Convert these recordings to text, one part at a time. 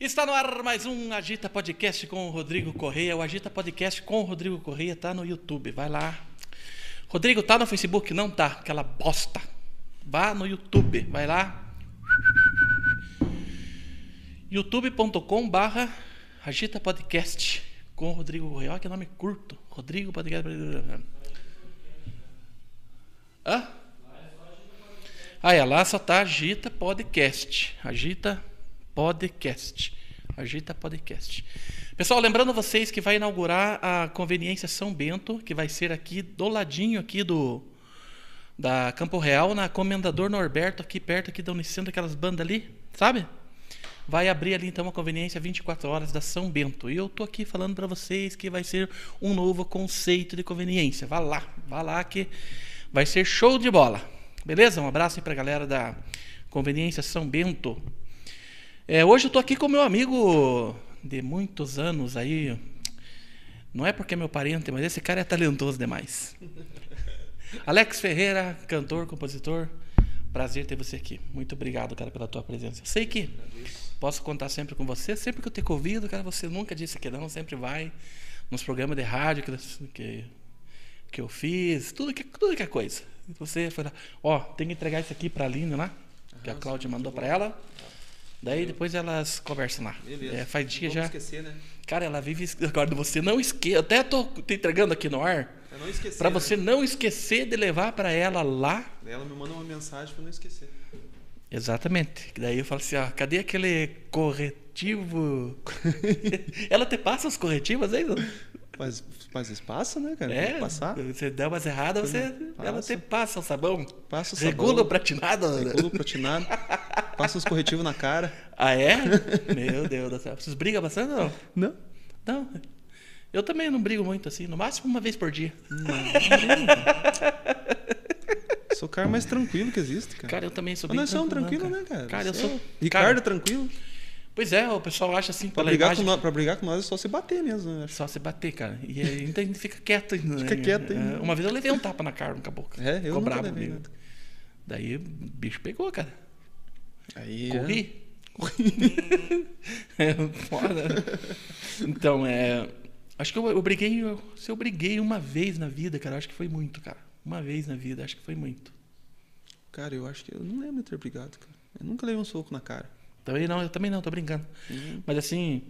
Está no ar mais um Agita Podcast com o Rodrigo Correia. O Agita Podcast com o Rodrigo Correia tá no YouTube. Vai lá. Rodrigo, tá no Facebook? Não tá. Aquela bosta. Vá no YouTube. Vai lá. youtube.com barra Agita Podcast com o Rodrigo Correia. Olha que nome curto. Rodrigo Podcast. Hã? Ah, é, lá só tá Agita Podcast. Agita Podcast. Agita Podcast. Pessoal, lembrando vocês que vai inaugurar a Conveniência São Bento, que vai ser aqui do ladinho aqui do da Campo Real, na Comendador Norberto, aqui perto aqui da Unicentro, aquelas bandas ali, sabe? Vai abrir ali então uma conveniência 24 horas da São Bento. E eu tô aqui falando para vocês que vai ser um novo conceito de conveniência. Vá lá, vá lá que vai ser show de bola. Beleza? Um abraço aí pra galera da Conveniência São Bento. É, hoje eu tô aqui com meu amigo de muitos anos aí. Não é porque é meu parente, mas esse cara é talentoso demais. Alex Ferreira, cantor, compositor. Prazer ter você aqui. Muito obrigado, cara, pela tua presença. Eu sei que posso contar sempre com você. Sempre que eu te convido, cara, você nunca disse que não, sempre vai nos programas de rádio que, que, que eu fiz, tudo que, tudo que é coisa. Você foi lá, ó, tem que entregar isso aqui pra Aline lá, que a Cláudia mandou para ela. Daí depois elas conversam lá. Beleza. É, faz dia já. esquecer, né? Cara, ela vive. Agora você não esqueça. Até tô te entregando aqui no ar. Pra não esquecer. Pra né? você não esquecer de levar pra ela lá. Daí Ela me manda uma mensagem pra eu não esquecer. Exatamente. Daí eu falo assim, ó, cadê aquele corretivo? ela te passa os corretivos aí? não? Mas, mas espaço, né, cara? É. Passar. Você der umas erradas, você, ela te passa o sabão. Passa o sabão. Regula o pratinado. Regula o pratinado. passa os corretivos na cara. Ah, é? Meu Deus do céu. Vocês brigam bastante ou não? Não. Não. Eu também não brigo muito assim. No máximo uma vez por dia. Sou o cara mais tranquilo que existe, cara. Cara, eu também sou Mas bem nós somos tranquilo, tranquilos, né, cara? Cara, eu Você sou. é- Ricardo cara, é tranquilo. Pois é, o pessoal acha assim, Pra pela brigar, com imagem, nós, pra brigar com nós é só se bater mesmo, né? só se bater, cara. E aí, então a gente fica quieto ainda. Fica né? quieto É, ainda. Uma vez eu levei um tapa na cara no caboclo. É, eu Ficou nunca bravo levei comigo. nada. Daí o bicho pegou, cara. Aí, Corri. É, foda. Então, é. Acho que eu, eu briguei. eu- se eu briguei uma vez na vida, cara, acho que foi muito, cara. Uma vez na vida, acho que foi muito. Cara, eu acho que eu não lembro de ter brigado, cara. Eu nunca levei um soco na cara. Também não, eu também não, tô brincando. Uhum. Mas assim,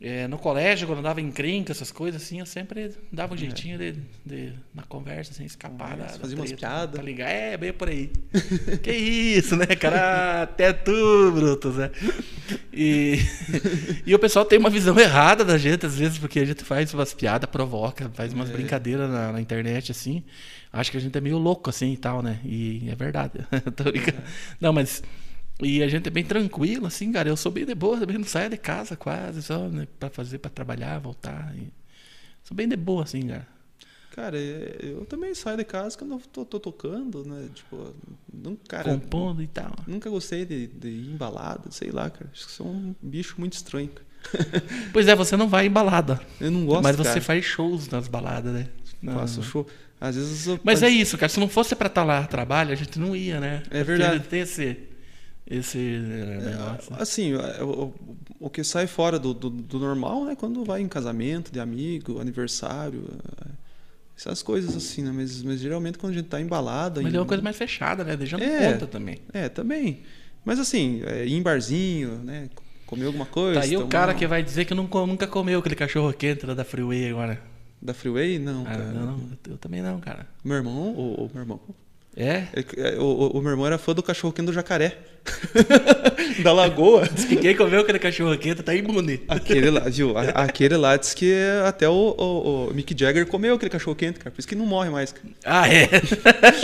é, no colégio, quando dava encrenca, essas coisas assim, eu sempre dava um jeitinho de, de- na conversa, assim, escapar Conversa, da fazia umas treta, piadas. Tá ligado? É, bem por aí. que isso, né, cara? Até tu, Brutus, né? E, e o pessoal tem uma visão errada da gente, às vezes, porque a gente faz umas piadas, provoca, faz umas É. brincadeiras na, na internet, assim. Acho que a gente é meio louco, assim, e tal, né? E é verdade. Tô brincando. Não, mas... E a gente é bem tranquilo, assim, cara. Eu sou bem de boa, também não saio de casa quase, só né, pra fazer, pra trabalhar, voltar. e- Sou bem de boa, assim, cara. Cara, é- eu também saio de casa quando eu tô, tô tocando, né? Tipo, não, cara, Compondo e tal. nunca gostei de, de ir embalado, sei lá, cara. Acho que sou um bicho muito estranho. cara. Pois é, você não vai em balada. Eu não gosto, mas você cara. faz shows nas baladas, né? Não. Faço show. Às vezes eu Mas é isso, cara. Se não fosse pra estar lá a trabalho, a gente não ia, né? É verdade. tem esse, esse eh, negócio. Assim, o, o- o que sai fora do, do, do normal é quando vai em casamento de amigo, aniversário, é, essas coisas assim, né? Mas, mas geralmente quando a gente tá embalado. Mas em- é uma coisa mais fechada, né? Deixando É. conta também. É, também. Mas assim, é, ir em barzinho, né? Comer alguma coisa. Tá aí o tomar cara uma- que vai dizer que nunca, nunca comeu aquele cachorro quente lá da Freeway agora. Da Freeway? Não, Ah, cara. não, não, eu também não, cara. Meu irmão, o, o meu irmão. É? É é, O, o, o meu irmão era fã do cachorro quente do jacaré. da lagoa. Diz que quem comeu aquele cachorro quente tá imune. Aquele lá, viu? Aquele lá diz que até o, o, o Mick Jagger comeu aquele cachorro quente, cara. Por isso que não morre mais. Cara. Ah, é?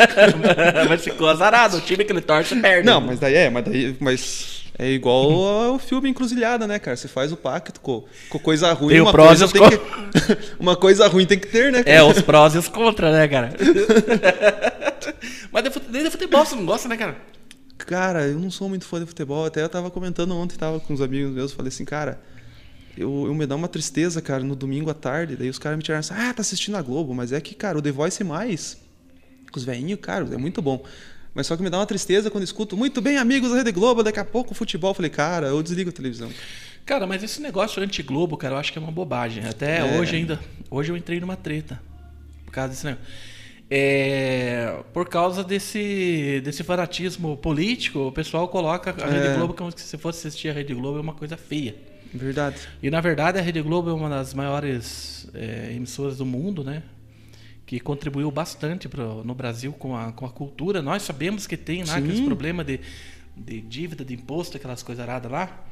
mas ficou azarado. O time que ele torce perde. Não, mas daí é, mas daí. Mas é igual ao filme Encruzilhada, né, cara? Você faz o pacto com, com coisa ruim. Tem o uma prós e coisa tem que, Uma coisa ruim tem que ter, né, cara? É, os prós e os contra, né, cara? mas nem de futebol você não gosta, né, cara? Cara, eu não sou muito fã de futebol. Até eu tava comentando ontem, tava com uns amigos meus, falei assim, cara, eu, eu me dá uma tristeza, cara, no domingo à tarde. Daí os caras me tiraram assim, ah, tá assistindo a Globo. Mas é que, cara, o The Voice mais, com os velhinhos, cara, é muito bom. Mas só que me dá uma tristeza quando escuto, muito bem, amigos da Rede Globo, daqui a pouco o futebol. Eu falei, cara, eu desligo a televisão. Cara, mas esse negócio anti-Globo, cara, eu acho que é uma bobagem. Até É. hoje ainda. Hoje eu entrei numa treta. Por causa desse negócio. É, por causa desse, desse fanatismo político, o pessoal coloca a Rede É. Globo como se fosse assistir a Rede Globo é uma coisa feia. Verdade. E na verdade a Rede Globo é uma das maiores é, emissoras do mundo, né? Que contribuiu bastante pro, no Brasil com a, com a cultura. Nós sabemos que tem lá Sim. aqueles problemas de, de dívida, de imposto, aquelas coisas aradas lá.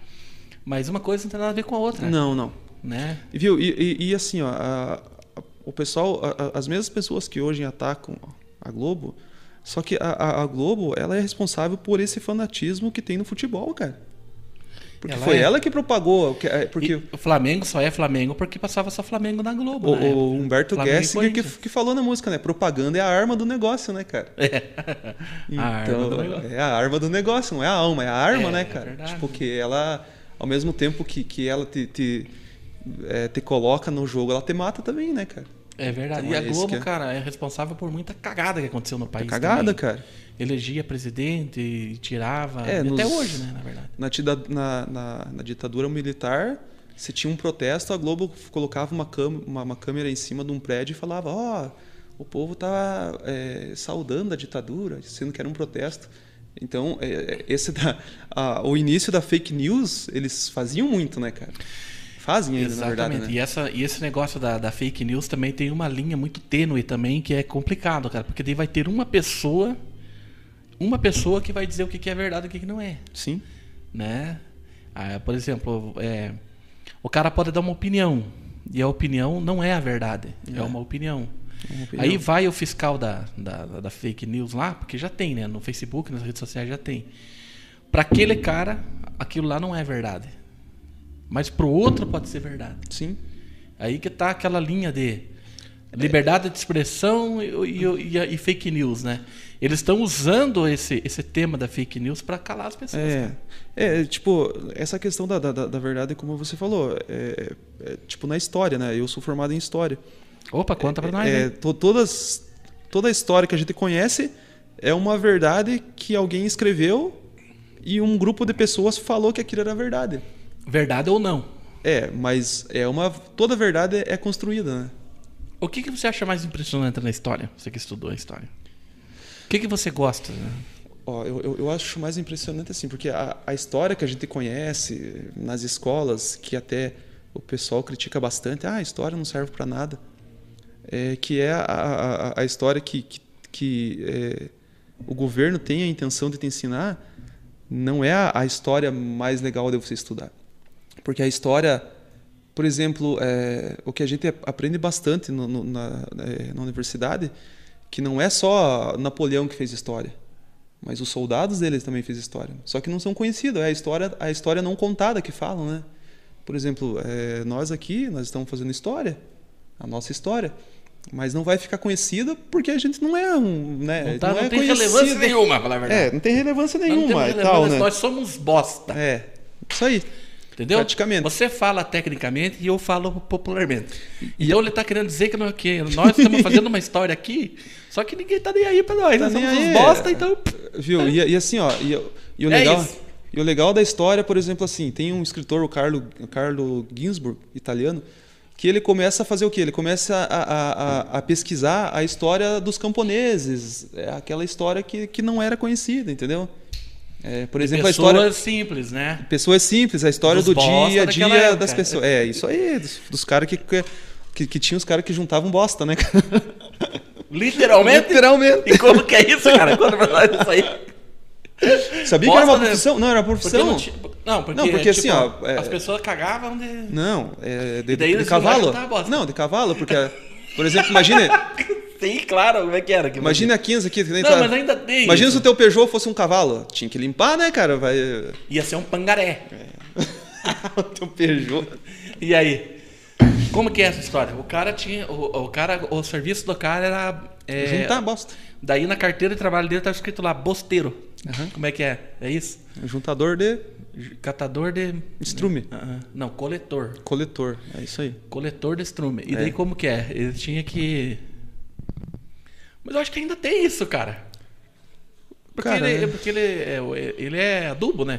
Mas uma coisa não tem nada a ver com a outra. Não, não. Né? E, viu? E, e- e assim, ó, a- a- o pessoal, as mesmas pessoas que hoje atacam a Globo, só que a, a- a Globo, ela é responsável por esse fanatismo que tem no futebol, cara. Porque Ela foi é. ela que propagou, é, porque E o Flamengo só é Flamengo porque passava só Flamengo na Globo. o, época. o Humberto Flamengo Gessinger que, que falou na música, né? Propaganda é a arma do negócio, né, cara? A arma do negócio. é a arma do negócio, não é a alma, é a arma, É, né, é cara? verdade. tipo, que ela, ao mesmo tempo que, que ela te, te, é, te coloca no jogo, ela te mata também, né, cara? É verdade. Então e a é Globo, é. cara, é responsável por muita cagada que aconteceu no país. cagada, também. cara. Elegia presidente e tirava. É, e Até nos- hoje, né, na verdade. Na, tida- na, na- na ditadura militar, se tinha um protesto, a Globo colocava uma, cam- uma, uma câmera em cima de um prédio e falava: Ó, o povo tá é, saudando a ditadura, sendo que era um protesto. Então, é, é, esse da, a- o início da fake news, eles faziam muito, né, cara? Fazem ainda, na Exatamente. verdade. Né? E, essa, e esse negócio da, da fake news também tem uma linha muito tênue também, que é complicado, cara. Porque daí vai ter uma pessoa, uma pessoa que vai dizer o que que é verdade e o que que não é. Sim. né? Ah, por exemplo, é, o cara pode dar uma opinião e a opinião não é a verdade, é, É. uma opinião. Uma opinião. Aí vai o fiscal da, da, da fake news lá, porque já tem, né? No Facebook, nas redes sociais já tem. Para aquele cara, aquilo lá não é verdade. Mas pro outro pode ser verdade. Sim. Aí que tá aquela linha de liberdade de expressão e, e- e e fake news, né? Eles estão usando esse, esse tema da fake news para calar as pessoas. É, é, tipo, essa questão da, da, da- da verdade, como você falou, é, é, tipo na história, né? Eu sou formado em história. Opa, conta pra nós. É, to- todas, toda a história que a gente conhece é uma verdade que alguém escreveu e um grupo de pessoas falou que aquilo era verdade. Verdade ou não? É, mas é uma toda verdade é construída, né? O que, que você acha mais impressionante na história? Você que estudou a história. O que, que você gosta? né? Ó, eu, eu, eu acho mais impressionante assim, porque a, a história que a gente conhece nas escolas, que até o pessoal critica bastante, ah, a história não serve para nada, é, que é a, a, a história que, que, que, é, o governo tem a intenção de te ensinar, não é a, a história mais legal de você estudar. Porque a história, por exemplo, é, o que a gente aprende bastante no, no, na, é, na universidade, que não é só Napoleão que fez história, mas os soldados deles também fez história. Só que não são conhecidos, é a história, a história não contada que falam, né? Por exemplo, é, nós aqui, nós estamos fazendo história, a nossa história, mas não vai ficar conhecida porque a gente não é um, né? Não, tá- não é tem conhecido. relevância nenhuma, falar a verdade. É, não tem relevância Nós não nenhuma temos e tal, relevância, né? Nós somos bosta. É, isso aí. Entendeu? Praticamente. Você fala tecnicamente e eu falo popularmente. Então ele está querendo dizer que, nós- que nós estamos fazendo uma história aqui, só que ninguém tá nem aí para nós. Tá nós somos aí. uns bosta, então. Viu? E, e assim, ó, e, e o É legal, isso. e o legal da história, por exemplo, assim, tem um escritor, o Carlo, Carlo Ginzburg, italiano, que ele começa a fazer o quê? Ele começa a, a, a, a pesquisar a história dos camponeses, é aquela história que, que não era conhecida, entendeu? É, por exemplo, a pessoas história simples, né? pessoas simples, a história Dos do bosta dia a dia época. das pessoas. É, isso aí, dos, dos caras que, que, que tinham os caras que juntavam bosta, né? cara? Literalmente? Literalmente. E como que é isso, cara? Nós isso aí. Sabia que era uma Bosta, né? profissão? Não, era uma Porque profissão. não, tinha- não, porque, Não, porque tipo, assim, ó, é- as pessoas cagavam de. Não, é de, daí de lá cavalo. a bosta. Não, de cavalo, porque, por exemplo, imagine, Sim, claro, como é que era? Que imagine a 15 aqui. que nem Não, tá- mas ainda tem. Imagina isso. se o teu Peugeot fosse um cavalo. Tinha que limpar, né, cara? Vai. Ia ser um pangaré. o teu Peugeot. E aí? Como que é essa história? O cara tinha. O, o cara, o serviço do cara era. é, Juntar bosta. Daí na carteira de trabalho dele tá escrito lá, bosteiro. Aham. Como é que é? É isso? Juntador de Catador de. estrume. Ah. Não, coletor. Coletor. É isso aí. Coletor de estrume. E É. daí como que é? Ele tinha que. Mas eu acho que ainda tem isso, cara. Porque, Cara, ele, é- porque ele, é, ele é adubo, né?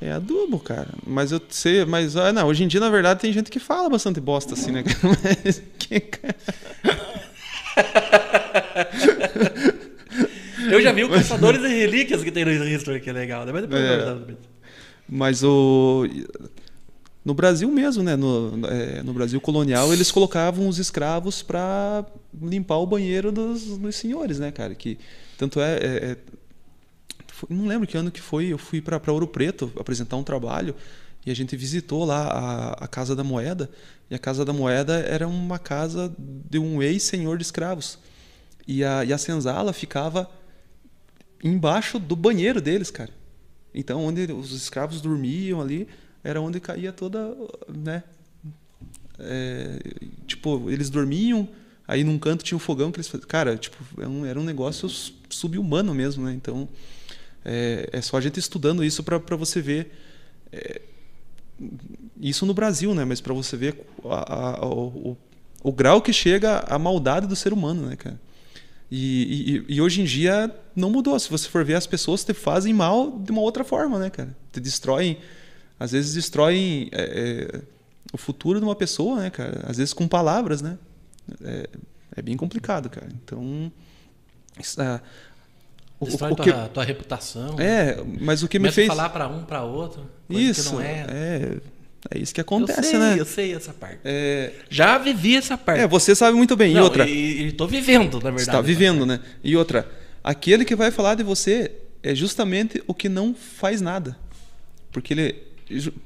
É adubo, cara. Mas eu sei, mas ah, não, hoje em dia, na verdade, tem gente que fala bastante bosta assim, né? Mas que, cara... Eu já vi o Caçadores e Relíquias que tem no History, que é legal. né? Mas depois É. Mas o. No Brasil mesmo, né? No, é, no Brasil colonial, eles colocavam os escravos para limpar o banheiro dos, dos senhores, né, cara? Que tanto é. é- é- foi- não lembro que ano que foi. Eu fui para Ouro Preto apresentar um trabalho e a gente visitou lá a, a Casa da Moeda. E a Casa da Moeda era uma casa de um ex-senhor de escravos. E a, e a senzala ficava embaixo do banheiro deles, cara. Então, onde os escravos dormiam ali, era onde caía toda, né? É, tipo, eles dormiam, aí num canto tinha um fogão que eles faziam. Cara, tipo, era um, era um negócio subhumano mesmo, né? Então, é, é só a gente estudando isso para você ver. é, isso no Brasil, né? Mas para você ver a- a- o, o, o grau que chega a maldade do ser humano, né, cara? E, e, e hoje em dia não mudou. Se você for ver, as pessoas te fazem mal de uma outra forma, né, cara? Te destroem. Às vezes destroem é, é, o futuro de uma pessoa, né, cara? Às vezes com palavras, né? É, é bem complicado, cara. Então. ah, o- Destrói o tua, que- tua reputação. é, mas o que me fez. falar pra um, pra outro. Isso. É. é. É isso que eu acontece, sei, né? eu sei essa parte. É, Já vivi essa parte. é, você sabe muito bem. Não, e outra. E, e tô vivendo, na verdade. Você está vivendo, né? E outra, aquele que vai falar de você é justamente o que não faz nada. Porque ele,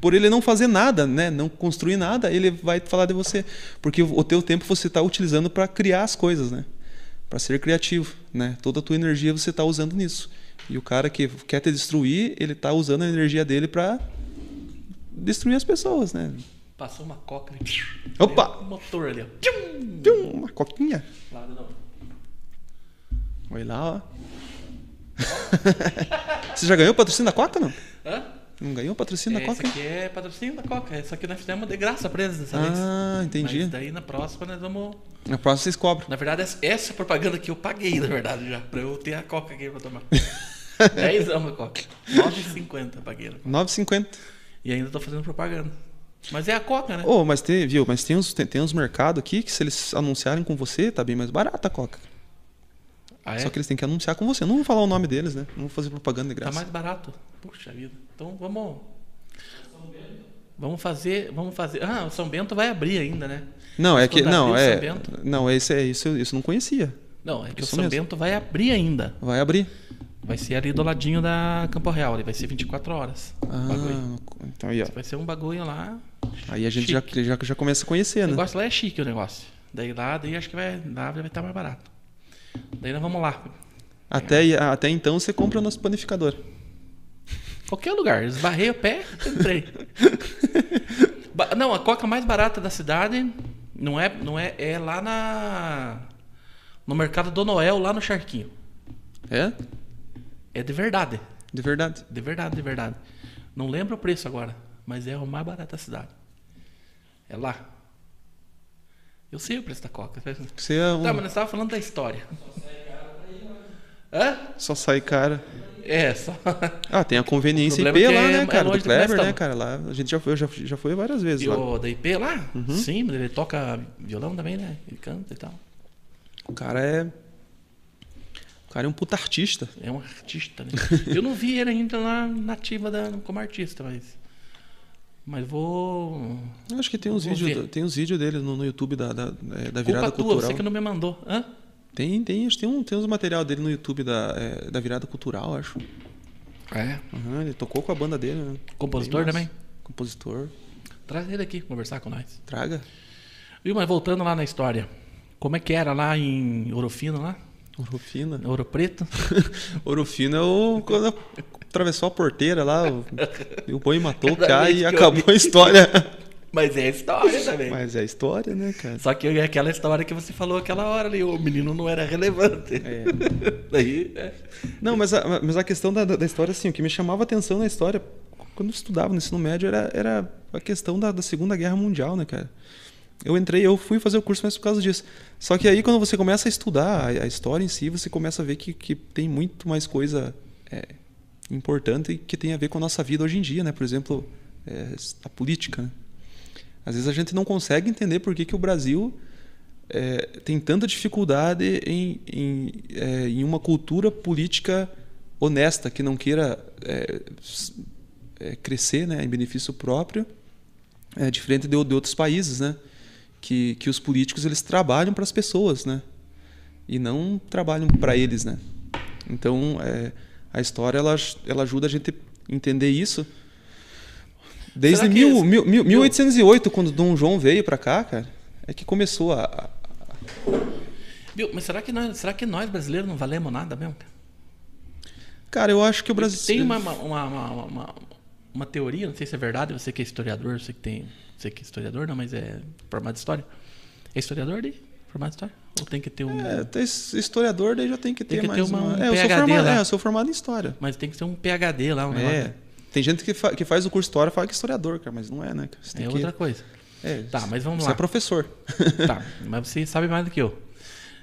por ele não fazer nada, né? Não construir nada, ele vai falar de você. Porque o teu tempo você está utilizando para criar as coisas, né? Para ser criativo, né? Toda a tua energia você está usando nisso. E o cara que quer te destruir, ele está usando a energia dele para destruir as pessoas, né? Passou uma coca. Né? Opa! Um motor ali, ó. Tchum, Uma coquinha. Olha lá, ó. Você já ganhou o patrocínio da Coca, não? Hã? Não ganhou patrocínio É, da Coca? aqui é patrocínio da Coca. Esse aqui nós fizemos de graça pra eles dessa vez. Ah, entendi. Mas daí na próxima nós vamos. Na próxima vocês cobram. Na verdade, essa- propaganda aqui eu paguei, na verdade, já. Pra eu ter a Coca aqui pra tomar. 10 anos a Coca. 9,50 eu paguei. 9,50. E ainda tô fazendo propaganda. Mas é a Coca, né? Oh, mas tem, viu? Mas tem uns, tem, tem uns mercados aqui que se eles anunciarem com você, tá bem mais barata a Coca. Ah, é? Só que eles têm que anunciar com você. Não vou falar o nome deles, né? Não vou fazer propaganda de Tá graça. mais barato. Puxa vida. Então vamos. Vamos fazer. Vamos fazer. Ah, o São Bento vai abrir ainda, né? Não, é que não, o é não, esse é isso, isso eu não conhecia. Não, é que Isso o São mesmo. Bento vai abrir ainda. Vai abrir. Vai ser ali do ladinho da Campo Real. Ele vai ser 24 horas. o bagulho. Ah, então aí, ó. Vai ser um bagulho lá. Aí a gente já, já, já começa a conhecer, O né? negócio lá é chique o negócio. Daí lá, daí acho que vai, lá vai estar mais barato. Daí nós vamos lá. Até, até então você compra o nosso panificador. Qualquer lugar. Esbarrei o pé, entrei. Não, a coca mais barata da cidade não é, não é, é lá na no mercado do Noel, lá no Charquinho. É? É de verdade. De verdade. De verdade, de verdade. Não lembro o preço agora, mas é o mais barato da cidade. É lá. Eu sei o preço da coca. Você é um, Tá, mas nós estávamos falando da história. Hã? só sai cara. É, só. Ah, tem a conveniência IP é lá, é- né, é cara? longe do Kleber, né, cara? Lá, a gente já foi, já, já foi várias vezes E lá. o da IP lá? Uhum. Sim, mas ele toca violão também, né? Ele canta e tal. O cara é. O cara é um puta artista. É um artista, né? Eu não vi ele ainda lá nativa da, como artista, mas. Mas vou. Eu acho que tem uns vídeos, tem uns vídeos dele no, no YouTube da, da, é, da virada Culpa tua, cultural. você que não me mandou. Hã? Tem, tem, acho que tem, um, tem uns material dele no YouTube da, é, da virada cultural, acho. É. Aham, ele tocou com a banda dele, né? Compositor também? Compositor. Traz ele aqui conversar com nós. Traga. Viu, mas voltando lá na história. Como é que era lá em Ouro Fino, lá? Ouro Fino. Ouro Preto? Ouro Fino é o. Atravessou a porteira lá, o, boi matou o cara e acabou a história. Mas é a história também. Mas é a história, né, cara? Só que é aquela história que você falou aquela hora ali, o menino não era relevante. É. Daí, é. Não, mas a, mas a questão da, da história, assim, o que me chamava a atenção na história, quando eu estudava no ensino médio, era, era a questão da, da Segunda Guerra Mundial, né, cara? Eu entrei, eu fui fazer o curso mais por causa disso. Só que aí, quando você começa a estudar a, a história em si, você começa a ver que, que tem muito mais coisa é, importante que tem a ver com a nossa vida hoje em dia, né? Por exemplo, é, a política. Né? Às vezes a gente não consegue entender por que, que o Brasil é, tem tanta dificuldade em, em, é, em, uma cultura política honesta, que não queira é, é, crescer né, em benefício próprio, é, diferente de, de, outros países, né? Que, que os políticos eles trabalham para as pessoas, né? E não trabalham para eles, né? Então, é, a história ela, ela ajuda a gente a entender isso. Desde mil, mil, mil, 1808, quando Dom João veio para cá, cara, é que começou a. a... Viu, mas será que, nós, será que nós brasileiros não valemos nada mesmo? Cara, eu acho que o Brasil. Tem uma, uma, uma, uma, uma teoria, não sei se é verdade, você que é historiador, você que tem. Você que é historiador, não, mas é formado em história. É historiador de formado em história? Ou tem que ter um. É, historiador daí já tem que ter, tem que mais ter uma, uma... Um é, eu sou, formado, é, eu sou formado em história. Mas tem que ter um PHD lá, um é. negócio. Tem gente que, fa que faz o curso de história e fala que é historiador, cara, mas não é, né? é outra coisa. É, tá, mas vamos você lá. Você é professor. Tá, mas você sabe mais do que eu.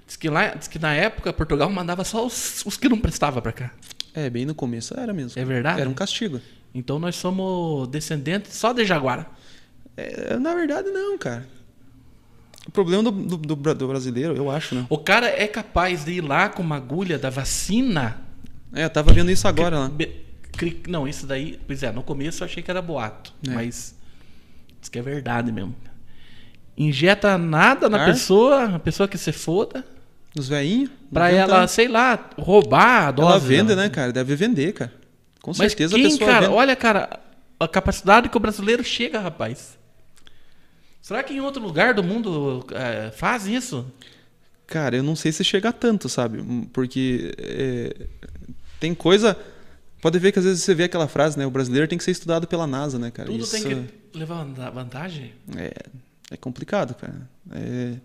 Diz que, lá, diz que na época Portugal mandava só os, os que não prestavam para cá. É, bem no começo era mesmo. É verdade? Era um castigo. Então nós somos descendentes só de Jaguara. É, na verdade, não, cara. O problema do, do, do, brasileiro, eu acho, né? O cara é capaz de ir lá com uma agulha da vacina. É, eu tava vendo isso agora lá. Não, isso daí, pois é, no começo eu achei que era boato, é. mas diz que é verdade mesmo. Injeta nada na Ar? pessoa, a pessoa que se foda. Os veinhos. Pra ela, sei lá, roubar a dose. Ela vende, né, cara? Deve vender, cara. Com mas certeza quem, a pessoa. Cara, vende. olha, cara, a capacidade que o brasileiro chega, rapaz. Será que em outro lugar do mundo é, faz isso? Cara, eu não sei se chega tanto, sabe? Porque é, tem coisa. Pode ver que às vezes você vê aquela frase, né? O brasileiro tem que ser estudado pela NASA, né, cara? Tudo isso... tem que levar vantagem? É, é complicado, cara. É,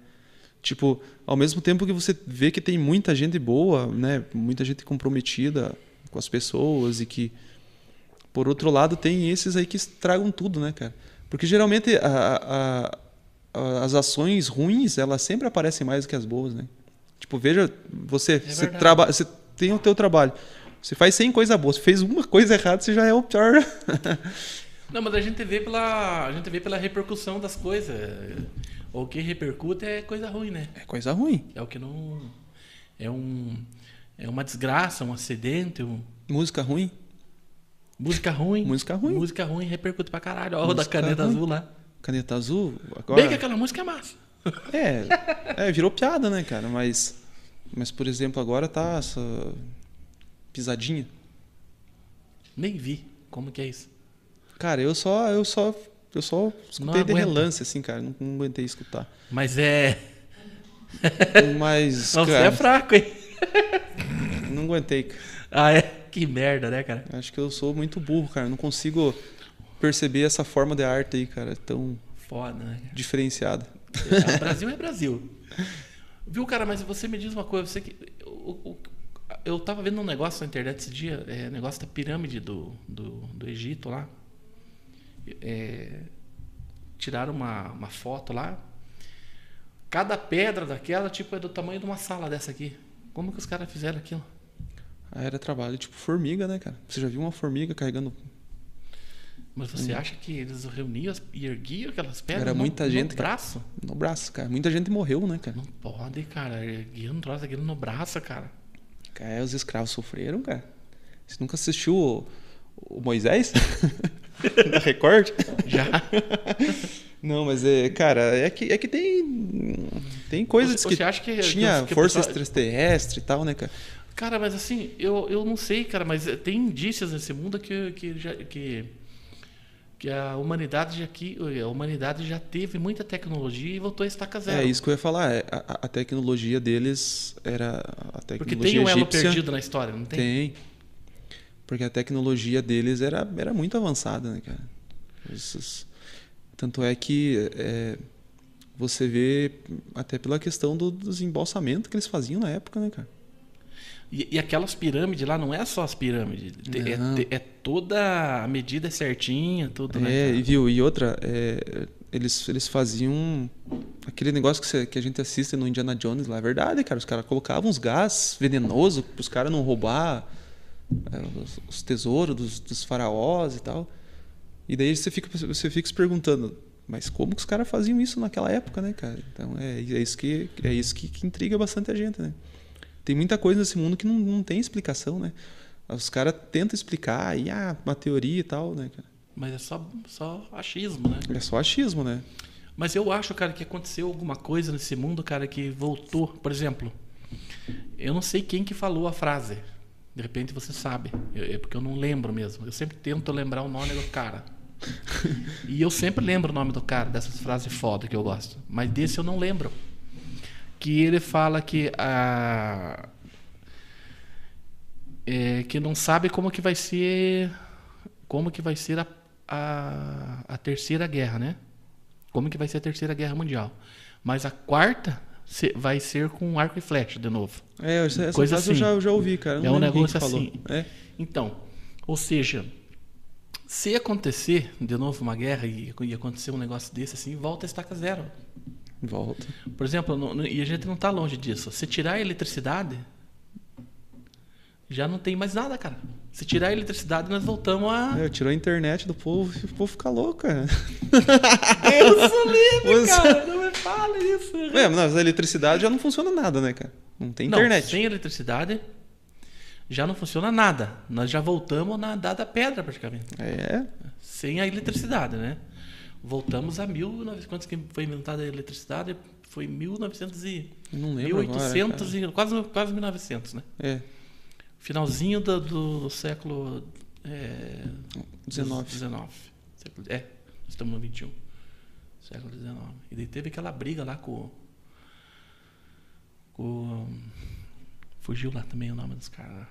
tipo, ao mesmo tempo que você vê que tem muita gente boa, né? Muita gente comprometida com as pessoas e que, por outro lado, tem esses aí que estragam tudo, né, cara? Porque geralmente a, a, a, as ações ruins, elas sempre aparecem mais do que as boas, né? Tipo, veja, você, é você, traba, você tem o teu trabalho. Você faz 100 coisas boas. Você fez uma coisa errada, você já é o pior. Não, mas a gente vê pela, a gente vê pela repercussão das coisas. O que repercute é coisa ruim, né? É coisa ruim. É o que não é um é uma desgraça, um acidente, um... música ruim. Música ruim. Música ruim. Música ruim repercute pra caralho. Olha o da caneta ruim. azul lá. Caneta azul? Agora... Bem que aquela música é massa. É, é, virou piada, né, cara? Mas, mas por exemplo, agora tá essa pisadinha. Nem vi. Como que é isso? Cara, eu só, eu só, eu só escutei de relance, assim, cara. Não, não aguentei escutar. Mas é. Mas. Não, cara, você é fraco, hein? Não aguentei. Ah, é? Que merda, né, cara? Acho que eu sou muito burro, cara. Não consigo perceber essa forma de arte aí, cara. Tão. Foda, né? Diferenciada. É, Brasil é Brasil. Viu, cara, mas você me diz uma coisa. Você que. O, eu tava vendo um negócio na internet esse dia, é, negócio da pirâmide do, do, do Egito lá. É, tiraram uma, uma foto lá. Cada pedra daquela, tipo, é do tamanho de uma sala dessa aqui. Como que os caras fizeram aquilo? Era trabalho tipo formiga, né, cara? Você já viu uma formiga carregando. Mas você hum. acha que eles reuniam e erguiam aquelas pedras? Era muita no, gente. No braço? Cara. No braço, cara. Muita gente morreu, né, cara? Não pode, cara. Erguiam um troço aquilo no braço, cara. Cara, os escravos sofreram, cara. Você nunca assistiu o, o Moisés? da Record? Já. Não, mas é, cara, é que, é que tem. Tem coisas você, que, acha que tinha que, que força pessoa... extraterrestre e tal, né, cara? Cara, mas assim, eu, eu não sei, cara, mas tem indícios nesse mundo que, que, já, que, que a humanidade já que a humanidade já teve muita tecnologia e voltou a estaca zero. É isso que eu ia falar. É, a, a tecnologia deles era a tecnologia Porque tem um elo perdido na história, não tem? Tem. Porque a tecnologia deles era, era muito avançada, né, cara? Esses, tanto é que é, você vê até pela questão do desembolsamento que eles faziam na época, né, cara? E, e, aquelas pirâmides lá não é só as pirâmides. É, é, toda a medida certinha, tudo, né? É, e viu, e outra, é, eles, eles faziam aquele negócio que, você, que, a gente assiste no Indiana Jones lá. É verdade, cara. Os caras colocavam uns gás venenoso para os caras não roubar é, os, os tesouros dos, dos faraós e tal. E daí você fica, você fica se perguntando, mas como que os caras faziam isso naquela época, né, cara? Então é, é isso, que, é isso que, que intriga bastante a gente, né? Tem muita coisa nesse mundo que não, não tem explicação, né? Os caras tentam explicar, e ah, uma teoria e tal, né, cara? Mas é só, só achismo, né? É só achismo, né? Mas eu acho, cara, que aconteceu alguma coisa nesse mundo, cara, que voltou. Por exemplo, eu não sei quem que falou a frase. De repente você sabe. Eu, é porque eu não lembro mesmo. Eu sempre tento lembrar o nome do cara. e eu sempre lembro o nome do cara, dessas frases foda que eu gosto. Mas desse eu não lembro. Que ele fala que a. É, que não sabe como que vai ser. Como que vai ser a, a, a terceira guerra, né? Como que vai ser a terceira guerra mundial. Mas a quarta vai ser com arco e flecha de novo. É, essa, Coisa assim. eu já, eu já ouvi, cara. Não é um negócio assim. É. Então, ou seja, se acontecer de novo uma guerra e, e acontecer um negócio desse assim, volta a estaca zero. Volta. Por exemplo, no, no, e a gente não está longe disso. Se tirar a eletricidade, já não tem mais nada, cara. Se tirar a eletricidade, nós voltamos a. É, tirou a internet do povo e o povo fica louco, cara. Deus livre, Você... cara. Não me fala isso. É, mas a eletricidade já não funciona nada, né, cara? Não tem internet. Não, sem eletricidade já não funciona nada. Nós já voltamos na dada pedra, praticamente. É. Sem a eletricidade, né? Voltamos a 1900. Quantos que foi inventada a eletricidade? Foi 1900 e. Não lembro 1800 agora, e quase, quase 1900, né? É. Finalzinho do, do século é, 19. 19. É, estamos no 21. Século 19. E daí teve aquela briga lá com. com fugiu lá também o nome dos caras.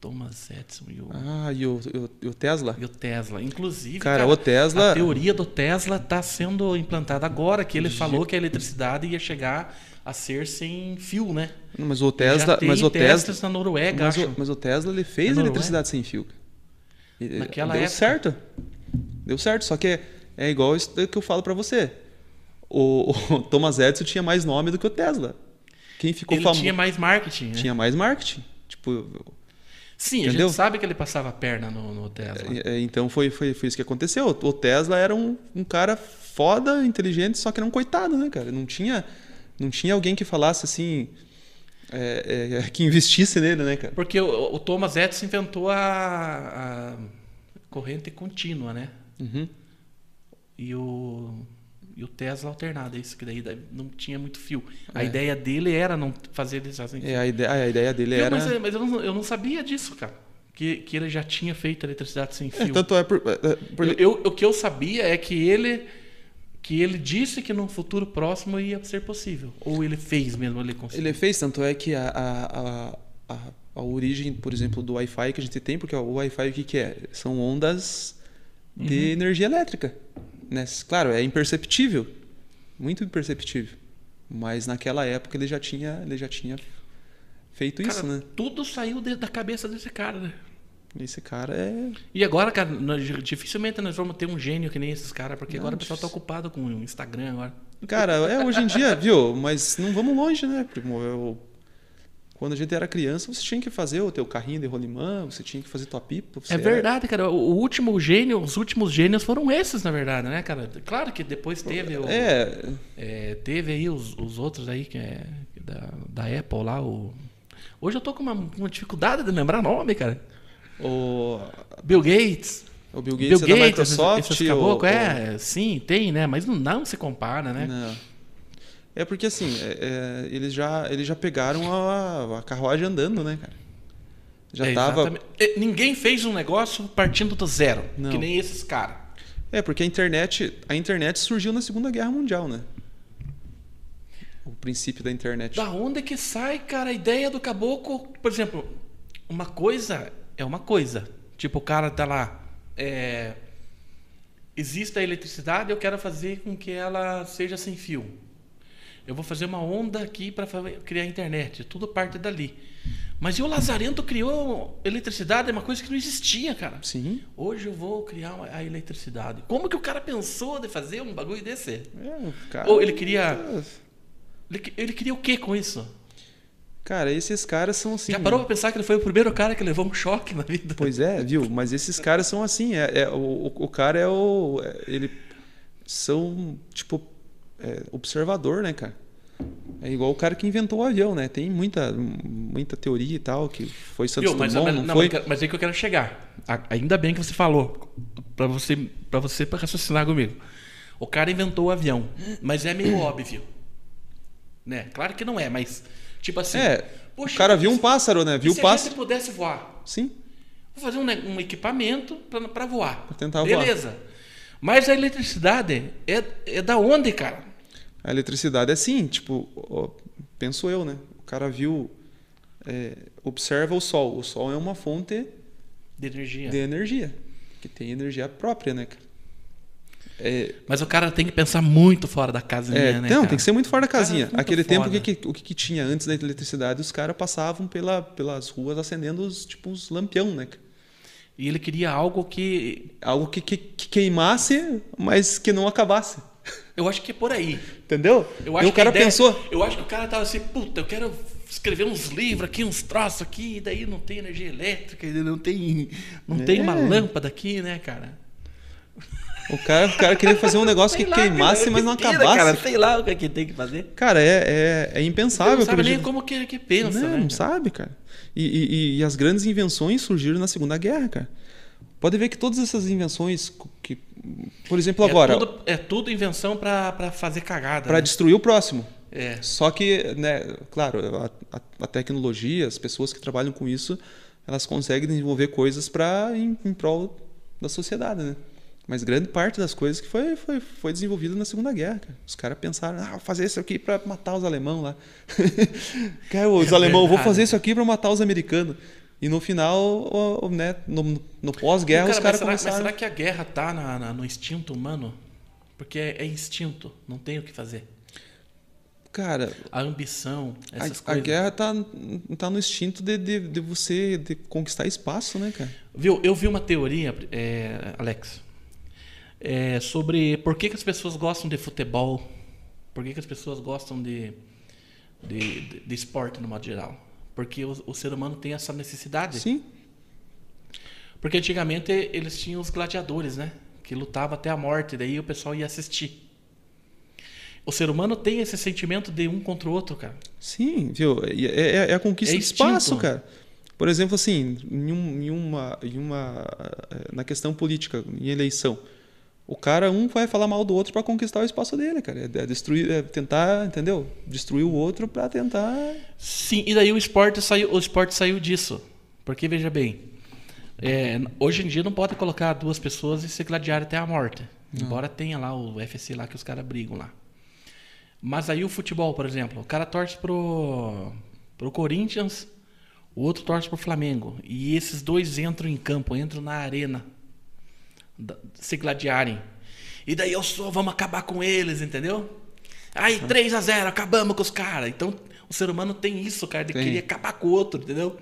Thomas Edison e o. Ah, e o, e o, Tesla? E o Tesla. Inclusive, cara, cara, o Tesla. A teoria do Tesla está sendo implantada agora, que ele falou que a eletricidade ia chegar a ser sem fio, né? Mas o Tesla, mas o Tesla na Noruega, mas acho. O, mas o Tesla ele fez eletricidade sem fio. Naquela Deu época. certo. Deu certo, só que é igual isso que eu falo para você. O, o, Thomas Edison tinha mais nome do que o Tesla. Quem ficou ele famoso tinha mais marketing, né? Tinha mais marketing. Tipo, Sim, Entendeu? a gente sabe que ele passava a perna no, no Tesla. É, é, então foi, foi, foi isso que aconteceu. O Tesla era um, um cara foda, inteligente, só que era um coitado, né, cara? Não tinha não tinha alguém que falasse assim. É, é, que investisse nele, né, cara? Porque o, o Thomas Edison inventou a, a corrente contínua, né? Uhum. E o e o Tesla alternado, é isso que daí não tinha muito fio. A é. ideia dele era não fazer eles assim. É, a ideia, a ideia dele era. Mas, mas eu, não, eu não sabia disso, cara. Que, que ele já tinha feito eletricidade sem é, fio. É, tanto é por, é, por... Eu, eu, o que eu sabia é que ele que ele disse que no futuro próximo ia ser possível. Ou ele fez mesmo, ele conseguiu? Ele fez, tanto é que a, a, a, a origem, por exemplo, do Wi-Fi que a gente tem, porque o Wi-Fi o que, que é? São ondas de uhum. energia elétrica. Né? Claro, é imperceptível, muito imperceptível. Mas naquela época ele já tinha, ele já tinha feito cara, isso, né? Tudo saiu da cabeça desse cara, né? Esse cara é. E agora, cara, nós, dificilmente nós vamos ter um gênio que nem esses caras, porque não, agora o pessoal tá ocupado com o Instagram agora. Cara, é hoje em dia, viu? Mas não vamos longe, né, primo? Eu, quando a gente era criança, você tinha que fazer o teu carrinho de rolimã, você tinha que fazer tua pipa. É verdade, era... cara. O último gênio, os últimos gênios foram esses, na verdade, né, cara? Claro que depois teve o, é... é teve aí os, os outros aí, que é da, da Apple lá, o... Hoje eu tô com uma, uma dificuldade de lembrar nome, cara. O Bill Gates. O Bill Gates Bill é da Microsoft. Caboclo, é, sim, tem, né? Mas não, não se compara, né? Não. É porque assim, é, é, eles, já, eles já pegaram a, a carruagem andando, né, cara? Já é, tava. Ninguém fez um negócio partindo do zero, não. que nem esses caras. É, porque a internet, a internet surgiu na Segunda Guerra Mundial, né? O princípio da internet. Da onde que sai, cara, a ideia do caboclo? Por exemplo, uma coisa é uma coisa. Tipo, o cara tá lá. É, existe a eletricidade, eu quero fazer com que ela seja sem fio. Eu vou fazer uma onda aqui para criar internet. Tudo parte dali. Mas e o Lazarento criou eletricidade? É uma coisa que não existia, cara. Sim. Hoje eu vou criar a eletricidade. Como que o cara pensou de fazer um bagulho desse? É, cara... Ou ele queria. Ele, ele queria o que com isso? Cara, esses caras são assim. Já parou pra pensar que ele foi o primeiro cara que levou um choque na vida? Pois é, viu? Mas esses caras são assim. É, é- o, o cara é o. é- ele são, tipo, é, observador, né, cara? É igual o cara que inventou o avião, né? Tem muita, muita teoria e tal, que foi Santos Viu, mas, Dumont, mas, não, não, foi? mas, é que eu quero chegar. Ainda bem que você falou. Pra você, pra você pra raciocinar comigo. O cara inventou o avião, mas é meio óbvio. Né? Claro que não é, mas. Tipo assim. É, poxa, o cara viu um se- pássaro, né? Viu o se pássaro. gente pudesse voar? Sim. Vou fazer um, um equipamento para voar. Pra tentar voar. Beleza. Mas a eletricidade é, é da onde, cara? A eletricidade é assim, tipo, ó, penso eu, né? O cara viu, é, observa o sol. O sol é uma fonte De energia. de energia, que tem energia própria, né, cara? É, Mas o cara tem que pensar muito fora da casinha, é, né? não, cara? tem que ser muito fora da Cara, casinha. muito Aquele tempo, que, que- o que, que tinha antes da eletricidade? Os caras passavam pela, pelas ruas acendendo os, tipo, uns lampião, né? cara? E ele queria algo que. Algo que, que, que queimasse, mas que não acabasse. Eu acho que é por aí. Entendeu? Eu acho e o cara ideia- pensou, Eu acho que o cara tava assim, puta, eu quero escrever uns livros aqui, uns troços aqui, e daí não tem energia elétrica, não tem, não tem uma É. lâmpada aqui, né, cara? o cara, o cara queria fazer um negócio que lá, queimasse, mas não pira, acabasse. Cara, sei lá o que, é que tem que fazer. Cara, é, é, é Você impensável. não sabe nem como que ele que pensa, não, né? não cara? sabe, cara. E- e- e as grandes invenções surgiram na Segunda Guerra, cara. Pode ver que todas essas invenções, que, por exemplo, agora, É tudo, é tudo invenção pra fazer cagada. para né? destruir o próximo. É. Só que, né, claro, a, a- tecnologia, as pessoas que trabalham com isso, elas conseguem desenvolver coisas para em, em prol da sociedade, né? Mas grande parte das coisas que foi, foi, foi desenvolvida na Segunda Guerra. cara. Os caras pensaram, ah, vou fazer isso aqui para matar os alemães lá. cara, os É alemães, vou fazer isso aqui para matar os americanos. E no final, o- o- né, no, no pós-guerra, os caras será, mas começaram... será que a guerra tá na- na- no instinto humano? Porque é, é instinto, não tem o que fazer. Cara, A ambição, essas a, a coisas. guerra tá, tá no instinto de, de, de você de conquistar espaço, né, cara? Viu, eu vi uma teoria, é, Alex, é, sobre por que, que as pessoas gostam de futebol, por que, que as pessoas gostam de, de, de- de esporte no modo geral. Porque o, o ser humano tem essa necessidade. Sim. Porque antigamente eles tinham os gladiadores, né? Que lutavam até a morte, daí o pessoal ia assistir. O ser humano tem esse sentimento de um contra o outro, cara. Sim, viu? É, é- é a conquista É de espaço, instinto. cara. Por exemplo, assim, em, um- em uma, em uma, eh, na questão política, em eleição, o cara um vai falar mal do outro para conquistar o espaço dele, cara. É, é destruir, é tentar, entendeu? Destruir o outro para tentar. Sim, e daí o esporte saiu, o esporte saiu disso. Porque veja bem, é, hoje em dia não pode colocar duas pessoas e se gladiar até a morte. Embora tenha lá o UFC lá que os caras brigam lá. Mas aí o futebol, por exemplo, o cara torce pro, pro Corinthians, o outro torce pro Flamengo. E esses dois entram em campo, entram na arena se gladiarem. E daí eu sou, vamos acabar com eles, entendeu? Aí 3 a 0 acabamos com os caras. Então o ser humano tem isso, cara, de Tem. querer acabar com o outro, entendeu?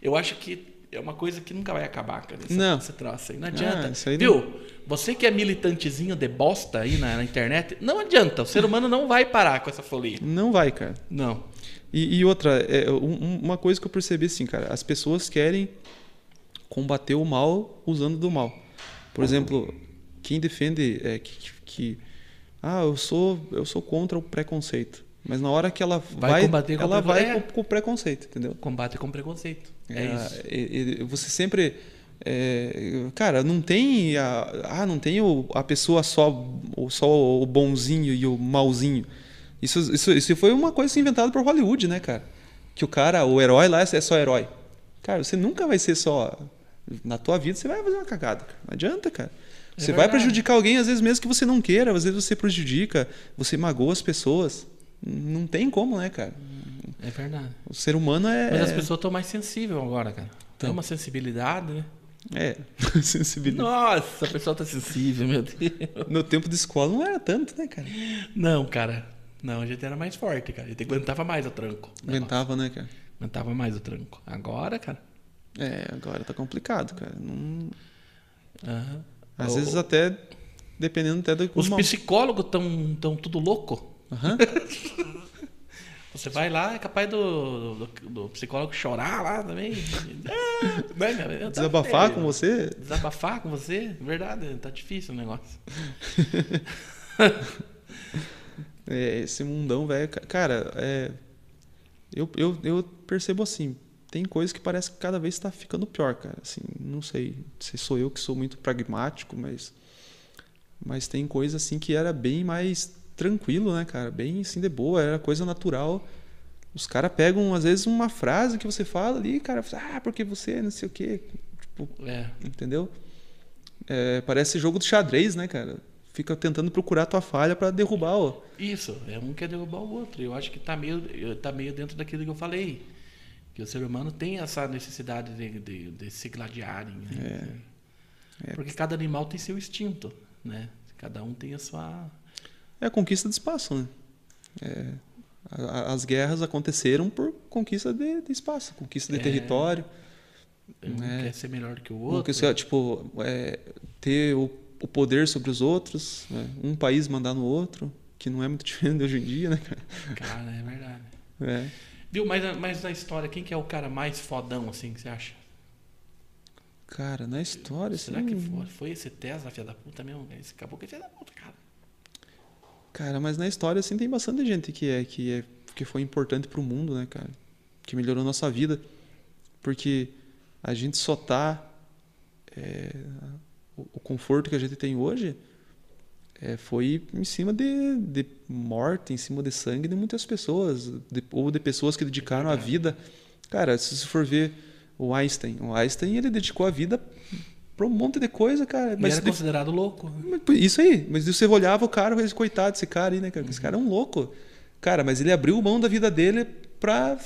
Eu acho que é uma coisa que nunca vai acabar, cara. Essa, Não. Esse troço aí. Não adianta. Ah, aí não- Viu? Você que é militantezinho de bosta aí na, na internet, não adianta. O ser humano não vai parar com essa folia. Não vai, cara. Não. E, e outra, é, um- uma coisa que eu percebi assim, cara, as pessoas querem combater o mal usando do mal. Por exemplo, quem defende é, que, que- ah, eu sou eu sou contra o preconceito, mas na hora que ela Vai vai, combater com ela o vai é. com, com o preconceito, entendeu? Combate com preconceito. É, Ah, isso. e- e- você sempre é, cara, não tem a, ah, não tem o, a pessoa só o, só o bonzinho e o malzinho. Isso, isso, isso foi uma coisa inventada por Hollywood, né, cara? Que o cara, o herói lá é só herói. Cara, você nunca vai ser só na tua vida, você vai fazer uma cagada. cara. Não adianta, cara. É Você vai prejudicar alguém às vezes mesmo que você não queira, às vezes você prejudica, você magoa as pessoas. Não tem como, né, cara? É verdade. O ser humano é Mas as pessoas estão mais sensíveis agora, cara. Tem uma sensibilidade, né? é sensibilidade. Nossa, a pessoa tá sensível, meu Deus. No tempo de escola não era tanto, né, cara? Não, cara. Não, a gente era mais forte, cara. A gente aguentava mais o tranco. Aguentava, né, cara? Aguentava mais o tranco. Agora, cara. É, agora tá complicado, cara. Não- aham. Às O- vezes até, dependendo até do... Os uma- psicólogos estão tão tudo louco. Aham. Você vai lá, é capaz do, do, do psicólogo chorar lá também. Né, Desabafar com você? Desabafar com você? Verdade, tá difícil o negócio. É, esse mundão, velho. ca- Cara, é, eu, eu, eu percebo assim. Tem coisas que parece que cada vez está ficando pior, cara. Assim, não sei se sou eu que sou muito pragmático, mas. Mas tem coisa assim que era bem mais tranquilo, né, cara? Bem assim de boa, era coisa natural. Os caras pegam, às vezes, uma frase que você fala ali, cara, ah, porque você não sei o quê. Tipo, É. entendeu? É, parece jogo de xadrez, né, cara? Fica tentando procurar a tua falha para derrubar, ó. Isso, é um quer derrubar o outro. Eu acho que tá meio, tá meio dentro daquilo que eu falei. Que o ser humano tem essa necessidade de, de, de se gladiarem. Né? É. Porque cada animal tem seu instinto, né? Cada um tem a sua. É a conquista de espaço, né? É, as guerras aconteceram por conquista de, de espaço, conquista de É. território. Um É. quer ser melhor que o outro. Então, tipo, é, ter o, o poder sobre os outros, né? um país mandar no outro, que não é muito diferente hoje em dia, né, cara? Cara, é verdade. É. Viu? Mas, mas na história, quem que é o cara mais fodão, assim, que você acha? Cara, na história, Será assim, que foi, foi esse Tesla, filha da puta mesmo? Esse acabou que é filha da puta, cara. Cara, mas na história assim tem bastante gente que é que é que foi importante pro mundo, né, cara? Que melhorou a nossa vida. Porque a gente só tá é, o, o conforto que a gente tem hoje é, foi em cima de, de morte, em cima de sangue de muitas pessoas, de- ou de pessoas que dedicaram a verdade. vida. Cara, se você for ver o Einstein, o Einstein ele dedicou a vida para um monte de coisa, cara. Mas era de- considerado louco. pô, Isso aí, mas você olhava o cara, esse coitado desse cara aí, né, cara? Esse cara é um louco. Cara, mas ele abriu mão da vida dele pra,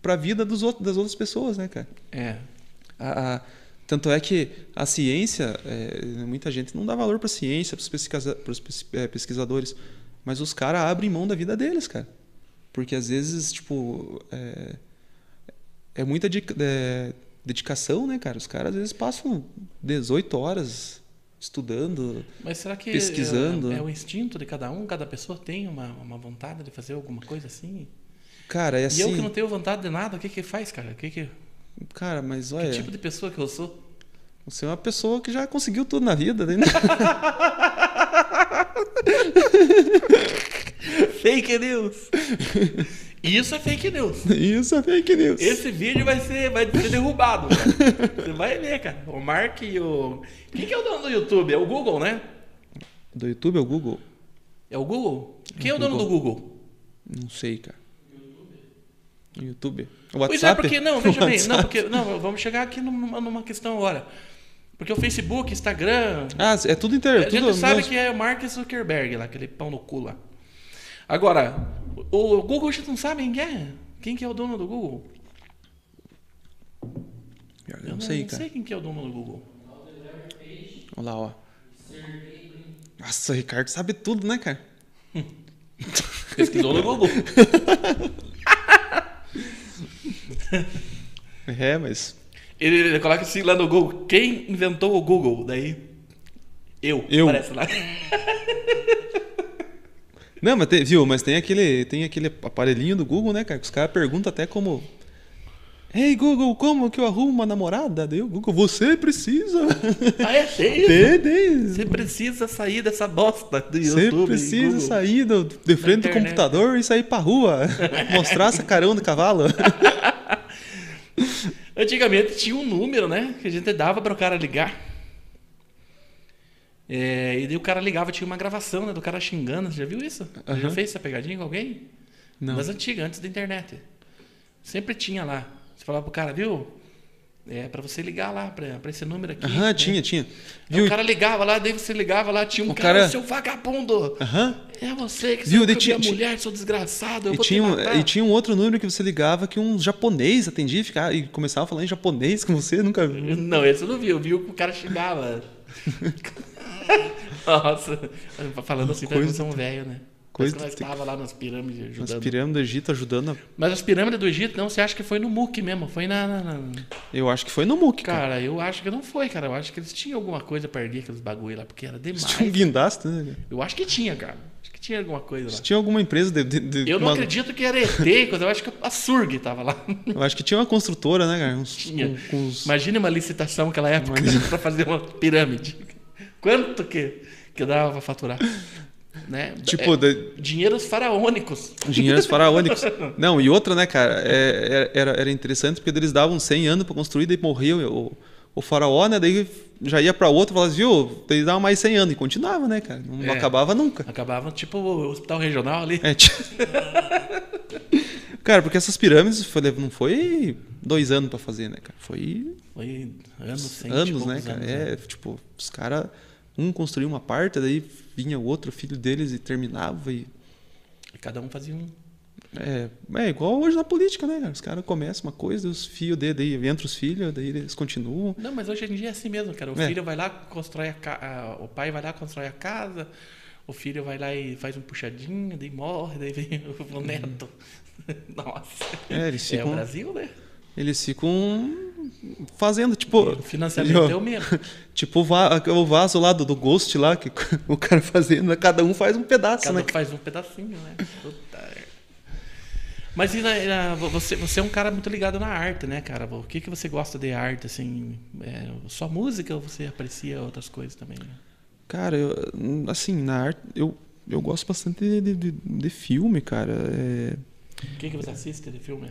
pra vida dos outros, das outras pessoas, né, cara? É. A- a- tanto é que a ciência, é, muita gente não dá valor pra ciência, pros, pesquisa, pros pes- é, pesquisadores, mas os caras abrem mão da vida deles, cara. Porque às vezes, tipo, é, é muita di- é, dedicação, né, cara? Os caras às vezes passam 18 horas estudando. Mas será que Pesquisando. É, é o instinto de cada um? Cada pessoa tem uma, uma vontade de fazer alguma coisa assim? Cara, é E eu assim. que não tenho vontade de nada, o que que faz, cara? O que que, Cara, mas que olha, tipo de pessoa que eu sou? você é uma pessoa que já conseguiu tudo na vida, né? Fake news! Isso é fake news. Isso é fake news. Esse vídeo vai ser, vai ser derrubado, cara. Você vai ver, cara. O Mark e o. Quem que é o dono do YouTube? É o Google, né? Do YouTube é o Google? É o Google? Quem é o o dono do Google? Não sei, cara. YouTube. O Pois WhatsApp? é, porque não, veja bem, não, porque não, vamos chegar aqui numa, numa questão agora. Porque o Facebook, Instagram, Ah, é tudo inter... a tudo gente sabe mesmo. que é o Mark Zuckerberg lá, aquele pão no cu lá. Agora, o, Google a gente não sabe quem que é. Quem que é o dono do Google? Eu não sei, não cara. sei quem que é o dono do Google. Olha lá, ó. Nossa, o Ricardo sabe tudo, né, cara? Pesquisou no Google. É, mas. Ele, ele coloca assim lá no Google. Quem inventou o Google? Daí. Eu. Eu. Aparece lá. Não, mas tem, viu? Mas tem aquele, tem aquele aparelhinho do Google, né, cara? Que os caras perguntam até como. Ei, Google, como que eu arrumo uma namorada? Daí o Google, você precisa. Ah, é? Tem, tem. Você precisa sair dessa bosta do Você YouTube. precisa Google. sair do, de frente do computador e sair pra rua. Mostrar essa carão do cavalo. Antigamente tinha um número, né? Que a gente dava para o cara ligar. É, e daí o cara ligava, tinha uma gravação né, do cara xingando. Você já viu isso? Você já fez essa pegadinha com alguém? Não. Das antigas, antes da internet. Sempre tinha lá. Você falava pro cara, viu? É para você ligar lá pra, pra esse número aqui. Aham, né? tinha, tinha. Aí Viu? o cara ligava lá, daí você ligava lá, tinha um O cara, cara- seu vagabundo. Aham. É você que Viu, você minha tinha- tinha- mulher, seu desgraçado, eu E tinha, um, e tinha um outro número que você ligava que um japonês atendia e, ficava, e começava a falar em japonês com você, nunca viu. Não, esse eu não vi, eu vi o que o cara xingava. Nossa, falando assim, Coisa- parece é um velho, né? Coisa que nós estava lá nas pirâmides As ajudando. pirâmides do Egito ajudando. a- Mas as pirâmides do Egito, não, você acha que foi no MUC mesmo? Foi na. na- na- Eu acho que foi no MOOC, cara. Cara, eu acho que não foi, cara. Eu acho que eles tinham alguma coisa pra erguer aqueles bagulho lá, porque era demais. Tinha um guindaste, né? Eu acho que tinha, cara. Acho que tinha alguma coisa lá. Tinha alguma empresa de. de- de- Eu não uma- acredito que era ET, coisa. Eu acho que a Surg tava lá. Eu acho que tinha uma construtora, né, cara? Uns, Tinha. com- com uns- Imagina uma licitação naquela época para fazer uma pirâmide. Quanto que, que dava para faturar? Né? Tipo, É, de- dinheiros faraônicos. dinheiros faraônicos. Não, e outra, né, cara? é- é- era, era interessante porque eles davam 100 anos pra construir, daí morria o, o faraó, né? Daí já ia pra outro e falava, viu? Daí dava mais 100 anos. E continuava, né, cara? Não É. acabava nunca. Acabava tipo o hospital regional ali. É, cara, porque essas pirâmides foi- não foi dois anos pra fazer, né, cara? Foi Foi anos, anos, né, poucos cara? anos, é, tipo, os caras, um construía uma parte, daí vinha o outro filho deles e terminava e E cada um fazia um. É, é igual hoje na política, né, cara? Os caras começam uma coisa, os fios dele, daí entra os filhos, daí eles continuam. Não, mas hoje em dia é assim mesmo, cara. O É. filho vai lá, constrói a casa. O pai vai lá, constrói a casa. O filho vai lá e faz um puxadinho, daí morre, daí vem o neto. Nossa. É, eles É o ficam, Brasil, né? Eles ficam fazendo, tipo, O financiamento é o mesmo. tipo o, va- o vaso lá do, do Ghost lá, que o cara fazendo, cada um faz um pedaço, Cada né? um faz um pedacinho, né? Puta. merda. Mas e na- na- você, você é um cara muito ligado na arte, né, cara? O que, que você gosta de arte, assim? É, só música ou você aprecia outras coisas também? né? Cara, eu, assim, na arte, eu, eu gosto bastante de, de, de- de filme, cara. É, O que, que você assiste de filme?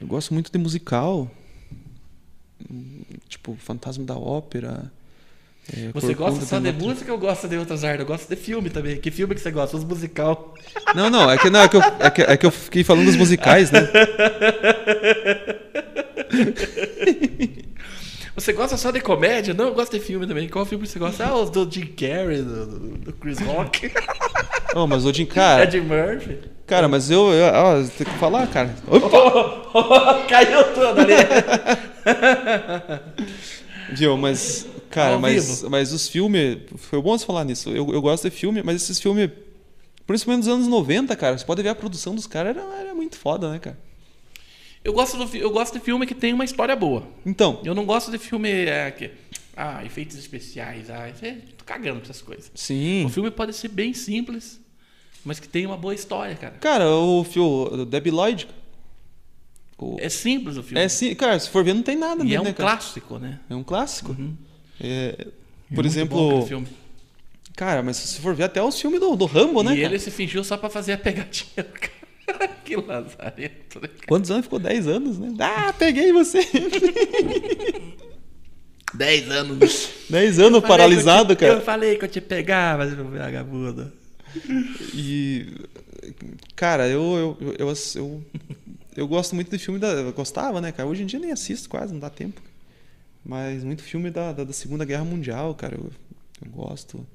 Eu gosto muito de musical, tipo Fantasma da Ópera. é, Você gosta só de música ou gosta de outras artes? Eu gosto de filme também. Que filme que você gosta? Os musical. Não, não, é que, não, é que, eu, é que, é que eu fiquei falando dos musicais, né? Você gosta só de comédia? Não, eu gosto de filme também. Qual filme você gosta? Ah, os do Jim Carrey, do, do- Chris Rock, Oh, mas o Jim, cara, Ed Murphy. Cara, mas eu, eu ó, tem que falar, cara. Opa! Caiu tudo ali. Viu, mas, cara, Ao mas, vivo. mas os filmes, foi bom você falar nisso. Eu, eu gosto de filme, mas esses filmes, principalmente dos anos 90, cara, você pode ver a produção dos caras, era, era muito foda, né, cara? Eu gosto, do, eu gosto de filme que tem uma história boa. Então, Eu não gosto de filme é, que. Ah, efeitos especiais. Ah, isso é, tô cagando pra essas coisas. sim. O filme pode ser bem simples, mas que tem uma boa história, cara. Cara, o filme, Debbie Lloyd, o- É simples o filme. é sim, cara, se for ver, não tem nada e mesmo, é um né, cara? clássico, né? É um clássico. Uhum. É, É por muito exemplo, filme. Cara, mas se for ver até os filmes do, do Rambo, né? e cara? ele se fingiu só pra fazer a pegadinha. que lazareto, né? cara? Quantos anos? Ficou 10 anos, né? Ah, peguei você! 10 anos. 10 anos paralisado, Eu te- Eu cara. falei que eu te pegava, vagabundo. E. Cara, eu, eu, eu, eu, eu gosto muito de filme da. Eu gostava, né, cara? Hoje em dia nem assisto quase, não dá tempo. Mas muito filme da, da, da Segunda Guerra Mundial, cara. Eu, eu gosto.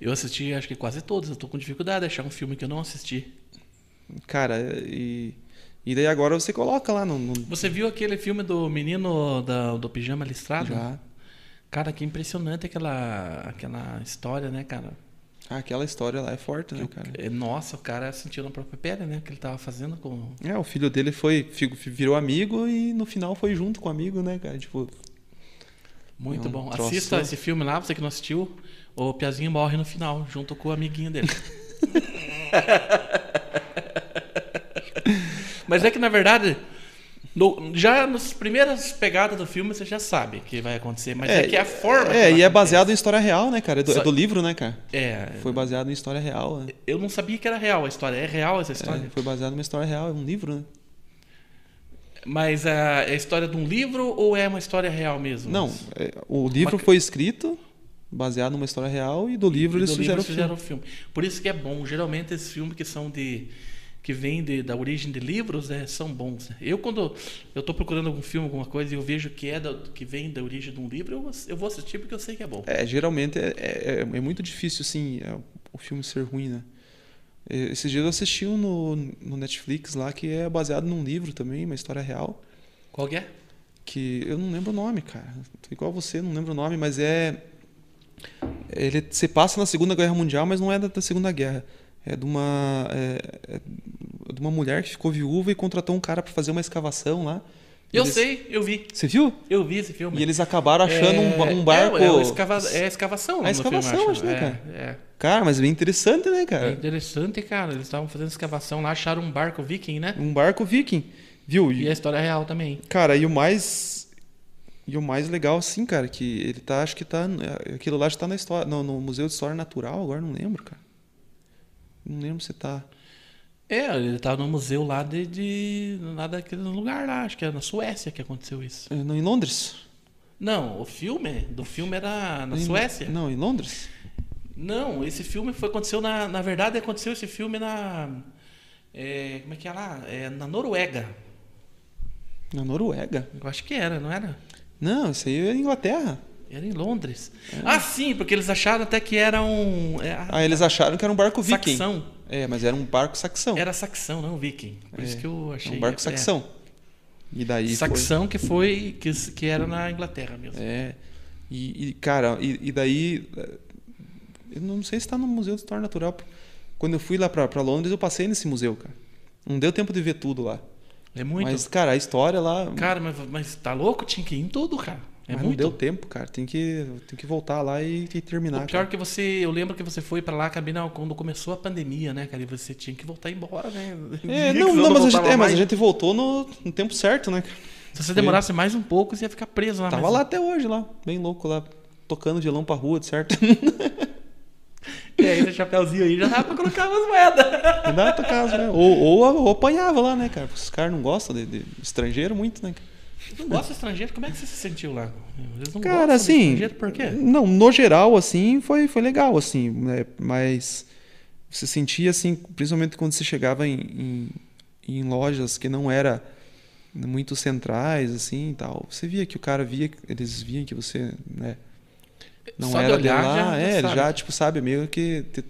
Eu assisti, acho que quase todos. Eu tô com dificuldade de achar um filme que eu não assisti. Cara, e. E daí agora você coloca lá no. no Você viu aquele filme do menino da- do pijama listrado? já. Cara, que impressionante aquela, aquela história, né, cara? Ah, aquela história lá é forte, né, cara? é, Nossa, o cara sentiu na própria pele, né? O que ele tava fazendo com. É, o filho dele foi. Virou amigo e no final foi junto com o amigo, né, cara? Tipo. Muito É um bom. troço- Assista esse filme lá, você que não assistiu. O Piazinho morre no final, junto com o amiguinho dele. Mas é que, na verdade, no- já nas primeiras pegadas do filme você já sabe que vai acontecer. Mas é, que a forma. É, e é baseado em história real, né, cara? É do, é Só- do livro, né, cara? É. Foi baseado em história real, né? Eu não sabia que era real a história. É real essa É, história? foi baseado numa história real, é um livro, né? Mas a, é a história de um livro ou é uma história real mesmo? Não, é, o livro Uma- foi escrito baseado numa história real e do livro E eles do fizeram, livro o fizeram filme. o filme. Por isso que é bom. Geralmente esses filmes que são de que vêm de, da origem de livros é, são bons. Eu quando eu estou procurando algum filme, alguma coisa e eu vejo que é da, que vem da origem de um livro, eu, vou- eu vou assistir porque eu sei que é bom. É, geralmente é, é, é muito difícil, assim, é, o filme ser ruim, né? É, Esses dias eu assisti um no, no Netflix lá que é baseado num livro também, uma história real. Qual que é? que eu não lembro o nome, cara. Tô igual você, não lembro o nome, mas é ele se passa na Segunda Guerra Mundial, mas não é da, da Segunda Guerra. É de uma é, é de uma mulher que ficou viúva e contratou um cara para fazer uma escavação lá. Eu Eles- sei, eu vi. Você viu? Eu vi esse filme. E eles acabaram achando um É, um, barco. É, é, escava- é a escavação. É filme, escavação, eu acho, né, É, cara? é. Cara, mas bem interessante, né, É cara? interessante, cara. Eles estavam fazendo escavação lá, acharam um barco viking, né? Um barco viking, viu? E a história é real também. Cara, e o mais. E o mais legal, assim, cara, que ele tá, acho que tá. Aquilo lá já tá na história, no, no Museu de História Natural, agora não lembro, cara. Não lembro se tá. É, ele tava no museu lá de, de lá daquele lugar lá, acho que era na Suécia que aconteceu isso. é, Não, em Londres? Não, o filme do filme era na Em- Suécia. Não, em Londres? Não, esse filme foi aconteceu na na verdade aconteceu esse filme na é, como é que é lá? É, na Noruega. Na Noruega? Eu acho que era, não era? Não, isso aí é Inglaterra. Era em Londres. Ah, sim, porque eles acharam até que era um é, Ah, eles acharam que era um barco viking. saxão. É, mas era um barco saxão. Era saxão, não viking. Por isso É, que eu achei. um barco é. saxão. E daí Saxão que foi que, que era na Inglaterra mesmo. foi. É. E, e, cara, e, e daí. eh, Eu não sei se tá no Museu de História Natural. Quando eu fui lá pra, pra Londres, eu passei nesse museu, cara. Não deu tempo de ver tudo lá. É muito. Mas, cara, a história lá. Cara, mas, mas tá louco? Tinha que ir em tudo, cara. É mas não muito. deu tempo, cara. Tem que, tem que voltar lá e, e terminar. O pior cara. que você, eu lembro que você foi pra lá cabina quando começou a pandemia, né, cara? E você tinha que voltar embora, né? É, não, não, mas, a gente, é, mas a gente voltou no, no tempo certo, né? cara? Se você demorasse mais um pouco, você ia ficar preso lá. Tava mas- lá até hoje, lá, bem louco lá, tocando violão pra rua, de certo? E aí, esse chapéuzinho aí já dava pra colocar umas moedas. Não dá pra casa, né? Ou, ou, ou apanhava lá, né, cara? Porque os caras não gostam de, de estrangeiro muito, né? cara? Não gosta de estrangeiro? Como é que você se sentiu lá? Cara, assim. por quê? Não, no geral, assim, foi, foi legal, assim, né? Mas você sentia, assim, principalmente quando você chegava em, em, em lojas que não era muito centrais, assim e tal. Você via que o cara via, eles viam que você, né? Não Só era de olhar lá, já- é, sabe. já, tipo, sabe, meio que. te-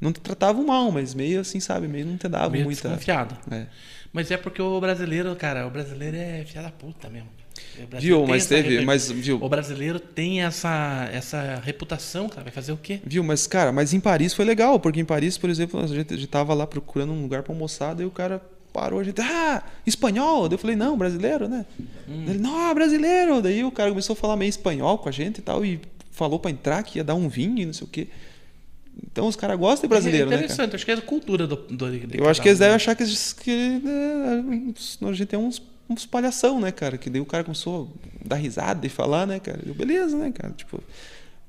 não te tratavam mal, mas meio assim, sabe, meio não te davam Meio muita. desconfiado. É. Mas é porque o brasileiro, cara, o brasileiro é filha da puta mesmo. Viu, mas teve, repe- mas viu, O brasileiro tem essa, essa reputação, cara. Vai fazer o quê? Viu, mas cara, mas em Paris foi legal, porque em Paris, por exemplo, a gente, a gente tava lá procurando um lugar pra almoçar, daí o cara parou, a gente, ah, espanhol? Daí eu falei, não, brasileiro, né? Hum. Ele, não, brasileiro. Daí o cara começou a falar meio espanhol com a gente e tal, e falou pra entrar que ia dar um vinho e não sei o quê. Então os caras gostam de brasileiro, é né, interessante, acho que é da cultura do, do de Eu acho que eles devem né? achar que, que né, a gente é uns, uns palhação, né, cara? Que daí o cara começou a dar risada e falar, né, cara? Eu, beleza, né, cara? Tipo,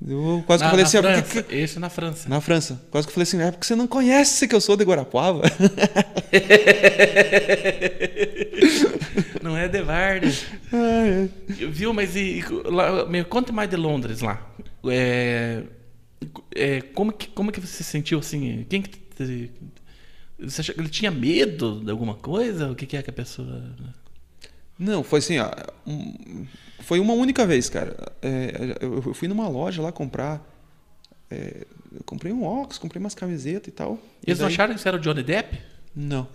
eu quase que Na, eu falei assim, ah, que França, que- esse na França. na França. Quase que eu falei assim, é porque você não conhece que eu sou de Guarapuava. Não é de Vardy. Ah, é. Viu, mas e, e lá, me conta mais de Londres lá. É, é, como, que, como que você se sentiu assim? Quem que você achou que ele tinha medo de alguma coisa? O que, que é que a pessoa. Não, foi assim, ó, um- foi uma única vez, cara. É, eu, eu fui numa loja lá comprar. é, eu comprei um óculos, comprei umas camisetas e tal. E Eles daí- acharam que você era o Johnny Depp? Não.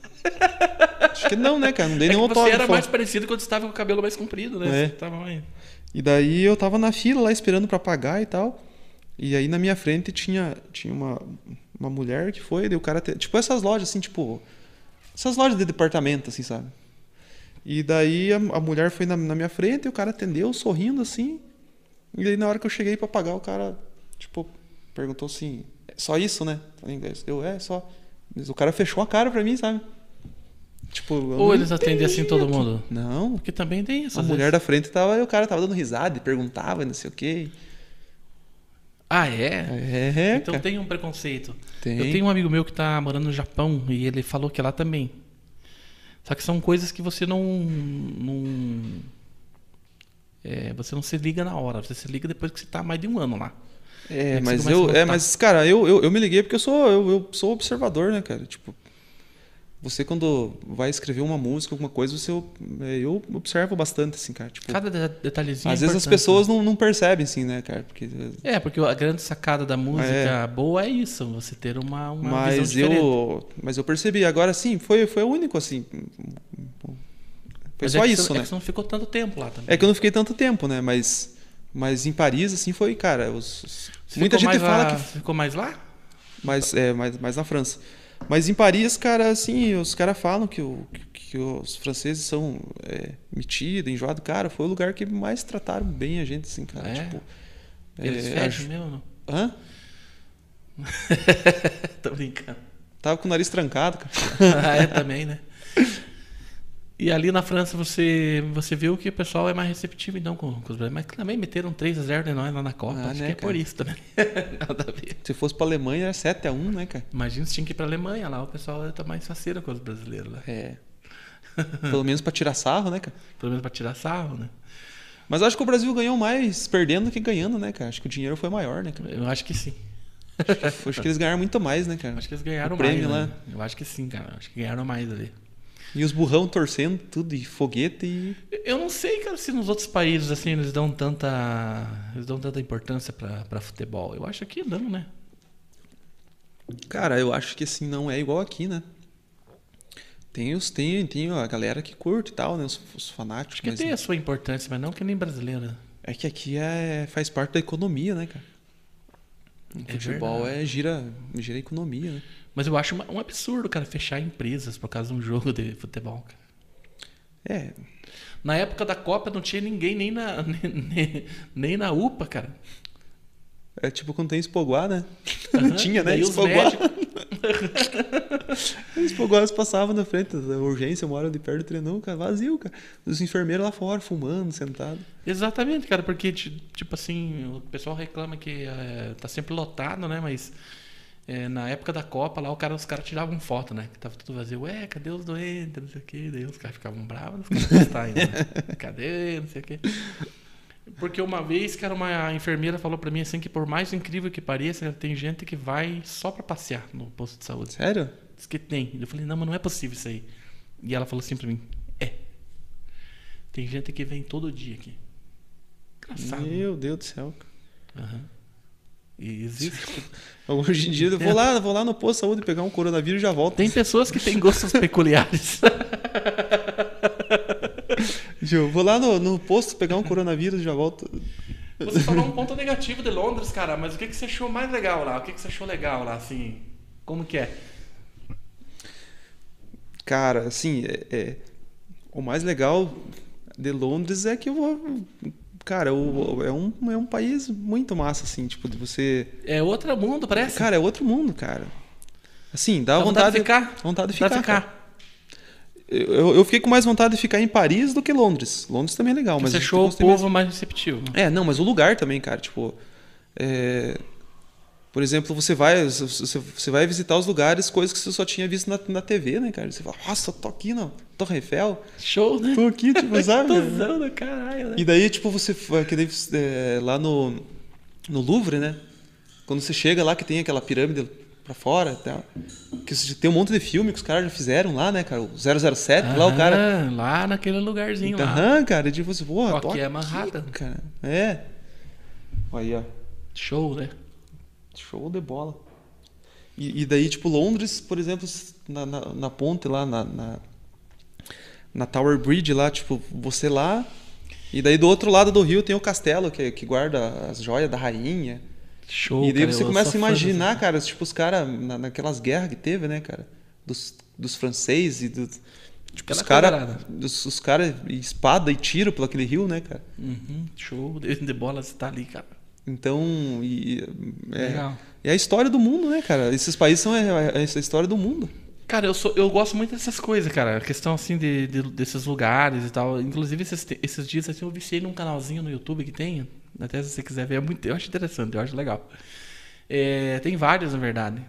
Acho que não, né, cara? Não dei É nenhum você era autógrafo. mais parecido quando você estava com o cabelo mais comprido, né? É. Tava. E daí eu tava na fila lá esperando pra pagar e tal. E aí na minha frente tinha, tinha uma, uma mulher que foi, daí o cara. te- Tipo essas lojas assim, tipo. Essas lojas de departamento, assim, sabe? E daí a, a mulher foi na, na minha frente e o cara atendeu, sorrindo assim. E aí na hora que eu cheguei pra pagar, o cara, tipo, perguntou assim: "É só isso, né? Em inglês. Eu, é, só. Mas o cara fechou a cara pra mim, sabe? Tipo. Ou eles atendem assim todo mundo? Não, Porque também tem isso. a mulher vezes. da frente tava, e o cara tava dando risada e perguntava, e não sei o quê. Ah, é? É, então cara. tem um preconceito. Tem. Eu tenho um amigo meu que tá morando no Japão e ele falou que lá também. Só que são coisas que você não. não é, você não se liga na hora, você se liga depois que você tá há mais de um ano lá. É, mas eu, é, mas cara, eu, eu, eu me liguei porque eu sou eu, eu sou observador, né, cara? Tipo, você quando vai escrever uma música, alguma coisa, você é, eu observo bastante assim, cara. Tipo, Cada de- detalhezinho. às é vezes as importante, pessoas não, não percebem assim, né, cara? Porque né? É, porque a grande sacada da música boa é isso, você ter uma, uma visão mas diferente. eu mas eu percebi agora sim, foi foi o único assim. Foi Mas só é que isso, você, né? É que você não ficou tanto tempo lá também. É que eu não fiquei tanto tempo, né? Mas, mas em Paris, assim, foi, cara. Os, os- muita gente fala lá- que. Ficou mais lá? Mas, é, mais, mais na França. Mas em Paris, cara, assim, os caras falam que, o, que, que os franceses são é, metidos, enjoados. Cara, foi o lugar que mais trataram bem a gente, assim, cara. É? Tipo, Eles é, fecham mesmo? não? Hã? Tô brincando. Tava com o nariz trancado, cara. ah, é também, né? E ali na França você, você viu que o pessoal é mais receptivo então com, com os brasileiros. Mas também meteram 3x0 de nós lá na Copa. Ah, Acho né, que é cara? por isso também. Nada a ver. Se fosse pra Alemanha, era 7x1, né, cara? Imagina se tinha que ir pra Alemanha lá, o pessoal tá mais faceiro com os brasileiros lá. É. Pelo menos pra tirar sarro, né, cara? Pelo menos pra tirar sarro, né? Mas acho que o Brasil ganhou mais perdendo do que ganhando, né, cara? Acho que o dinheiro foi maior, né, cara? Eu acho que sim. Acho que eles ganharam muito mais, né, cara? Acho que eles ganharam O prêmio mais. lá. né? Eu acho que sim, cara. Acho que ganharam mais ali. E os burrão torcendo tudo, e foguete e. Eu não sei, cara, se nos outros países assim eles dão tanta, eles dão tanta importância pra pra futebol. Eu acho que não, né? Cara, eu acho que assim não é igual aqui, né? Tem os tem, tem a galera que curte e tal, né? Os, os fanáticos. Acho que mas tem a sua importância, mas não que nem brasileira. É que aqui é, faz parte da economia, né, cara? O É futebol é gira, gira economia, né? Mas eu acho um absurdo, cara, fechar empresas por causa de um jogo de futebol, cara. É, Na época da Copa não tinha ninguém nem na, nem, nem na UPA, cara. é tipo quando tem Espoguá, né? Não Aham, tinha, né? Espoguá. Os Espoguás passavam na frente da urgência, hora de perto do treinão, cara, vazio, cara. Os enfermeiros lá fora, fumando, sentado. Exatamente, cara, porque, ti- tipo assim, o pessoal reclama que é, tá sempre lotado, né? Mas é, na época da Copa lá, o cara, os caras tiravam foto, né? Que tava tudo vazio. Ué, cadê os doentes? Não sei o quê. Daí os caras ficavam bravos, os caras postar ainda. Né? Cadê? Não sei o quê. Porque uma vez, cara, uma enfermeira falou pra mim assim que por mais incrível que pareça, tem gente que vai só pra passear no posto de saúde. Sério? Diz que tem. Eu falei, não, mas não é possível isso aí. E ela falou assim pra mim, é. Tem gente que vem todo dia aqui. Engraçado. né? Meu Deus do céu. Aham. E existe. Hoje em dia eu vou lá, vou lá no posto de saúde pegar um coronavírus e já volto. Tem pessoas que têm gostos peculiares. Eu vou lá no, no posto pegar um coronavírus e já volto. Você falou um ponto negativo de Londres, cara, mas o que, que você achou mais legal lá? O que, que você achou legal lá, assim? Como que é? Cara, assim, é, é- o mais legal de Londres é que eu vou. Cara, o- é, um, é um país muito massa, assim, tipo, de você. É outro mundo, parece. Cara, é outro mundo, cara. Assim, dá, Dá vontade, de ficar. Vontade de Dá ficar. cara. ficar. Eu, eu fiquei com mais vontade de ficar em Paris do que Londres. Londres também é legal, mas Você achou o gostei mais- povo mais receptivo. É, não, mas o lugar também, cara, tipo, é, por exemplo, você vai, você, vai visitar os lugares, coisas que você só tinha visto na, na TV, né, cara? Você fala, nossa, tô aqui na Torre Eiffel, Show, né? tô aqui, tipo, sabe? Tuzão do caralho, né? E daí, tipo, você vai- que daí, é, lá no, no Louvre, né? Quando você chega lá que tem aquela pirâmide pra fora, e tal, que tem um monte de filme que os caras já fizeram lá, né, cara? O 007, lá o cara Lá naquele lugarzinho lá. Aham, cara, tipo assim, tô que é aqui, Manhattan. cara. É. Aí, ó. Show, né? Show de bola. E, e daí, tipo, Londres, por exemplo, na, na, na ponte lá, na, na, na Tower Bridge lá, tipo, você lá. E daí do outro lado do rio tem o castelo que, que guarda as joias da rainha. Show, e daí cara, você começa a fã imaginar, dessa- cara, tipo, os caras, na, naquelas guerras que teve, né, cara? Dos, dos franceses e do, Tipo, os caras os, os cara, espada e tiro pelo aquele rio, né, cara? Uhum, show de, de bola você tá ali, cara. Então, e, é, Legal. é a história do mundo, né, cara? Esses países são é, é essa história do mundo. Cara, eu, sou, eu gosto muito dessas coisas, cara. A questão, assim, de, de- desses lugares e tal. Inclusive, esses, esses dias, assim, eu viciei num canalzinho no YouTube que tem. Até se você quiser ver, é muito, eu acho interessante, eu acho legal. É, tem vários, na verdade.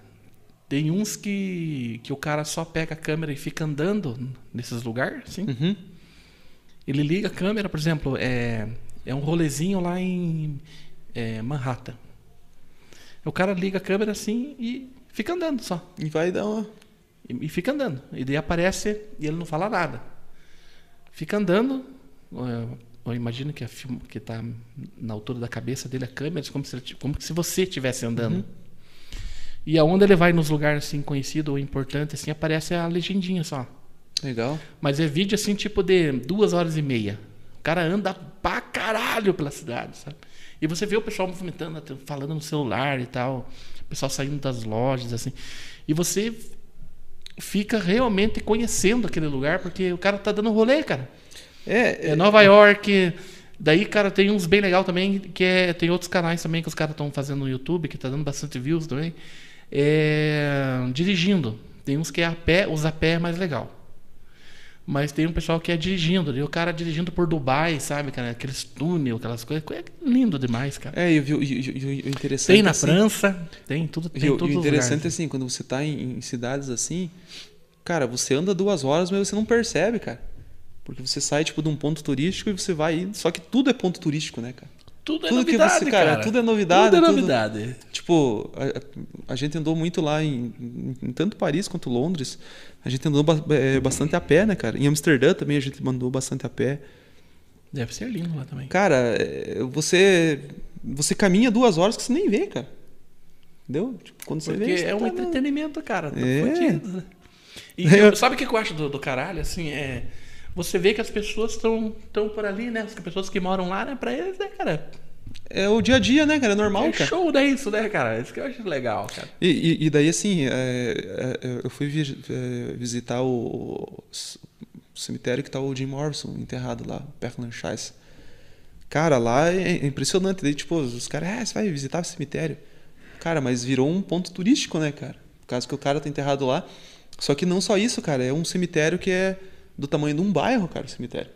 Tem uns que, que o cara só pega a câmera e fica andando nesses lugares, assim. Uhum. Ele liga a câmera, por exemplo, é, é um rolezinho lá em é, Manhattan. O cara liga a câmera assim e fica andando só. E vai dar uma. E, e fica andando. E daí aparece e ele não fala nada. Fica andando. Eu, eu imagino que, a film, que tá na altura da cabeça dele a câmera, como se, como se você estivesse andando. E aonde ele vai nos lugares assim conhecido ou importante assim aparece a legendinha só. Legal. Mas é vídeo assim, tipo de duas horas e meia. O cara anda pra caralho pela cidade, sabe? E você vê o pessoal movimentando, falando no celular e tal. O pessoal saindo das lojas, assim. E você fica realmente conhecendo aquele lugar, porque o cara tá dando rolê, cara. É, É Nova York, Daí, cara, tem uns bem legal também, que é. Tem outros canais também que os caras estão fazendo no YouTube, que tá dando bastante views também. É, dirigindo. Tem uns que é a pé, os a pé é mais legal. Mas tem um pessoal que é dirigindo, e o cara dirigindo por Dubai, sabe, cara? Aqueles túnel, aquelas coisas. É lindo demais, cara. É, e o, interessante. Tem na assim, França, tem tudo. Tem e, o- todos e o interessante é lugares. assim, quando você tá em, em cidades assim, cara, você anda duas horas, mas você não percebe, cara. Porque você sai, tipo, de um ponto turístico e você vai. Só que tudo é ponto turístico, né, cara? Tudo é tudo que novidade, você- cara, tudo é novidade, Tudo é tudo- novidade. Tipo, a, a gente andou muito lá em, em- em tanto Paris quanto Londres. A gente andou é, bastante a pé, né, cara? Em Amsterdã também a gente andou bastante a pé. Deve ser lindo lá também. Cara, é, você você caminha duas horas que você nem vê, cara. Entendeu? Tipo, quando você Porque vê, você é um tá entretenimento, cara. Tá É. fudido, né? E eu- sabe o que eu acho do, do caralho? Assim, é. Você vê que as pessoas estão tão por ali, né? As pessoas que moram lá, né? Pra eles, né, cara? É o dia a dia, né, cara? É normal, é cara. show, né? Isso, né, cara? Isso que eu acho legal, cara. E, e- e daí, assim, é, é, eu fui é, visitar o, o cemitério que tá o Jim Morrison enterrado lá, Perthlanchais. Cara, lá é impressionante. Daí, tipo, os caras, ah, você vai visitar o cemitério. Cara, mas virou um ponto turístico, né, cara? Por causa que o cara tá enterrado lá. Só que não só isso, cara. É um cemitério que é do tamanho de um bairro, cara, o cemitério.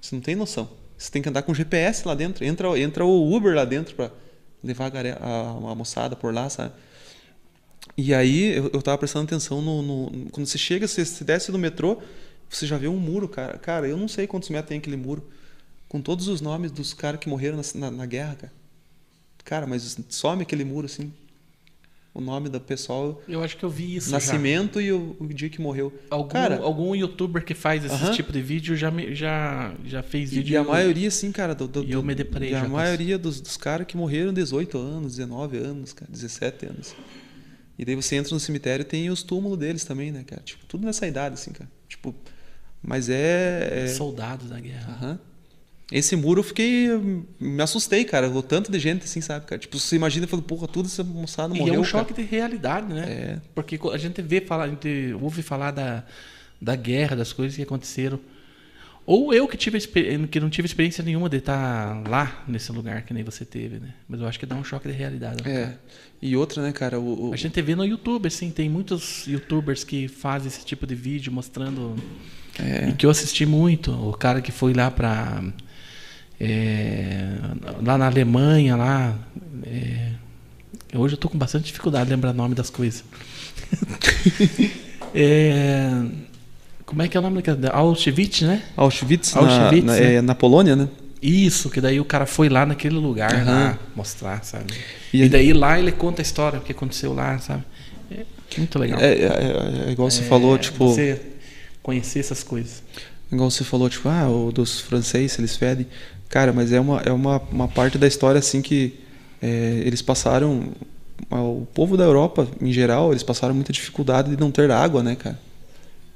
Você não tem noção. Você tem que andar com GPS lá dentro. Entra, entra o Uber lá dentro pra levar a, a, a moçada por lá, sabe? E aí eu, eu tava prestando atenção no, no- Quando você chega, você, você desce do metrô, você já vê um muro, cara. Cara, eu não sei quantos metros tem aquele muro. Com todos os nomes dos caras que morreram na, na, na guerra, cara. Cara, mas some aquele muro, assim. O nome do pessoal, Eu acho que eu vi isso. já. nascimento e o, o dia que morreu. Algum, cara, algum youtuber que faz esse Aham. tipo de vídeo já, me- já, já fez vídeo. e a maioria, assim, cara, do, do, E eu me deparei já a maioria dos, dos caras que morreram 18 anos, 19 anos, cara, 17 anos. E daí você entra no cemitério e tem os túmulos deles também, né, cara? Tipo, tudo nessa idade, assim, cara. Tipo, mas é. é... Soldados da guerra. Aham. Esse muro eu fiquei. Me assustei, cara. O tanto de gente, assim, sabe, cara? Tipo, você imagina e fala, porra, tudo essa moçada E morreu. é um cara. choque de realidade, né? É. Porque a gente vê falar, a gente ouve falar da, da guerra, das coisas que aconteceram. Ou eu que tive que não tive experiência nenhuma de estar lá nesse lugar que nem você teve, né? Mas eu acho que dá um choque de realidade. né, É. cara? E outra, né, cara? O, o- A gente vê no YouTube, assim, tem muitos youtubers que fazem esse tipo de vídeo mostrando. É. E que eu assisti muito. O cara que foi lá pra. É, lá na Alemanha, lá. é, hoje eu tô com bastante dificuldade de lembrar o nome das coisas. É, como é que é o nome daquela? Auschwitz, né? Auschwitz, Auschwitz, na, na, né? é, na Polônia, né? Isso, que daí o cara foi lá naquele lugar Aham. lá mostrar, sabe? E E, aí- daí lá ele conta a história, o que aconteceu lá, sabe? É muito legal. É, é- é igual você É, falou, tipo. Você conhecer essas coisas. Igual você falou, tipo, ah, o dos franceses, eles fedem. Cara, mas é uma, é uma, uma parte da história, assim, que é, eles passaram. O povo da Europa, em geral, eles passaram muita dificuldade de não ter água, né, cara?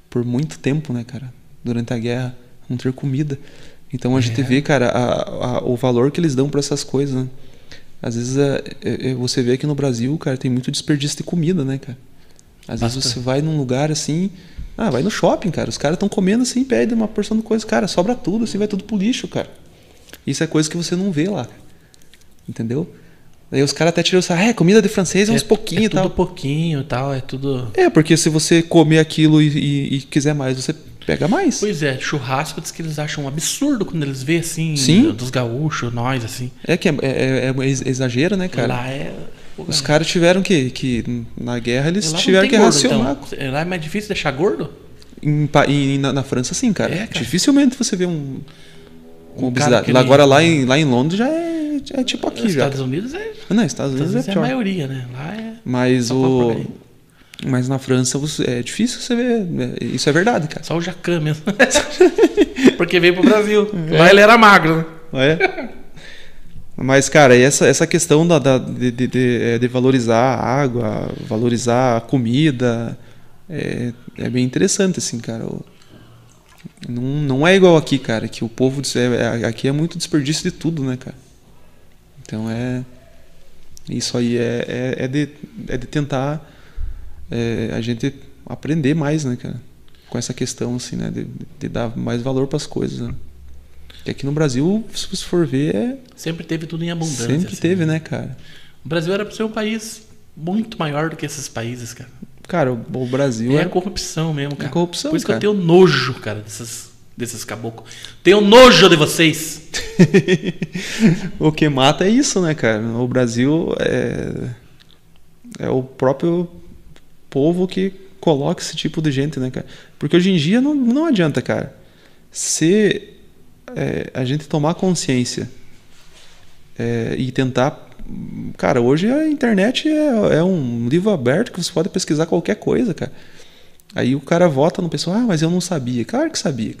Por muito tempo, né, cara? Durante a guerra, não ter comida. Então a gente É. vê, cara, a- a- o valor que eles dão para essas coisas, né? Às vezes é, é- é- você vê aqui no Brasil, cara, tem muito desperdício de comida, né, cara? Às vezes Bastante. você vai num lugar assim, ah, vai no shopping, cara. Os caras estão comendo assim, pede uma porção de coisa, cara, sobra tudo, assim, vai tudo pro lixo, cara. Isso é coisa que você não vê lá. Entendeu? Aí os caras até tiram ah, é, comida de francês é uns pouquinho é e tal. tudo pouquinho e tal, é tudo. É, porque se você comer aquilo e, e- e quiser mais, você pega mais. Pois é, churrasco diz que eles acham um absurdo quando eles vê assim, Sim. dos gaúchos, nós, assim. É que é, é- é ex- exagero, né, cara? Lá é. Os cara, caras tiveram que, que, na guerra, eles tiveram que gordo, racionar. Então. Lá é mais difícil deixar gordo? Em, em- na, na França, sim, cara. É, cara. Dificilmente você vê um. Com obesidade. ele- Agora lá em, lá em Londres já é, é tipo aqui Nos já. Estados Unidos é, Não, Estados Unidos Estados Unidos é é a pior. maioria, né? Lá é. Mas o. Mas na França é difícil você ver. né? Isso é verdade, cara. Só o Jacan mesmo. Porque veio pro Brasil. Lá ele era magro, né? É. Mas, cara, essa, essa questão da, da- de, de- é, de valorizar a água, valorizar a comida, é, é bem interessante, assim, cara. O- não, não é igual aqui, cara, que o povo. é- aqui é muito desperdício de tudo, né, cara? Então é. Isso aí é, é, é de, é de tentar é, a gente aprender mais, né, cara? Com essa questão, assim, né? De, de dar mais valor para as coisas, né? Que aqui no Brasil, se você for ver, é... Sempre teve tudo em abundância. sempre assim. teve, né, cara? O Brasil era para ser um país muito maior do que esses países, cara. Cara, o, Brasil É, é, corrupção mesmo, cara. corrupção, Por isso cara. que eu tenho nojo, cara, desses, desses caboclos. Tenho nojo de vocês. o que mata é isso, né, cara? O Brasil é é o próprio povo que coloca esse tipo de gente, né, cara? Porque hoje em dia não, não adianta, cara. Se é, a gente tomar consciência é, e tentar. Cara, hoje a internet é, é um livro aberto que você pode pesquisar qualquer coisa, cara. Aí o cara vota no pessoal, ah, mas eu não sabia. Claro que sabia.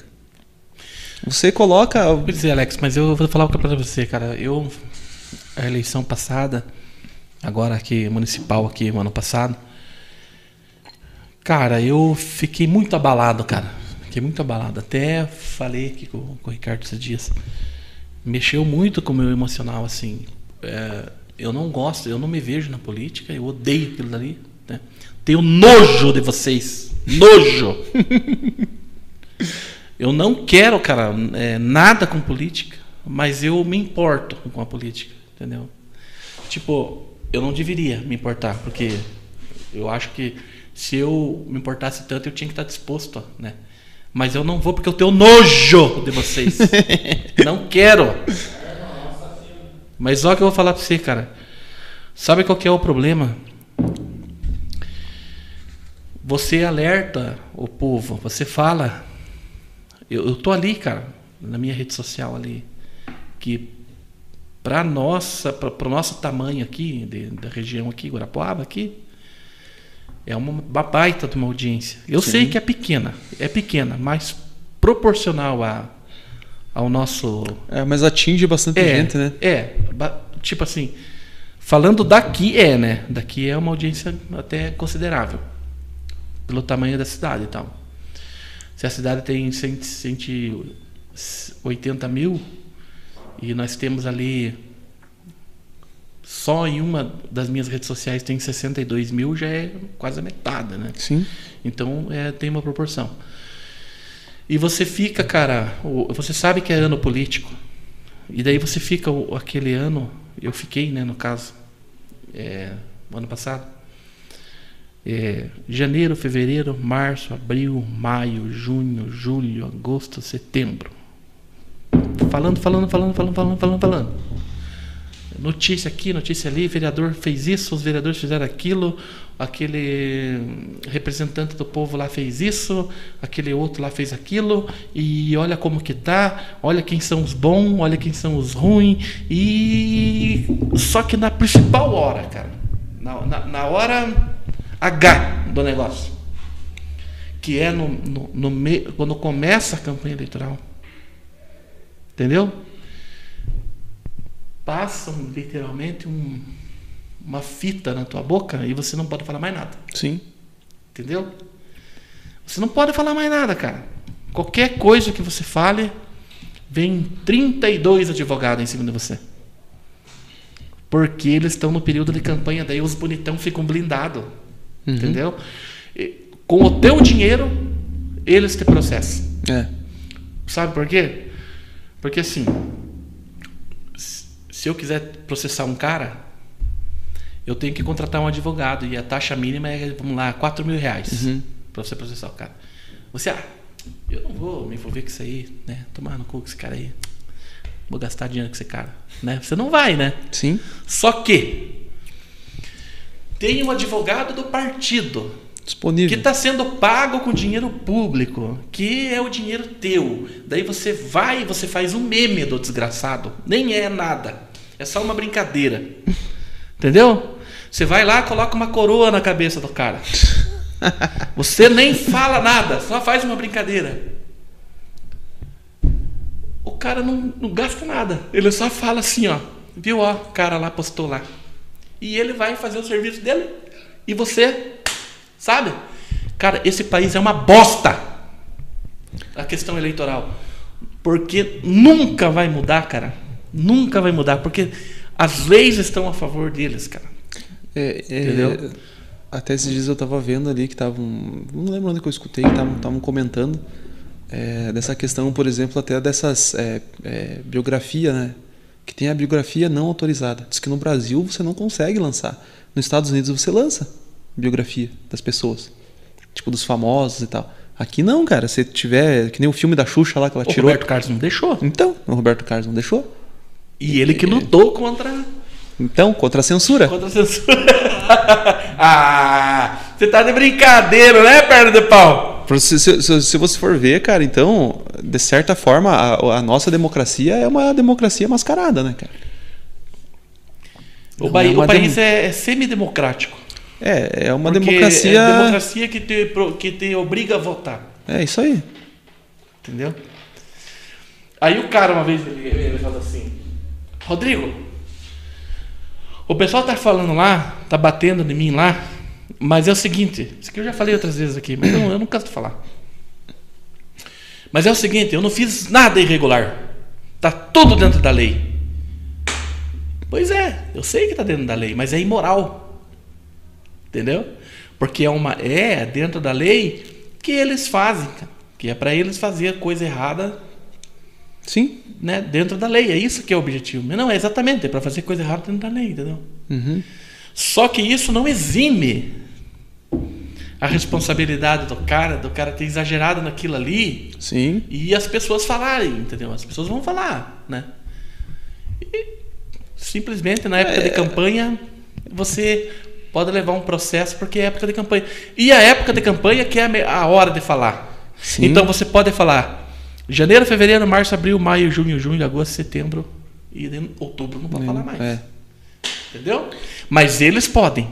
Você coloca. Pois é, Alex, mas eu vou falar uma coisa pra você, cara. Eu, a eleição passada, agora aqui, municipal aqui, ano passado, cara, eu fiquei muito abalado, cara. Fiquei muito abalado. Até falei aqui com, com o Ricardo esses dias. Mexeu muito com o meu emocional, assim. É, eu não gosto, eu não me vejo na política, eu odeio aquilo dali. Né? Tenho nojo de vocês. Nojo! Eu não quero, cara, é, nada com política, mas eu me importo com a política, entendeu? Tipo, eu não deveria me importar, porque eu acho que se eu me importasse tanto, eu tinha que estar disposto, né? Mas eu não vou porque eu tenho nojo de vocês. não quero. Mas olha o que eu vou falar pra você, cara. Sabe qual que é o problema? Você alerta o povo, você fala. Eu, eu tô ali, cara, na minha rede social ali, que para nossa, para o nosso tamanho aqui, de, da região aqui, Guarapuava aqui, é uma baita de uma audiência. Eu Sim. sei que é pequena, é pequena, mas proporcional a, ao nosso É, mas atinge bastante é, gente, né? É, tipo assim, falando daqui é, né? Daqui é uma audiência até considerável, pelo tamanho da cidade e tal. Se a cidade tem 100 180 mil e nós temos ali só em uma das minhas redes sociais tem 62 mil, já é quase a metade, né? Sim. Então é, tem uma proporção. E você fica, cara, você sabe que é ano político. E daí você fica aquele ano, eu fiquei, né, no caso, é, ano passado. É, janeiro, fevereiro, março, abril, maio, junho, julho, agosto, setembro. Falando, falando, falando, falando, falando, falando, falando. Notícia aqui, notícia ali, vereador fez isso, os vereadores fizeram aquilo, aquele representante do povo lá fez isso, aquele outro lá fez aquilo, e olha como que tá, olha quem são os bons, olha quem são os ruins, e só que na principal hora, cara, na, na, na hora H do negócio, que é no, no, no me, quando começa a campanha eleitoral, entendeu? Passam literalmente um- uma fita na tua boca e você não pode falar mais nada. Sim. Entendeu? Você não pode falar mais nada, cara. Qualquer coisa que você fale, vem 32 advogados em cima de você. Porque eles estão no período de campanha, daí os bonitão ficam blindados. Uhum. Entendeu? E com o teu dinheiro, eles te processam. É. Sabe por quê? Porque assim, se eu quiser processar um cara, eu tenho que contratar um advogado e a taxa mínima é, vamos lá, 4 mil reais Uhum. para você processar o cara. Você, ah, eu não vou me envolver com isso aí, né? Tomar no cu com esse cara aí. Vou gastar dinheiro com esse cara, né? Você não vai, né? Sim. Só que tem um advogado do partido que Disponível. está sendo pago com dinheiro público, que é o dinheiro teu. Daí você vai e você faz um meme do desgraçado. Nem é nada. É só uma brincadeira. Entendeu? Você vai lá, coloca uma coroa na cabeça do cara. Você nem fala nada, só faz uma brincadeira. O cara não, não gasta nada. Ele só fala assim, ó. Viu, ó, o cara lá postou lá. E ele vai fazer o serviço dele. E você, sabe? Cara, esse país é uma bosta. A questão eleitoral. Porque nunca vai mudar, cara. Nunca vai mudar. Porque as leis estão a favor deles, cara. É, é, Entendeu? Até esses dias eu tava vendo ali que estavam. Não lembro onde que eu escutei, que estavam comentando é, dessa questão, por exemplo, até dessas é, é, biografia, né? Que tem a biografia não autorizada. Diz que no Brasil você não consegue lançar. Nos Estados Unidos você lança biografia das pessoas, tipo dos famosos e tal. Aqui não, cara. Se tiver que nem o filme da Xuxa lá que ela O tirou. Roberto Carlos não deixou. Então, o Roberto Carlos não deixou. E ele que lutou contra, Então, contra a censura. contra a censura. ah, você tá de brincadeira, né, perna de pau? Se, se- se- você for ver, cara, então, de certa forma, a, a nossa democracia é uma democracia mascarada, né, cara? O, bai- é o país dem- é, é semidemocrático. É, é uma democracia. É democracia que te, que te obriga a votar. É isso aí. Entendeu? Aí o cara uma vez ele, ele falou assim: Rodrigo, o pessoal tá falando lá, tá batendo em mim lá, mas é o seguinte, isso aqui eu já falei outras vezes aqui, mas eu, não canso de falar. Mas é o seguinte, eu não fiz nada irregular. Tá tudo dentro da lei. Pois é, eu sei que tá dentro da lei, mas é imoral. Entendeu? Porque é uma é dentro da lei que eles fazem, que é para eles fazer coisa errada, Sim. né, dentro da lei. É isso que é o objetivo. Mas não é exatamente, é para fazer coisa errada dentro da lei, entendeu? Uhum. Só que isso não exime a responsabilidade do cara, do cara ter exagerado naquilo ali Sim. e as pessoas falarem, entendeu? As pessoas vão falar, né? E simplesmente na época de campanha você pode levar um processo porque é época de campanha. E a época de campanha que é a hora de falar. Sim. Então você pode falar janeiro, fevereiro, março, abril, maio, junho, julho, agosto, setembro e em outubro não pode falar mais. É. Entendeu? Mas eles podem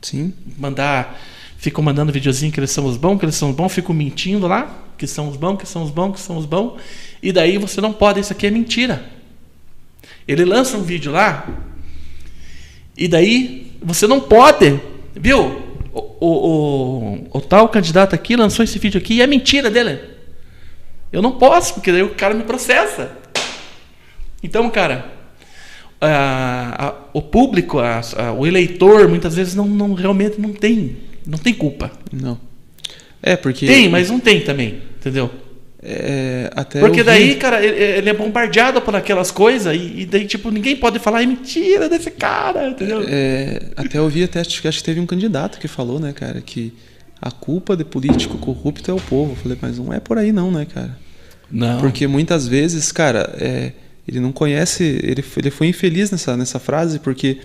Sim. mandar, ficam mandando videozinho que eles são os bons, que eles são os bons, ficam mentindo lá, que são os bons, que são os bons, que são os bons. E daí você não pode, isso aqui é mentira. Ele lança um vídeo lá, e daí você não pode, viu? O, o, o, o tal candidato aqui lançou esse vídeo aqui e é mentira dele. Eu não posso, porque daí o cara me processa. Então, cara, a- a- o público, a- o eleitor, muitas vezes não, não- realmente não tem, não tem culpa. Não. É, porque. Tem, mas não tem também, entendeu? É, até Porque daí, cara, ele, ele é bombardeado por aquelas coisas e, e daí, tipo, ninguém pode falar é mentira desse cara, entendeu? É, até eu vi, até, acho, que- acho que teve um candidato que falou, né, cara, que a culpa de político corrupto é o povo. Eu falei, mas não é por aí não, né, cara? Não. Porque muitas vezes, cara, é, ele não conhece, ele, foi- ele foi infeliz nessa, nessa frase porque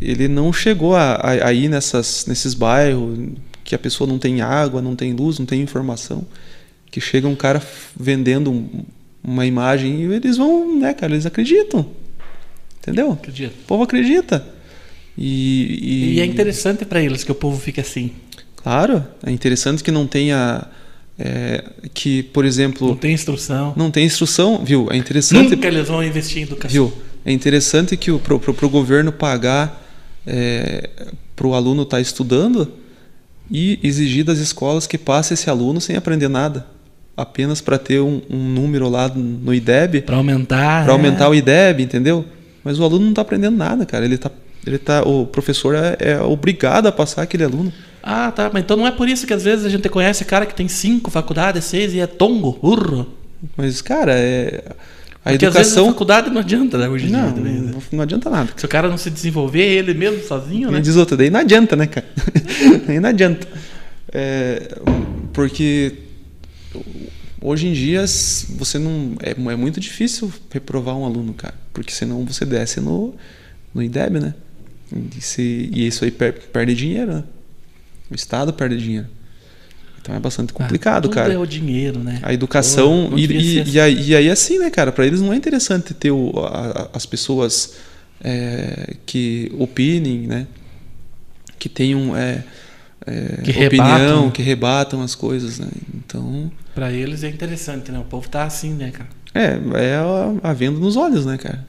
ele não chegou a, a, a ir nessas, nesses bairros que a pessoa não tem água, não tem luz, não tem informação, que chega um cara vendendo um- uma imagem e eles vão, né, cara, eles acreditam, entendeu? O povo acredita. E, e, E é interessante pra eles que o povo fique assim. Claro, é interessante que não tenha, é, que, por exemplo, Não tem instrução. não tem instrução, viu? É interessante, Nunca eles vão investir em educação. viu? É interessante que o pro, pro governo pagar é, para o aluno estar estudando e exigir das escolas que passe esse aluno sem aprender nada, apenas para ter um, um número lá no IDEB, Pra aumentar. para aumentar o IDEB, entendeu? Mas o aluno não está aprendendo nada, cara. Ele tá, ele tá, o professor é, é obrigado a passar aquele aluno. Ah, tá. Mas então não é por isso que às vezes a gente conhece cara que tem cinco faculdades, seis e é tongo, burro. Mas, cara, é a Porque às vezes a educação faculdade não adianta, né, hoje em não, dia. também, né? não, adianta nada. Se o cara não se desenvolver ele mesmo sozinho, né? Diz outro, daí não adianta, né, cara? Daí não adianta. É, porque hoje em dia você não. É, é muito difícil reprovar um aluno, cara. Porque senão você desce no, no IDEB, né? E, se- e isso aí per- perde dinheiro, né? O Estado perde dinheiro. Então é bastante complicado, Ah, tudo cara. é o dinheiro, né? A educação. Pô, e, e, e, aí, e aí, assim, né, cara? Pra eles não é interessante ter o, a- as pessoas é, que opinem, né? Que tenham é, é, Que opinião, rebatam. que rebatam as coisas, né? Então. Pra eles é interessante, né? O povo tá assim, né, cara? É, é a, a venda nos olhos, né, cara?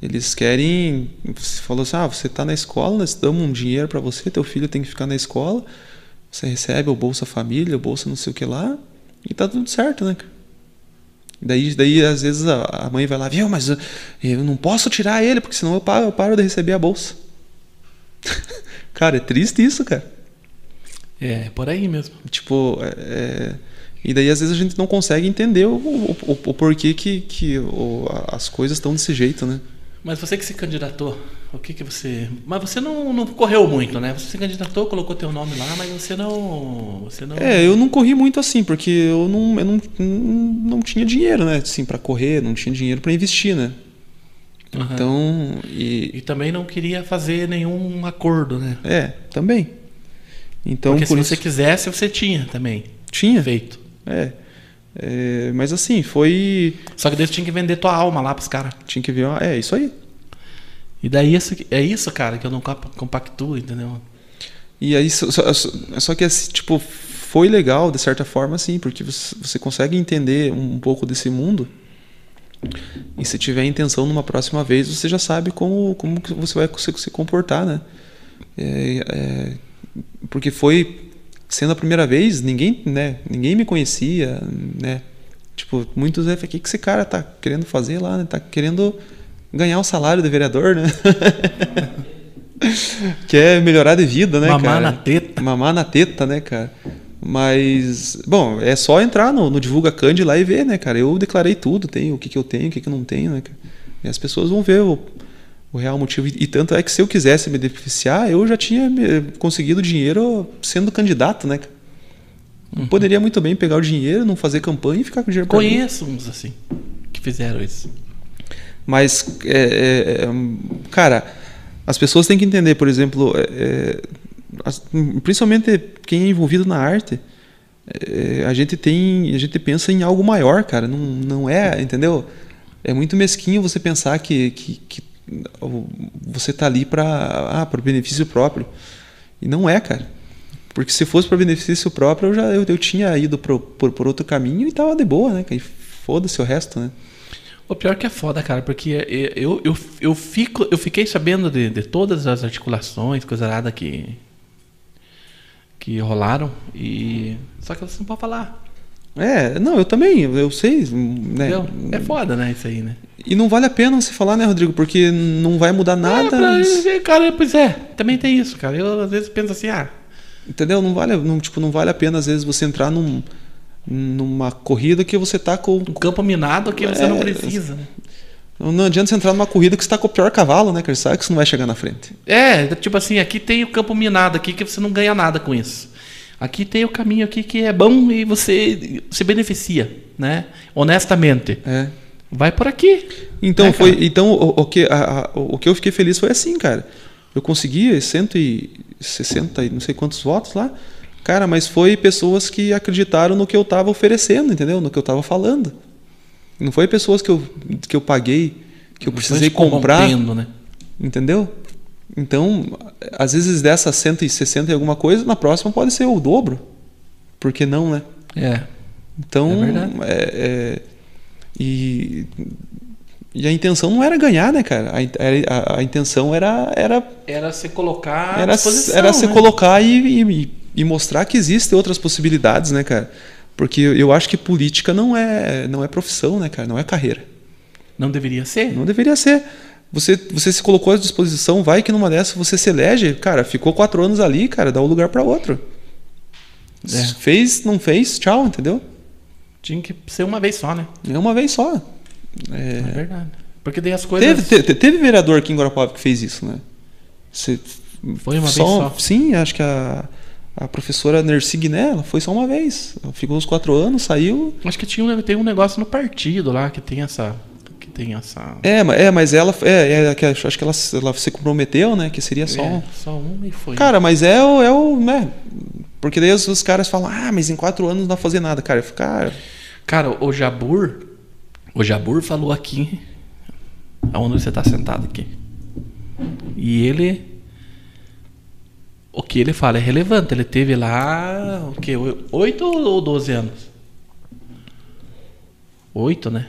Eles querem. Você falou assim: ah, você tá na escola, nós damos um dinheiro pra você, teu filho tem que ficar na escola, você recebe o Bolsa Família, o Bolsa não sei o que lá, e tá tudo certo, né, cara? Daí, daí às vezes, a, mãe vai lá, viu, mas eu, eu não posso tirar ele, porque senão eu paro, eu paro de receber a bolsa. cara, é triste isso, cara. É, por aí mesmo. Tipo, é, é, e daí às vezes a gente não consegue entender o, o, o, o porquê que, que o, as coisas estão desse jeito, né? Mas você que se candidatou, o que que você. Mas você não, não correu muito, né? Você se candidatou, colocou teu nome lá, mas você não. Você não... É, eu não corri muito assim, porque eu não, eu não, não tinha dinheiro, né? Assim, para correr, não tinha dinheiro para investir, né? Uhum. Então. E, E também não queria fazer nenhum acordo, né? é, também. Então, Porque por se isso. você quisesse, você tinha também Tinha. feito. É. É, mas assim, foi. Só que daí você tinha que vender tua alma lá pros caras. Tinha que ver. É, isso aí. E daí é isso, cara, que eu não compa- compactuo, entendeu? E aí, só, só, que, assim, tipo, foi legal, de certa forma, sim, porque você, você consegue entender um pouco desse mundo. E se tiver intenção numa próxima vez, você já sabe como, como que você vai se, se comportar, né? É, é, porque foi sendo a primeira vez, ninguém, né? Ninguém me conhecia, né? Tipo, muitos é, o que que esse cara tá querendo fazer lá, né? Tá querendo ganhar o salário de vereador, né? Quer melhorar de vida, né, Mamar cara? na teta. Mamar na teta, né, cara? Mas, bom, é só entrar no, no Divulga Cand lá e ver, né, cara? Eu declarei tudo, tenho o que, que eu tenho, o que, que eu não tenho, né, cara? E as pessoas vão ver o, o real motivo. E, tanto é que se eu quisesse me beneficiar, eu já tinha me- conseguido dinheiro sendo candidato, né? Eu Poderia muito bem pegar o dinheiro, não fazer campanha e ficar com o dinheiro. Conheço uns assim, que fizeram isso. Mas, é, é, cara, as pessoas têm que entender, por exemplo, é, principalmente quem é envolvido na arte, a gente tem, a gente pensa em algo maior, cara. Não, não é, entendeu? É muito mesquinho você pensar que, que, que você tá ali para ah, para benefício próprio. E não é, cara. Porque se fosse para benefício próprio, eu já eu, eu tinha ido pro, por, por outro caminho e tava de boa, né? cara? E foda-se o resto, né? O pior que é foda, cara, porque eu, eu, eu, fico, eu fiquei sabendo de, de todas as articulações, coisa nada que, que rolaram, e só que você não pode falar. É, não, eu também, eu sei, né? Entendeu? É foda, né, isso aí, né? E não vale a pena você falar, né, Rodrigo? Porque não vai mudar É, nada. pra- cara, pois é, também tem isso, cara. Eu às vezes penso assim, ah, Entendeu? Não vale, não, tipo, não vale a pena às vezes você entrar num, numa corrida que você tá com. um campo minado que você É, não precisa, né? Não adianta você entrar numa corrida que você tá com o pior cavalo, né? Que você sabe que você não vai chegar na frente. É, tipo assim, aqui tem o campo minado aqui que você não ganha nada com isso. Aqui tem o caminho aqui que é bom e você se beneficia, né? Honestamente. É. Vai por aqui. Então É, foi, cara. então o, o que a- a- o que eu fiquei feliz foi assim, cara. Eu consegui 160 e não sei quantos votos lá. Cara, mas foi pessoas que acreditaram no que eu tava oferecendo, entendeu? No que eu tava falando. Não foi pessoas que eu, que eu paguei, que eu precisei comprar, né? entendeu? Então, às vezes dessas 160 e alguma coisa, na próxima pode ser o dobro. Por que não, né? É. Então, É é- é- e, e a intenção não era ganhar, né, cara? A, a- a intenção era era Era se colocar era, era se né? colocar e, e, e mostrar que existem outras possibilidades, né, cara? Porque eu- eu acho que política não é não é profissão, né, cara? Não é carreira. Não deveria ser? Não deveria ser. Você, você se colocou à disposição, vai que numa dessas você se elege, cara, ficou quatro anos ali, cara, dá um lugar para outro. É. Fez, não fez, tchau, entendeu? Tinha que ser uma vez só, né? É uma vez só. É, É, verdade. Porque daí as coisas. Teve, te- teve vereador aqui em Guarapuava que fez isso, né? Você- Foi uma vez só. Sim, acho que a, a professora Nercy Guiné, ela foi só uma vez. Ficou uns quatro anos, saiu. Acho que tinha um, tem um negócio no partido lá que tem essa. Tem essa. É, é mas ela. É, é, acho que ela, ela se comprometeu, né? Que seria só. um- É, só um e foi. Cara, mas é o. É o né? Porque daí os, os caras falam, ah, mas em quatro anos não pra fazer nada. Cara, eu fico, cara. Cara, o Jabur. O Jabur falou aqui. Aonde você tá sentado aqui. E ele. O que ele fala é relevante. Ele teve lá. O que? Oito ou 12 anos? Oito, né?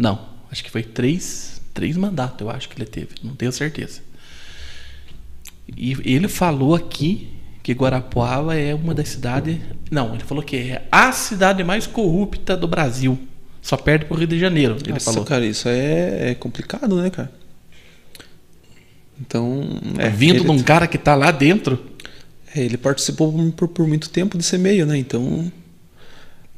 Não. Acho que foi três. Três mandatos, eu acho que ele teve. Não tenho certeza. E ele falou aqui que Guarapuava é uma das cidades. Não, ele falou que é a cidade mais corrupta do Brasil. Só perde pro Rio de Janeiro. Ele Nossa, falou. cara, isso é, é complicado, né, cara? Então, é, Vindo ele, de um cara que tá lá dentro, é, ele participou por, por muito tempo desse meio, né? Então,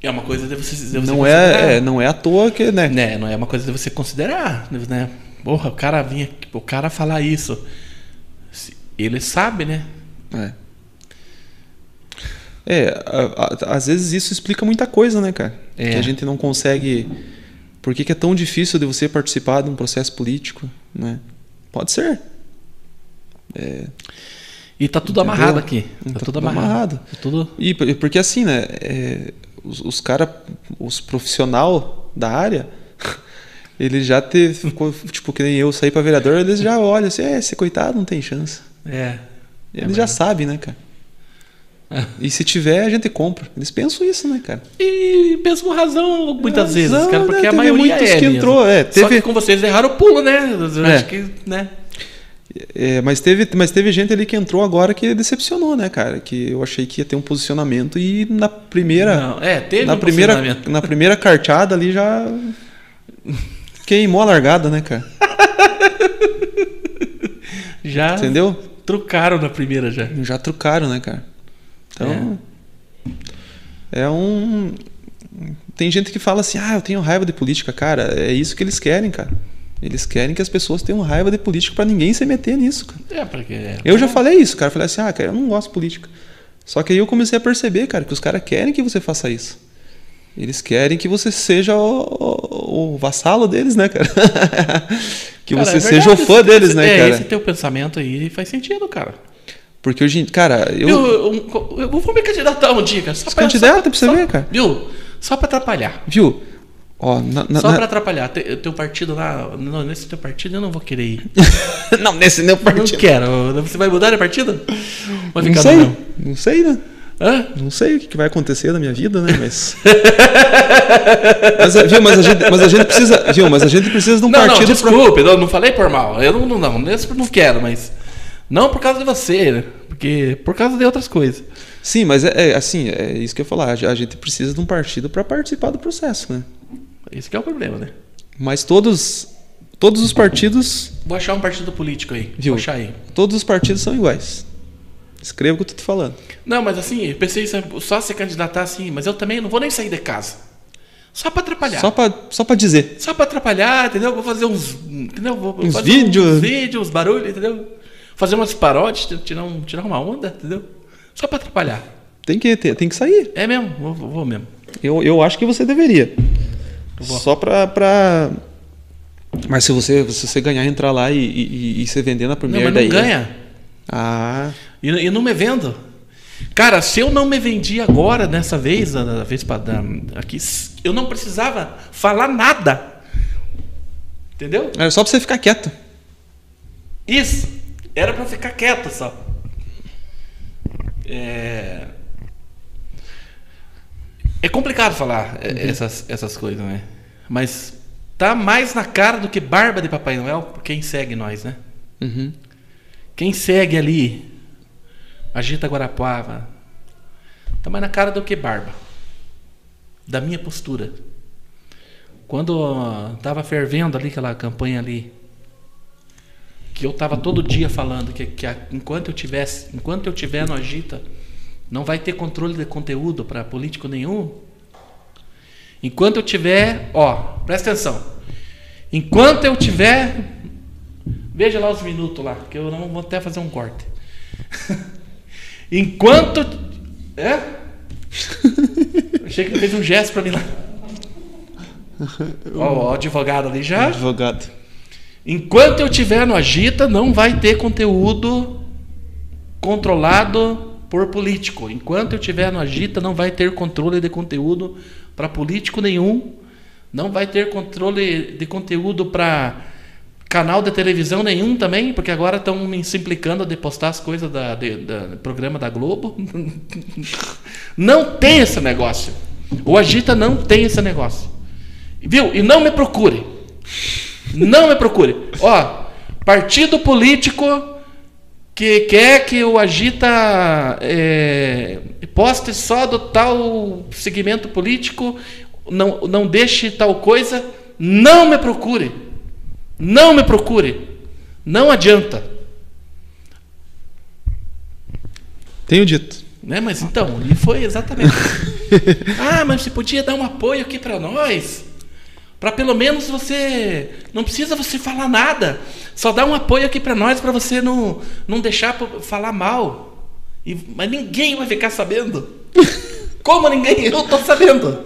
é uma coisa de você, de você não considerar. é, é, não é à toa que, né? né? Não é uma coisa de você considerar, né? Porra, o cara vinha, o cara falar isso. Ele sabe, né? É. É, a- a- às vezes isso explica muita coisa, né, cara? É. Que a gente não consegue. Por que, que é tão difícil de você participar de um processo político, né? Pode ser. E tá tudo Entendeu? amarrado aqui. Tá, Tá tudo tudo amarrado. amarrado. Tá tudo... E por- porque assim, né? é, os, os caras, os profissional da área, ele já teve, ficou, tipo, que nem eu sair pra vereador, eles já olham assim, é, esse coitado não tem chance. É. Eles já sabem, né, cara? E se tiver, a gente compra. Eles pensam isso, né, cara? E mesmo razão, muitas Razão, vezes, cara, porque né? a maioria muitos é que mesmo. entrou, é, Só teve- que com vocês erraram o pulo, né? Eu É. acho que, né? É, mas, teve, mas teve gente ali que entrou agora que decepcionou, né, cara? Que eu achei que ia ter um posicionamento e na primeira. Não, é, teve na, um primeira posicionamento. na primeira carteada ali já. Queimou a largada, né, cara? Já Entendeu? trucaram na primeira já. Já trucaram, né, cara? Então. É. um. Tem gente que fala assim, ah, eu tenho raiva de política, cara. É isso que eles querem, cara. Eles querem que as pessoas tenham raiva de política pra ninguém se meter nisso, cara. É, porque. Eu já falei isso, cara. Eu falei assim, ah, cara, eu não gosto de política. Só que aí eu comecei a perceber, cara, que os caras querem que você faça isso. Eles querem que você seja o, o- o vassalo deles, né, cara? que Cara, você é seja o fã esse- deles, esse- né, é, cara? Esse teu pensamento aí faz sentido, cara. Porque hoje, cara, eu. Eu, eu, eu vou me candidatar um dia, cara. Só Se candidata pra você só- ver, cara. Viu? Só pra atrapalhar. Viu? Ó, na, na- Só na- pra atrapalhar. Te- Teu partido lá. Não, nesse teu partido eu não vou querer ir. não, nesse meu Não partido. quero. Você vai mudar de partido? Vai Não ficar sei. no meu? Não sei, né? Hã? Não sei o que vai acontecer na minha vida, né? Mas. mas, viu, mas, a gente, mas a gente precisa. Viu, mas a gente precisa de um Não, não, partido pra- desculpe, não, não falei por mal. Eu não, não, não, nesse não quero, mas. Não por causa de você, né? Porque por causa de outras coisas. Sim, mas é, é assim, é isso que eu ia falar. A gente precisa de um partido para participar do processo, né? Esse que é o problema, né? Mas todos, todos os partidos, Vou achar um partido político aí. Viu? Vou achar aí. todos os partidos são iguais. Escreva o que eu tô te falando. Não, mas assim, eu pensei só se candidatar assim, mas eu também não vou nem sair de casa. Só pra atrapalhar. Só para só pra dizer. Só pra atrapalhar, entendeu? Vou fazer uns. Entendeu? Vou Uns fazer vídeos. Uns vídeos, uns barulhos, entendeu? Fazer umas paródias, tirar, um, tirar uma onda, entendeu? Só pra atrapalhar. Tem que, ter, tem que sair. É mesmo, vou, vou vou mesmo. Eu, eu acho que você deveria. Só pra, pra. Mas se você, se você ganhar, entrar lá e, e, e você vender na Não, primeira mas não daí. ganha. Ah, E, e não me vendo. Cara, se eu não me vendi agora, nessa vez, na vez pra, da, aqui, eu não precisava falar nada. Entendeu? era só pra você ficar quieto. Isso. Era pra ficar quieto só. É, é complicado falar é, essas, essas coisas, né? Mas tá mais na cara do que barba de Papai Noel por quem segue nós, né? Uhum. Quem segue ali, agita Guarapuava, tá mais na cara do que barba. Da minha postura. Quando ó, tava fervendo ali aquela campanha ali, que eu tava todo dia falando que, que a- enquanto eu tivesse, enquanto eu tiver no agita, não vai ter controle de conteúdo para político nenhum. Enquanto eu tiver, ó, presta atenção. Enquanto eu tiver Veja lá os minutos lá, que eu não vou até fazer um corte. Enquanto. É? Achei que ele fez um gesto pra mim lá. Ó, o advogado ali já. Advogado. Enquanto eu tiver no Agita, não vai ter conteúdo controlado por político. Enquanto eu tiver no Agita, não vai ter controle de conteúdo para político nenhum. Não vai ter controle de conteúdo para canal de televisão nenhum também, porque agora estão me implicando de postar as coisas da, de- da- do programa da Globo. Não tem esse negócio. O Agita não tem esse negócio. Viu? E não me procure. Não me procure. Ó, partido político que quer que o Agita é, poste só do tal segmento político, não, não deixe tal coisa, não me procure. Não me procure. Não adianta. Tenho dito. Né? Mas então, e foi exatamente. ah, mas você podia dar um apoio aqui para nós? Para pelo menos você não precisa você falar nada, só dá um apoio aqui para nós para você não não deixar falar mal. E, mas ninguém vai ficar sabendo. Como ninguém? Eu tô sabendo.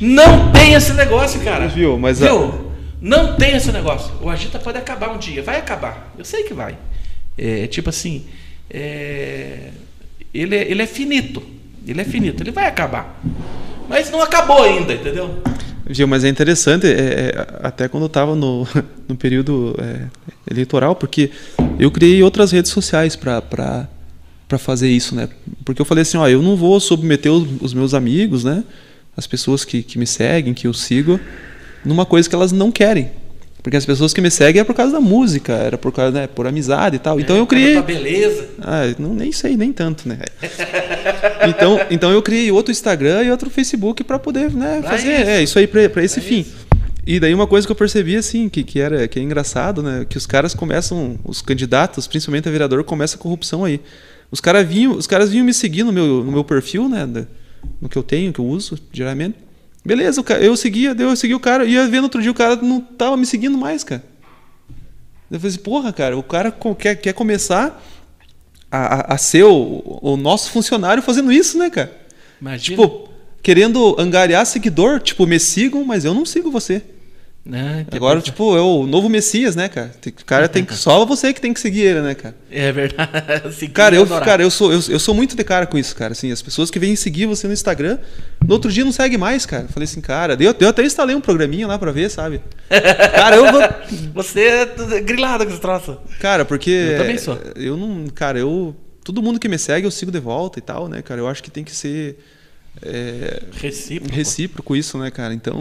Não tem esse negócio, cara. Viu? Mas Viu? A... Não tem esse negócio. O Agita pode acabar um dia. Vai acabar. Eu sei que vai. É, tipo assim. É... Ele, é, ele é finito. Ele é finito. Ele vai acabar. Mas não acabou ainda, entendeu? Viu, mas é interessante, é, é, até quando eu estava no, no período é, eleitoral, porque eu criei outras redes sociais para fazer isso, né? Porque eu falei assim, ó, eu não vou submeter os, os meus amigos, né? As pessoas que, que me seguem, que eu sigo, numa coisa que elas não querem. Porque as pessoas que me seguem é por causa da música, era por causa, né, por amizade e tal. É, então eu criei. Tua beleza. Ah, não nem sei nem tanto, né? então, então eu criei outro Instagram e outro Facebook para poder, né, pra fazer isso. é isso aí para esse pra fim. Isso. E daí uma coisa que eu percebi assim, que, que era que é engraçado, né, que os caras começam, os candidatos, principalmente a vereador, começa a corrupção aí. Os caras vinham, os caras vinham me seguir no meu, no meu perfil, né, no que eu tenho, que eu uso geralmente. Beleza, eu seguia, eu segui o cara, ia ver no outro dia o cara não tava me seguindo mais, cara. Eu falei assim, porra, cara, o cara quer, quer começar a, a, a ser o, o, nosso funcionário fazendo isso, né, cara? Imagina. Tipo, querendo angariar seguidor, tipo, me sigam, mas eu não sigo você. Né? Agora, tipo, é o novo Messias, né, cara? O cara tem que. Só você que tem que seguir ele, né, cara? É verdade. cara, eu, cara eu, sou, eu, eu sou muito de cara com isso, cara. Assim, as pessoas que vêm seguir você no Instagram, no outro dia não segue mais, cara. Falei assim, cara, eu, eu até instalei um programinha lá pra ver, sabe? cara, eu vou. Você é grilado com esse troço. Cara, porque. Eu também sou. Eu não. Cara, eu. Todo mundo que me segue, eu sigo de volta e tal, né, cara? Eu acho que tem que ser é, recíproco. recíproco isso, né, cara? Então,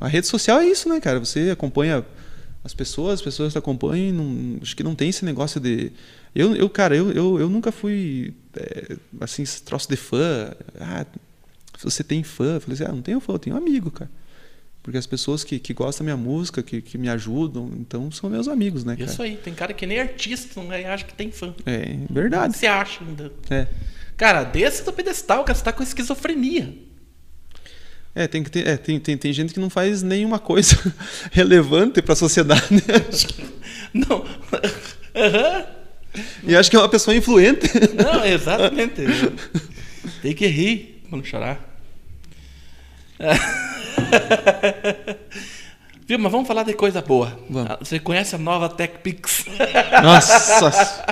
a rede social é isso, né, cara? Você acompanha as pessoas, as pessoas te acompanham, não, acho que não tem esse negócio de eu, eu cara, eu, eu, eu nunca fui é, assim, esse troço de fã. Ah, você tem fã? Eu falei assim, ah, não tenho fã, eu tenho amigo, cara. Porque as pessoas que, que gostam da minha música, que, que me ajudam, então são meus amigos, né, cara? Isso aí, tem cara que nem artista não acha que tem fã. É, verdade. Você acha ainda. É. Cara, desce do pedestal, cara, você tá com esquizofrenia. É, tem, que ter, é, tem, tem, tem gente que não faz nenhuma coisa relevante para a sociedade. não. Uhum. E acho que é uma pessoa influente. Não, exatamente. Tem que rir não chorar. Viu, mas vamos falar de coisa boa. Vamos. Você conhece a nova TechPix? Nossa!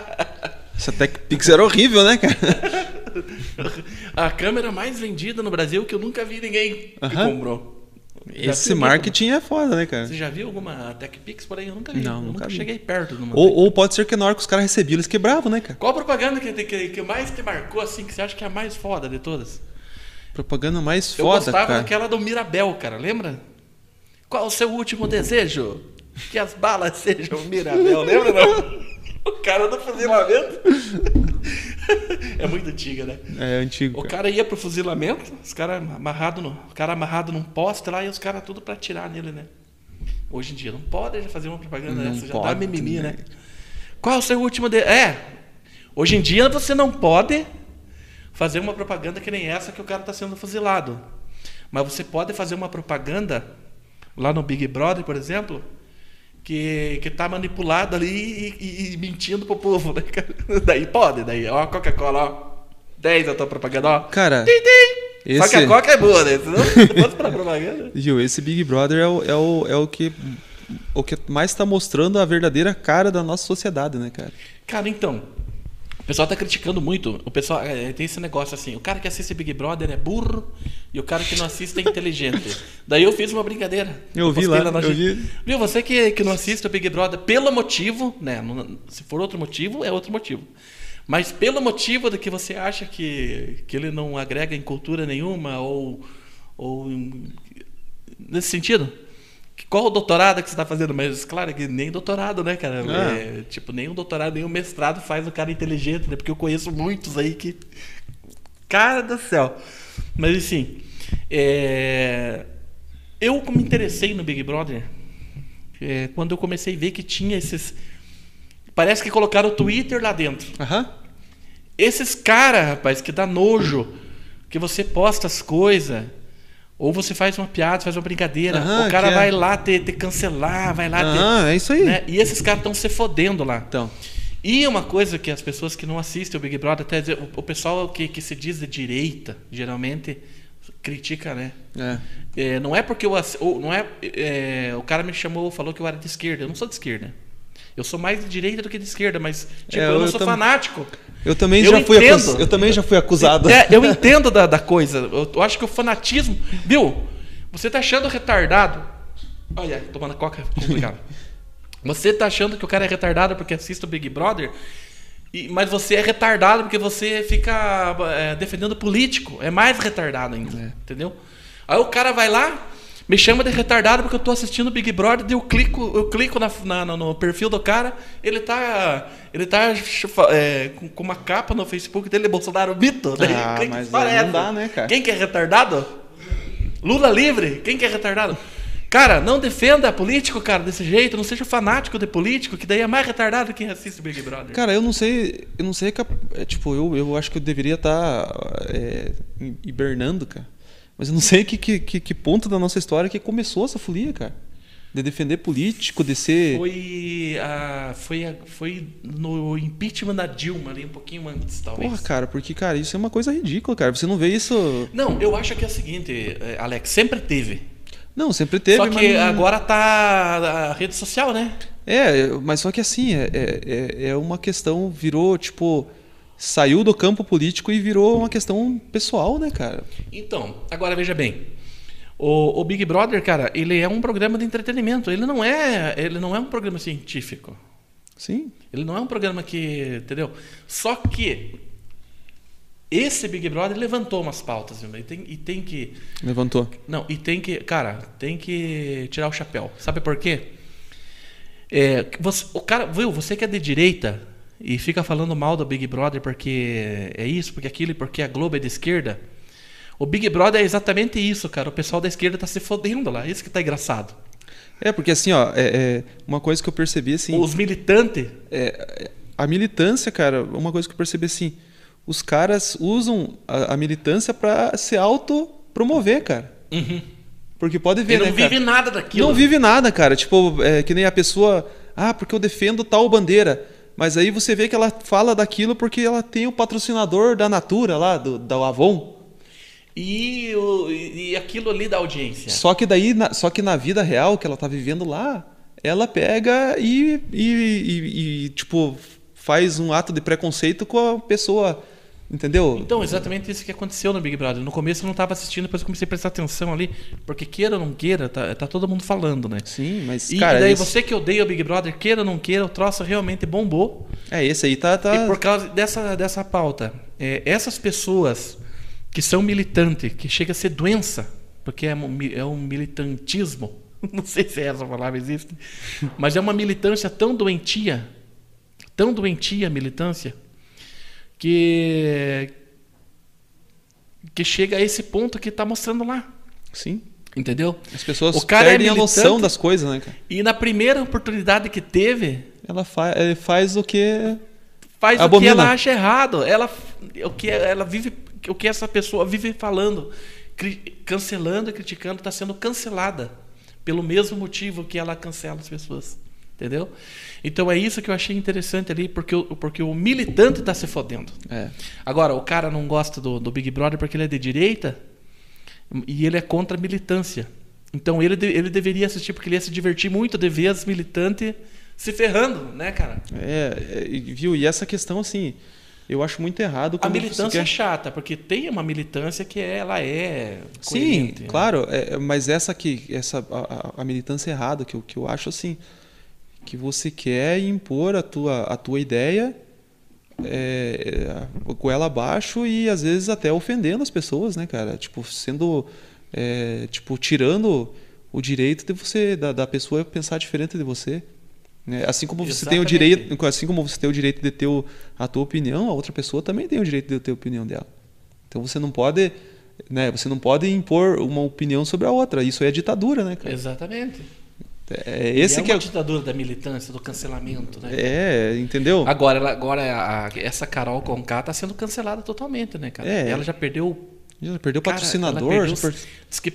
Essa TechPix era horrível, né, cara? a câmera mais vendida no Brasil que eu nunca vi ninguém que comprou. Esse marketing é foda, né, cara? Você já viu alguma TechPix por aí? Eu nunca vi. Não, eu nunca, nunca cheguei perto de uma. Ou, ou, pode ser que na hora que os caras recebiam, eles quebravam, né, cara? Qual propaganda que, que, que mais te marcou, assim, que você acha que é a mais foda de todas? Propaganda mais foda, eu gostava cara. daquela do Mirabel, cara, lembra? Qual o seu último desejo? Que as balas sejam Mirabel, lembra não? O cara do fuzilamento. é muito antiga, né? É antigo. O cara ia pro fuzilamento, os caras amarrado no, o cara amarrado num poste lá e os caras tudo para atirar nele, né? Hoje em dia não pode fazer uma propaganda não dessa, já pode, dá mimimi, né? Qual é o seu último de... É. Hoje em dia você não pode fazer uma propaganda que nem essa que o cara está sendo fuzilado. Mas você pode fazer uma propaganda lá no Big Brother, por exemplo, que, que tá manipulado ali e, e, e mentindo pro povo. Né? Daí pode, daí, ó, Coca-Cola, ó. 10 a tua propaganda, ó. Cara. Tim, tim. Esse... Só que a Coca é boa, né? Senão, se fosse pra propaganda. Gil, esse Big Brother é o, é o, é o que. O que mais está mostrando a verdadeira cara da nossa sociedade, né, cara? Cara, então, pessoal tá criticando muito. O pessoal é, tem esse negócio assim: o cara que assiste Big Brother é burro e o cara que não assiste é inteligente. Daí eu fiz uma brincadeira. Eu, eu vi lá, lá eu vi. Viu, você que, que não assiste o Big Brother pelo motivo, né? Se for outro motivo, é outro motivo. Mas pelo motivo de que você acha que, que ele não agrega em cultura nenhuma ou, ou nesse sentido, qual o doutorado que você está fazendo? Mas, claro, que nem doutorado, né, cara? Ah. É, tipo, nem um doutorado, nem um mestrado faz o cara inteligente, né? Porque eu conheço muitos aí que. Cara do céu. Mas, assim. É... Eu me interessei no Big Brother é, quando eu comecei a ver que tinha esses. Parece que colocaram o Twitter lá dentro. Uhum. Esses caras, rapaz, que dá nojo, que você posta as coisas, ou você faz uma piada, faz uma brincadeira, Aham, o cara é- vai lá te, te cancelar, vai lá Ah, é isso aí. Né? E esses caras estão se fodendo lá. Então, E uma coisa que as pessoas que não assistem o Big Brother, até dizer, o, o pessoal que, que se diz de direita, geralmente critica, né? é. É, não é porque eu, não é, é, o cara me chamou, falou que eu era de esquerda. Eu não sou de esquerda. Eu sou mais de direita do que de esquerda, mas tipo, É, eu não eu sou tam- fanático. Eu também Eu já fui acus- eu também já fui acusado. É, eu entendo da, da coisa. Eu, eu acho que o fanatismo. Viu? Você tá achando retardado. Olha, tomando coca, complicado. Você tá achando que o cara é retardado porque assiste o Big Brother, e- mas você é retardado porque você fica é, defendendo político. É mais retardado ainda. É. Entendeu? Aí o cara vai lá, me chama de retardado porque eu tô assistindo o Big Brother, eu clico, eu clico na, na- no, perfil do cara, ele tá. Ele tá é, com, uma capa no Facebook dele, Bolsonaro mito. Daí Ah, clico, mas "Para aí não essa." dá, né, cara? Quem que é retardado? Lula livre? Quem que é retardado? Cara, não defenda político, cara, desse jeito. Não seja fanático de político, que daí é mais retardado quem assiste o Big Brother. Cara, eu não sei, eu não sei, é, tipo, eu, eu acho que eu deveria estar hibernando, cara. Mas eu não sei que, que, que, que ponto da nossa história que começou essa folia, cara. De defender político, de ser... Foi, a, foi, a, foi no impeachment da Dilma, ali um pouquinho antes, talvez. Porra, cara, porque, cara, isso é uma coisa ridícula, cara. Você não vê isso... Não, eu acho que é o seguinte, eh, Alex, sempre teve. Não, sempre teve, Só que mas agora tá a rede social, né? É, mas só que assim, é, é, é uma questão, virou, tipo... Saiu do campo político e virou uma questão pessoal, né, cara? Então, agora veja bem. O, o Big Brother, cara, ele é um programa de entretenimento. Ele não é, ele não é um programa científico. Sim. Ele não é um programa que, entendeu? Só que esse Big Brother levantou umas pautas, viu? E tem, e tem que, Levantou. não, e tem que, cara, tem que tirar o chapéu. Sabe por quê? É, você, o cara, viu? Você que é de direita e fica falando mal do Big Brother porque é isso, porque aquilo, e porque a Globo é de esquerda. O Big Brother é exatamente isso, cara. O pessoal da esquerda tá se fodendo lá. Isso que tá engraçado. É, porque assim, ó, é, é uma coisa que eu percebi, assim... Os militantes. É, a militância, cara, uma coisa que eu percebi assim, os caras usam a, a militância pra se autopromover, cara. Porque pode ver, Ele não né, cara? vive nada daquilo. Não vive nada, cara. Tipo, é, que nem a pessoa, ah, porque eu defendo tal bandeira. Mas aí você vê que ela fala daquilo porque ela tem o patrocinador da Natura lá, do, da Avon. E, o- e aquilo ali da audiência. Só que daí, na- só que na vida real que ela tá vivendo lá, ela pega e, e, e- e, tipo faz um ato de preconceito com a pessoa, entendeu? Então, exatamente isso que aconteceu no Big Brother. No começo eu não estava assistindo, depois eu comecei a prestar atenção ali, porque queira ou não queira, tá, tá todo mundo falando, né? Sim, mas E, cara, daí esse, você que odeia o Big Brother, queira ou não queira, o troço realmente bombou. é esse aí tá, tá E por causa dessa, dessa pauta, é, essas pessoas que são militantes, que chega a ser doença, porque é, é um militantismo, não sei se essa palavra existe, mas é uma militância tão doentia, tão doentia a militância, que, que chega a esse ponto que está mostrando lá, sim. entendeu? As pessoas O cara é perdem a noção das coisas, né, cara? E na primeira oportunidade que teve, Ela fa ele faz o que faz o que Abomina. ela acha errado. Ela, o que ela vive, o que essa pessoa vive falando, cancelando e criticando, está sendo cancelada pelo mesmo motivo que ela cancela as pessoas, entendeu? Então é isso que eu achei interessante ali, porque o, porque o militante está se fodendo. é. Agora, o cara não gosta do, do Big Brother porque ele é de direita e ele é contra a militância. Então ele, ele deveria assistir porque ele ia se divertir muito de ver as militantes se ferrando, né, cara? É, é, e, viu? E essa questão assim, eu acho muito errado A militância quer- é chata, porque tem uma militância que é- ela é. Sim, coerente, né? claro, é, é, mas essa que essa a, a- a militância errada que eu, que eu acho assim que você quer impor a tua a tua ideia é, é, goela abaixo e às vezes até ofendendo as pessoas, né, cara? Tipo sendo é, tipo tirando o direito de você da, da pessoa pensar diferente de você. né? Assim como você tem o Exatamente. direito, assim como você tem o direito de ter o- a tua opinião, a outra pessoa também tem o direito de ter a opinião dela. Então você não pode, né? Você não pode impor uma opinião sobre a outra. Isso é ditadura, né, cara? Exatamente. É E esse é que uma é. ditadura da militância, do cancelamento, né? É, entendeu? Agora, ela- agora a- essa Carol Conká tá sendo cancelada totalmente, né, cara? É. Ela já perdeu. Já perdeu cara, patrocinador. ela perdeu- já per- Diz que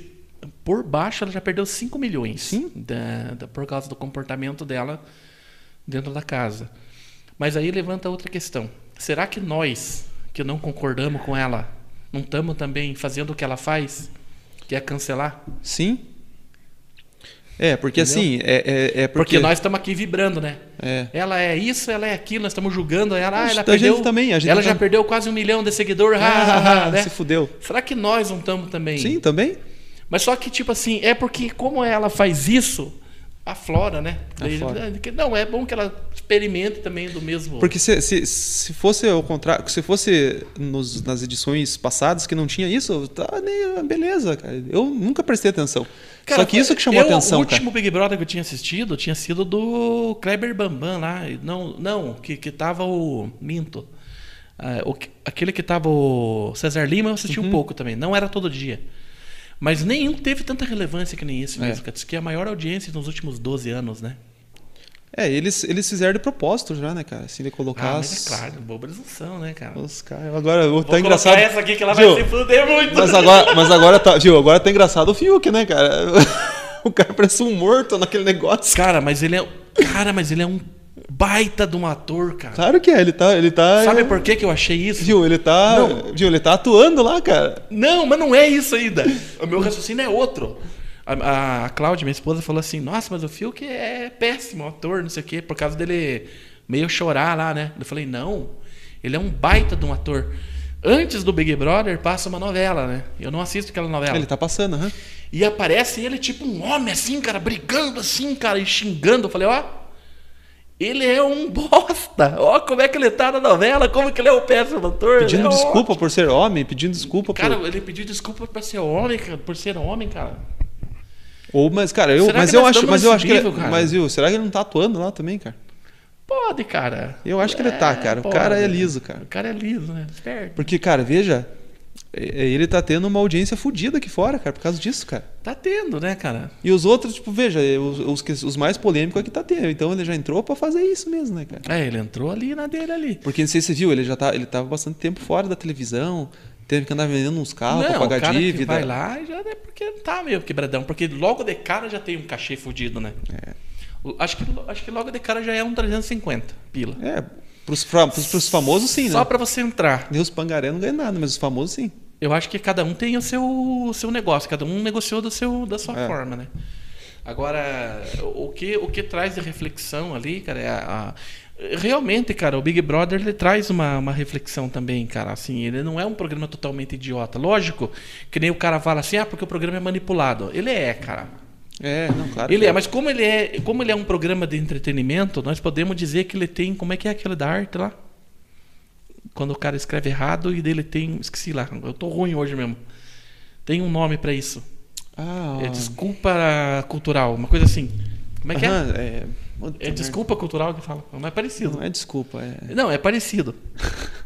por baixo ela já perdeu 5 milhões. Sim. da- da- por causa do comportamento dela dentro da casa. Mas aí levanta outra questão. Será que nós, que não concordamos com ela, não estamos também fazendo o que ela faz? Que é cancelar? Sim. É, porque Entendeu? assim, é, é, é Porque, porque, nós estamos aqui vibrando, né? É. Ela é isso, ela é aquilo, nós estamos julgando ela. Ah, A ela gente perdeu. também, a gente ela tá- já perdeu quase um milhão de seguidores. ah, ah, ah, né? se fudeu. Será que nós não estamos também? Sim, também? Mas só que, tipo assim, é porque como ela faz isso, aflora, né? Daí- Aflora. Não, é bom que ela experimente também do mesmo. Porque se, se, se fosse ao contrário, se fosse nos- nas edições passadas que não tinha isso, tá, nem, beleza, cara. Eu nunca prestei atenção. Cara, Só que isso que chamou eu, atenção, O cara. último Big Brother que eu tinha assistido tinha sido do Kleber Bambam lá. Não, não que, que tava o. Minto. Ah, o que- aquele que tava o Cesar Lima eu assisti Uhum. um pouco também. Não era todo dia. Mas nenhum teve tanta relevância que nem esse É. mesmo. que é a maior audiência nos últimos 12 anos, né? É, eles, eles fizeram de propósito já, né, cara? Assim, de colocar Ah, as- mas é claro, boba eles não são, né, cara? os caras. Agora, Vou tá engraçado. essa aqui que ela vai se fuder muito. Mas agora, mas agora tá, viu? Agora tá engraçado o Fiuk, né, cara? O cara parece um morto naquele negócio. Cara, mas ele é. Cara, mas ele é um baita de um ator, cara. Claro que é, ele tá, ele tá. Sabe por que, que eu achei isso? Viu, ele tá, Não. viu, ele tá atuando lá, cara. Não, mas não é isso ainda. O meu raciocínio é outro. A, a, Cláudia, minha esposa, falou assim: Nossa, mas o Fiuk é péssimo ator, não sei o quê, por causa dele meio chorar lá, né? Eu falei: Não, ele é um baita de um ator. Antes do Big Brother passa uma novela, né? Eu não assisto aquela novela. Ele tá passando, aham. E aparece ele tipo um homem assim, cara, brigando assim, cara, e xingando. Eu falei: Ó, ele é um bosta. Ó, como é que ele tá na novela, como que ele é um péssimo ator. Pedindo é desculpa por ser homem, pedindo desculpa Cara, por. ele pediu desculpa pra ser homem, cara, por ser homem, cara. Ou, mas, cara, eu, Será mas eu acho, mas eu acho que. ele- nível? Mas, viu, será que ele não tá atuando lá também, cara? Pode, cara. Eu acho que ele tá, cara. O pode. cara é liso, cara. O cara é liso, né? Esperto. Porque, cara, veja, é- ele tá tendo uma audiência fodida aqui fora, cara, por causa disso, cara. Tá tendo, né, cara? E os outros, tipo, veja, os, os, os mais polêmicos é que tá tendo. Então ele já entrou pra fazer isso mesmo, né, cara? É, ele entrou ali na dele ali. Porque não sei se você viu, ele já tá, ele tava bastante tempo fora da televisão, teve que andar vendendo uns carros pra não, pagar o cara dívida. que vai lá já é porque tá meio quebradão. Porque logo de cara já tem um cachê fudido, né? É. Acho, que, acho que logo de cara já é um 350 pila. É, pros, pros, pros famosos sim, Só né? pra você entrar. E os pangaré não ganham nada, mas os famosos sim. Eu acho que cada um tem o seu, o seu negócio, cada um negociou do seu, da sua É. forma, né? Agora, o que, o que traz de reflexão ali, cara, é a, a- Realmente, cara, o Big Brother ele traz uma, uma reflexão também, cara. Assim, ele não é um programa totalmente idiota. Lógico que nem o cara fala assim, ah, porque o programa é manipulado. Ele é, cara. É, não, claro. Ele que é, mas como ele é, como ele é um programa de entretenimento, nós podemos dizer que ele tem, como é que é aquele da arte lá? Quando o cara escreve errado e dele tem, esqueci lá, eu tô ruim hoje mesmo. Tem um nome pra isso. Ah, É desculpa cultural, uma coisa assim. Como é que aham, é? É? É desculpa cultural que fala, não é parecido. Não é desculpa, é. Não, é parecido.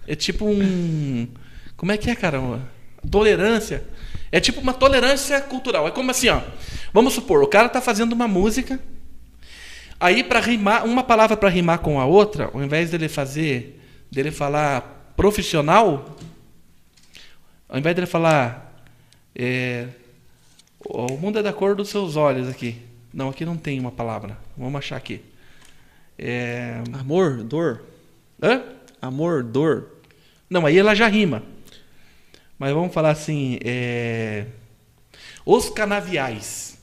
É tipo um. Como é que é, cara? Uma tolerância. É tipo uma tolerância cultural. É como assim, ó. Vamos supor, o cara tá fazendo uma música. Aí, para rimar, uma palavra para rimar com a outra, ao invés dele fazer, dele falar profissional, ao invés dele falar. é, o mundo é da cor dos seus olhos aqui. Não, aqui não tem uma palavra. Vamos achar aqui. É, Amor, dor. hã? Amor, dor. Não, aí ela já rima. Mas vamos falar assim, é... os canaviais,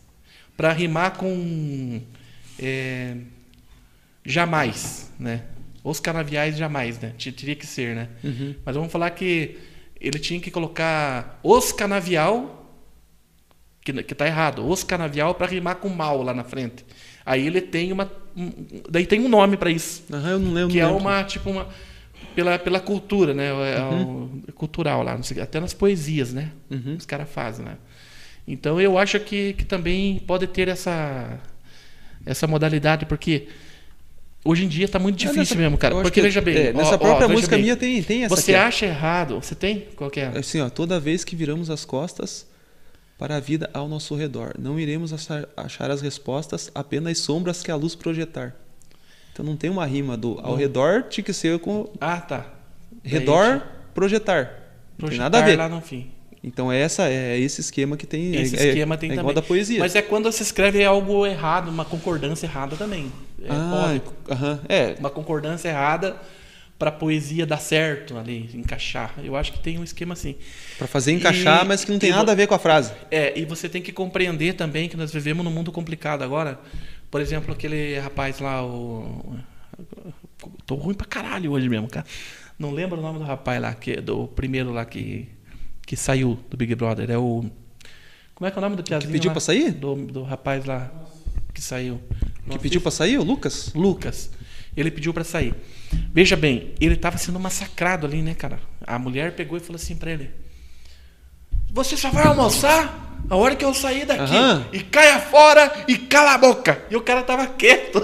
para rimar com é... jamais, né? Os canaviais jamais, né? Teria que ser, né? Uhum. Mas vamos falar que ele tinha que colocar os canavial, que, que tá errado, os canavial para rimar com mal lá na frente. Aí ele tem uma, um- daí tem um nome para isso Aham, eu não lembro. que é não lembro. uma tipo uma pela, pela cultura né é Uhum. o- cultural lá até nas poesias né Uhum. os caras fazem né então eu acho que, que também pode ter essa essa modalidade porque hoje em dia está muito É, difícil nessa- mesmo cara porque que- veja bem é, ó, nessa ó, própria veja música bem, minha tem, tem essa você aqui, ó. acha errado você tem qual é Assim, ó, toda vez que viramos as costas, para a vida ao nosso redor. Não iremos achar, achar as respostas, apenas sombras que a luz projetar. Então não tem uma rima do ao Não. redor tinha que ser com Ah, tá. redor projetar. Não tem Projetar nada a ver. lá no fim. Então é essa é esse esquema que tem. Esse é, esquema é, tem é também. igual da poesia. Mas é quando você escreve algo errado, uma concordância errada também. É, ah, aham. é. Uma concordância errada para poesia dar certo ali, encaixar. Eu acho que tem um esquema assim. Para fazer encaixar, E- mas que não tem nada a ver com a frase. É, e você tem que compreender também que nós vivemos num mundo complicado agora. Por exemplo, aquele rapaz lá, o. Tô ruim pra caralho hoje mesmo, cara. Não lembro o nome do rapaz lá, que, do primeiro lá que, que saiu do Big Brother. É o. Como é que é o nome do piazinho? pediu lá? pra sair? Do, do rapaz lá que saiu. Que pediu para sair, o Lucas? Lucas. Ele pediu pra sair. Veja bem, ele estava sendo massacrado ali, né, cara? A mulher pegou e falou assim pra ele: Você só vai almoçar a hora que eu sair daqui. Aham. E caia fora e cala a boca. E o cara tava quieto.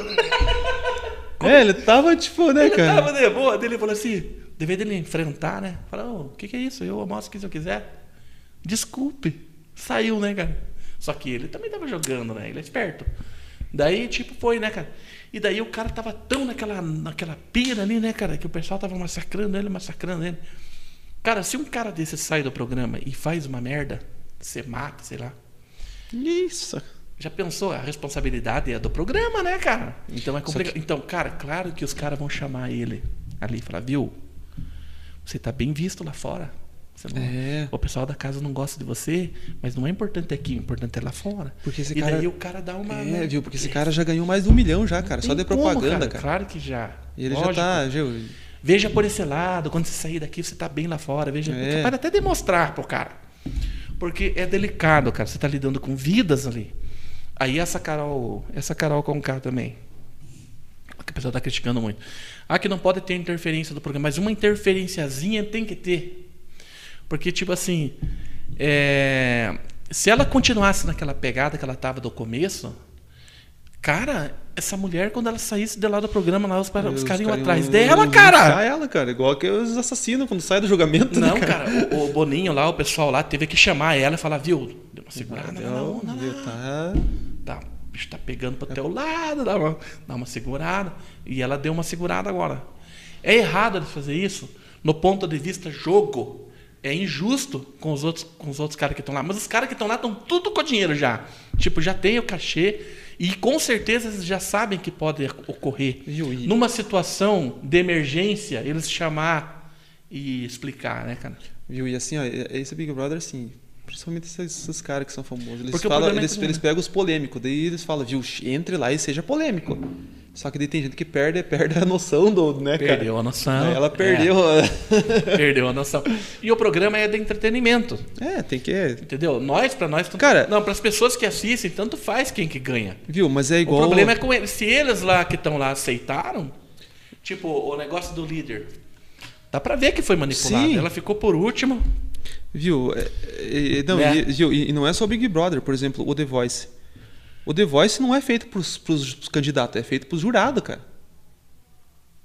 É, ele tava tipo, né, Ele cara? tava de boa. Daí Ele falou assim: Devia dele enfrentar, né? Falou: O que, que é isso? Eu almoço aqui se eu quiser. Desculpe. Saiu, né, cara? Só que ele também tava jogando, né? Ele é esperto. Daí, tipo, foi, né, cara? E daí o cara tava tão naquela, naquela pira ali, né, cara? Que o pessoal tava massacrando ele, massacrando ele. Cara, se um cara desse sai do programa e faz uma merda, você mata, sei lá. Isso. Já pensou? A responsabilidade é do programa, né, cara? Então é complicado. Então, cara, claro que os caras vão chamar ele ali e falar, viu? Você tá bem visto lá fora. Não- É. O pessoal da casa não gosta de você, mas não é importante aqui, o importante é lá fora. Porque esse e cara- daí o cara dá uma. É, né? viu? Porque esse cara já ganhou mais de um milhão já, cara. Só de como, propaganda, cara. Claro que já. E ele Lógico. já tá, viu? Veja por esse lado, quando você sair daqui, você tá bem lá fora. Veja, É. capaz até demonstrar pro cara. Porque é delicado, cara. Você tá lidando com vidas ali. Aí essa Carol, essa Carol com K também. Que a pessoa tá criticando muito. Ah, que não pode ter interferência do programa, mas uma interferenciazinha tem que ter. Porque, tipo assim, é, se ela continuasse naquela pegada que ela tava do começo, cara, essa mulher, quando ela saísse de lá do programa, lá, os, os caras iam atrás dela, cara. ela, cara. Igual que os assassinos quando saem do julgamento, Não, né, cara, o, o Boninho lá, o pessoal lá, teve que chamar ela e falar, viu, deu uma segurada Deu- na onda deu- lá. tá. Tá, bicho tá pegando pro teu lado, dá uma, dá uma segurada. E ela deu uma segurada agora. É errado ele fazer isso no ponto de vista jogo. É injusto com os outros, com os outros caras que estão lá. Mas os caras que estão lá estão tudo com dinheiro já. Tipo, já tem o cachê. E com certeza eles já sabem que pode ocorrer. Viu? E- Numa situação de emergência, eles chamar e explicar, né, cara? Viu? E assim, ó, esse Big Brother, assim, principalmente esses, esses caras que são famosos, eles, Porque falam, é eles, comum, eles pegam os polêmicos, daí eles falam, viu, entre lá e seja polêmico. Só que daí tem gente que perde, perde a noção do, né, cara? Perdeu a noção. Ela É. perdeu. a- Perdeu a noção. E o programa é de entretenimento. É, tem que. Entendeu? Nós, pra nós, tanto- Cara- não, para as pessoas que assistem, tanto faz quem que ganha. Viu? Mas é igual. O problema é com eles. Se eles lá que estão lá aceitaram, tipo, o negócio do líder. Dá pra ver que foi manipulado. Sim. Ela ficou por último. Viu? É, é, é, não, Né? e, viu? E, não é só o Big Brother, por exemplo, o The Voice. O The Voice não é feito pros, pros, pros candidatos, é feito pros jurados, cara.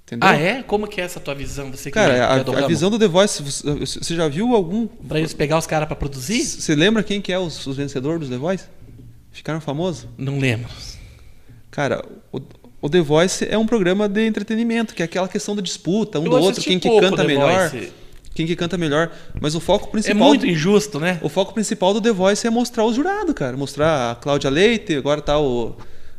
Entendeu? Ah, é? Como que é essa tua visão? Você Cara, é do a, a visão do The Voice, você já viu algum. Pra eles pegar os caras pra produzir? Você lembra quem que é os, os vencedores do The Voice? Ficaram famosos? Não lembro. Cara, o, o The Voice é um programa de entretenimento, que é aquela questão da disputa, um Eu do outro, quem que canta melhor. Voice. Quem que canta melhor. Mas o foco É principal. muito injusto, né? O foco principal do The Voice é mostrar os jurados, cara. Mostrar a Cláudia Leite, agora tá o.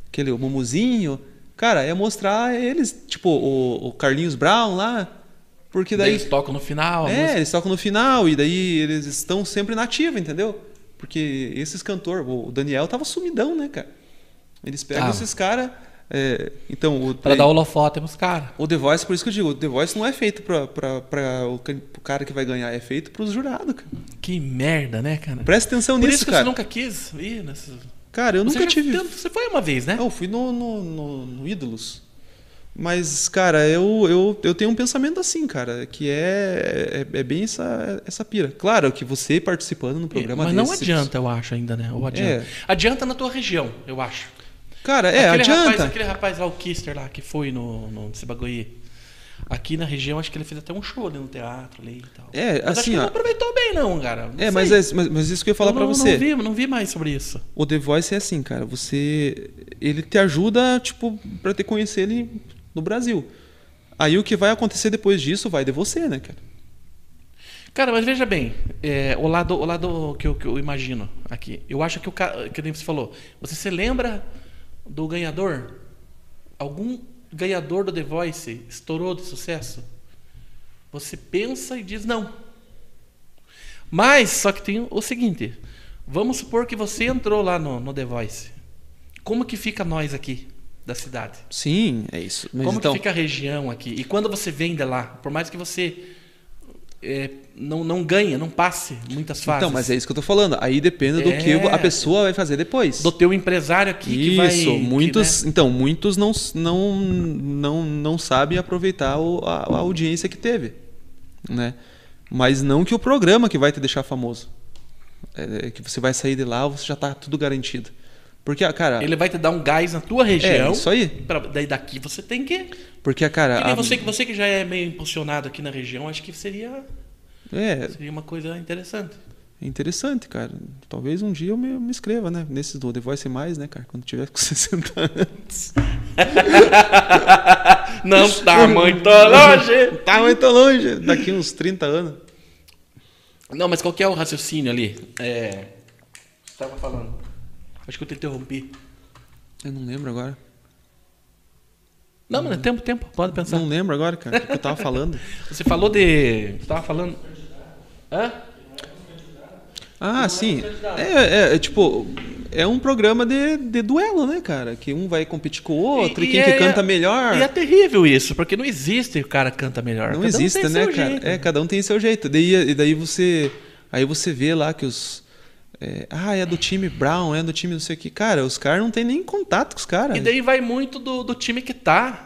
aquele o Mumuzinho. Cara, é mostrar eles, tipo, o, o Carlinhos Brown lá. Porque Daí eles tocam no final. é, música. eles tocam no final e daí eles estão sempre na ativa, entendeu? Porque esses cantores, o Daniel tava sumidão, né, cara? Eles pegam Tava. esses caras. Então, o, Pra dar holofote pros caras. o The Voice, por isso que eu digo, o The Voice não é feito pra, pra, pra o, pro cara que vai ganhar, é feito pros jurados, cara. Que merda, né, cara? Presta atenção Por nisso, isso que cara. você nunca quis ir nessa. Cara, eu Você nunca tive. tentou- Você foi uma vez, né? Eu fui no, no, no- no Ídolos. Mas, cara, eu, eu, eu tenho um pensamento assim, cara, que é, é, é bem essa, essa pira. Claro que você participando no programa Mas não desse- adianta, eu acho, ainda, né? Ou adianta. É. Adianta na tua região, eu acho. Cara, é, aquele adianta. Rapaz, aquele rapaz lá, o Kister lá, que foi no, no Cibagoí. Aqui na região, acho que ele fez até um show ali no teatro ali e tal. É, mas acho assim, que ele ó. não aproveitou bem, não, cara. Não É, mas, é, mas, mas isso que eu ia falar Eu pra não, você. Não vi, não vi mais sobre isso. O The Voice é assim, cara. Você. Ele te ajuda, tipo, pra te conhecer ele no Brasil. Aí o que vai acontecer depois disso vai de você, né, cara? Cara, mas veja bem, é, o lado, o lado que, eu, que eu imagino aqui. Eu acho que o cara, que nem você falou, você se lembra do ganhador? Algum ganhador do The Voice estourou de sucesso? Você pensa e diz não. Mas, só que tem o seguinte: vamos supor que você entrou lá no, no The Voice. Como que fica nós aqui da cidade? Sim, é isso. Mas Como então, que fica a região aqui? E quando você vem de lá, por mais que você é, não, não ganhe, não passe muitas fases. então, mas é isso que eu tô falando. Aí depende do que É. a pessoa vai fazer depois. do teu empresário aqui que vai. Isso, que, muitos, né? então, muitos não, não, não, não sabem aproveitar o- a, a audiência que teve, né? Mas não que o programa que vai te deixar famoso. É, é que você vai sair de lá, você já tá tudo garantido. Porque, ah, cara, Ele vai te dar um gás na tua região. é isso aí. pra- daí daqui você tem que. Porque, cara, a- você, que- você que já é meio impulsionado aqui na região, acho que seria, é, seria uma coisa interessante. é interessante, cara. Talvez um dia eu me, me inscreva, né? Nesse do The Voice Mais, né, cara? Quando tiver com 60 anos. Não tá muito longe. Tá muito longe. Daqui uns 30 anos. Não, mas qual que é o raciocínio ali? É. Você estava falando. Acho que eu te interrompi. Eu não lembro agora. Não, mas é tempo, tempo. Pode pensar. Não lembro agora, cara. O que eu tava falando. Você falou de. Você tava falando. Hã? Ah, sim. É, é, é, tipo, é um programa de, de duelo, né, cara? Que um vai competir com o outro, e, quem que é- canta melhor. E é terrível isso, porque não existe o cara que canta melhor. Não Cada um existe, tem né, cara? jeito. É, cada um tem seu jeito. Daí, e daí você. Aí você vê lá que os. É, ah, é do time Brown, é do time não sei o que. Cara, os caras não tem nem contato com os caras. E daí vai muito do, do time que tá.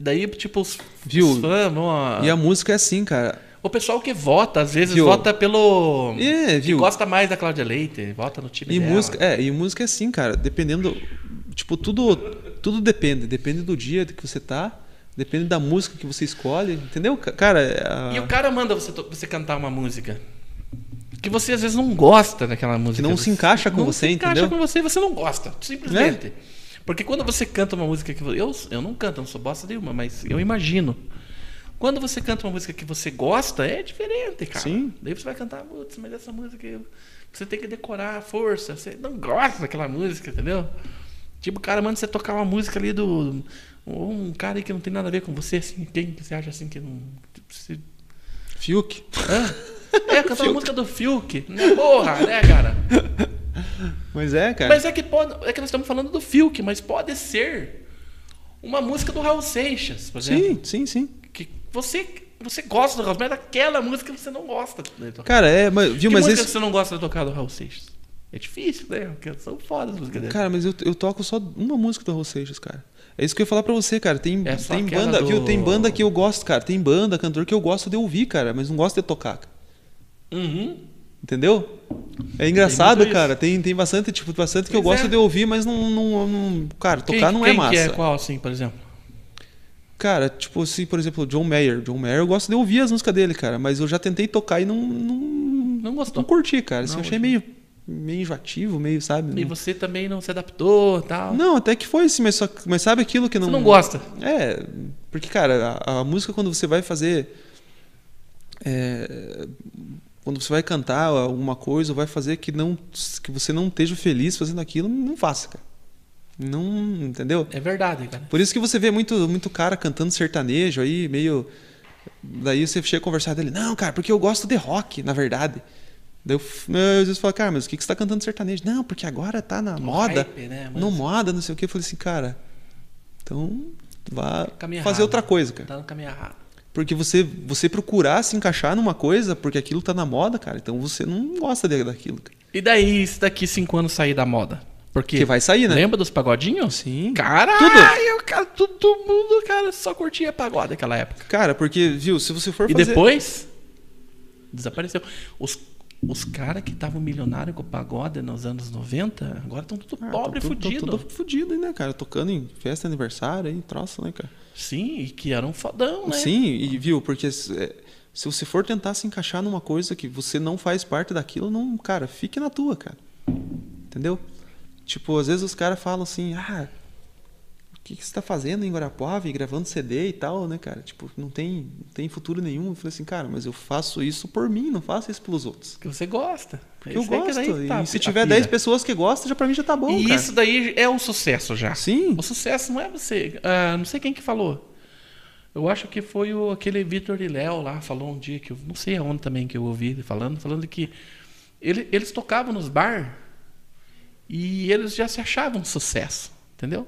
Daí, tipo, os, Viu? os fãs vão. a- E a música é assim, cara. O pessoal que vota, às vezes, Viu? vota pelo. É, que viu? gosta mais da Cláudia Leite, vota no time E dela. música, é, e música é assim, cara. Dependendo. Tipo, tudo, tudo depende. Depende do dia que você tá. Depende da música que você escolhe. Entendeu? Ca- Cara, é a- E o cara manda você, você cantar uma música que você às vezes não gosta daquela música. não se encaixa com não você, se encaixa entendeu? com você e você não gosta, simplesmente. Porque quando você canta uma música que eu eu não canto, não sou bosta nenhuma, mas eu imagino. Quando você canta uma música que você gosta, é diferente, cara. Sim. Daí você vai cantar, putz, mas essa música você tem que decorar a força, você não gosta daquela música, entendeu? Tipo, o cara manda você tocar uma música ali do um cara aí que não tem nada a ver com você, assim, quem que você acha assim que não se Fiuk. Hã? É, cantar uma música do Fiuk. Né? Porra, né, cara? Mas é, cara. Mas é que pode. É que nós estamos falando do Fiuk, mas pode ser uma música do Raul Seixas, por exemplo. sim, sim, sim. Que você, você gosta do Raul, mas daquela música você não gosta de tocar. Cara, é, mas, viu, que mas música esse. você não gosta de tocar do Raul Seixas? É difícil, né? Porque são fodas as músicas dele. Cara, mas eu, eu toco só uma música do Raul Seixas, cara. É isso que eu ia falar pra você, cara. Tem, É tem aquela banda, do- viu? Tem banda que eu gosto, cara. Tem banda, cantor que eu gosto de ouvir, cara, mas não gosto de tocar. cara. Uhum. Entendeu? É engraçado, isso. cara. Tem, tem bastante, tipo, bastante que eu Pois gosto é. de ouvir, mas não, não, não- cara, tocar Quem- não é quem massa. Que é qual, assim, por exemplo? Cara, tipo assim, por exemplo, John Mayer. John Mayer, eu gosto de ouvir as músicas dele, cara, mas eu já tentei tocar e não não, Não gostou. não curti, cara. Assim, Não eu achei meio meio enjoativo, meio, sabe? E você também não se adaptou e tal. Não, até que foi, sim, mas, só, mas sabe aquilo que não. Você não gosta. É, porque, cara, a, a música quando você vai fazer. é, quando você vai cantar alguma coisa, ou vai fazer que, não, que você não esteja feliz fazendo aquilo, não faça, cara. Não. Entendeu? É verdade, cara. Por isso que você vê muito, muito cara cantando sertanejo aí, meio. Daí você chega a conversar dele, não, cara, porque eu gosto de rock, na verdade. Daí eu, eu às vezes falo, cara, mas o que, que você tá cantando sertanejo? Não, porque agora tá na moda. hype, né, mas- No moda, não sei o que. Eu falei assim, cara, então vá fazer errado. outra coisa, cara. Tá no caminho errado. Porque você, você procurar se encaixar numa coisa, porque aquilo tá na moda, cara, então você não gosta daquilo. Cara. E daí, se daqui cinco anos sair da moda? Porque Que vai sair, né? Lembra dos pagodinhos? Sim. Caralho, cara, todo mundo, cara, só curtia pagode naquela época. Cara, porque, viu, se você for E fazer... depois desapareceu. Os, os caras que estavam milionários com o pagode nos anos 90, agora estão tudo Ah, pobre e tô- tô- fudido. tô- tô fudido aí, né, cara? Tocando em festa, aniversário aí, troço, né, cara? Sim, e que eram fodão, né? Sim, e viu, porque se é, se você for tentar se encaixar numa coisa que você não faz parte daquilo, não, cara, fique na tua, cara. Entendeu? Tipo, às vezes os caras falam assim, ah, que, que você tá fazendo em Guarapuava e gravando CD e tal, né, cara? Tipo, não tem, não tem futuro nenhum. Eu falei assim, cara, mas eu faço isso por mim, não faço isso pelos outros. Que você gosta. Porque eu que gosto. que tá e se tiver pira. 10 pessoas que gostam, já pra mim já tá bom, E cara. isso daí é um sucesso já. Sim. O sucesso não é você. ah, não sei quem que falou. Eu acho que foi o, aquele Vitor e Léo lá, falou um dia que eu não sei aonde também que eu ouvi ele falando, falando que ele- eles tocavam nos bar e eles já se achavam um sucesso, entendeu?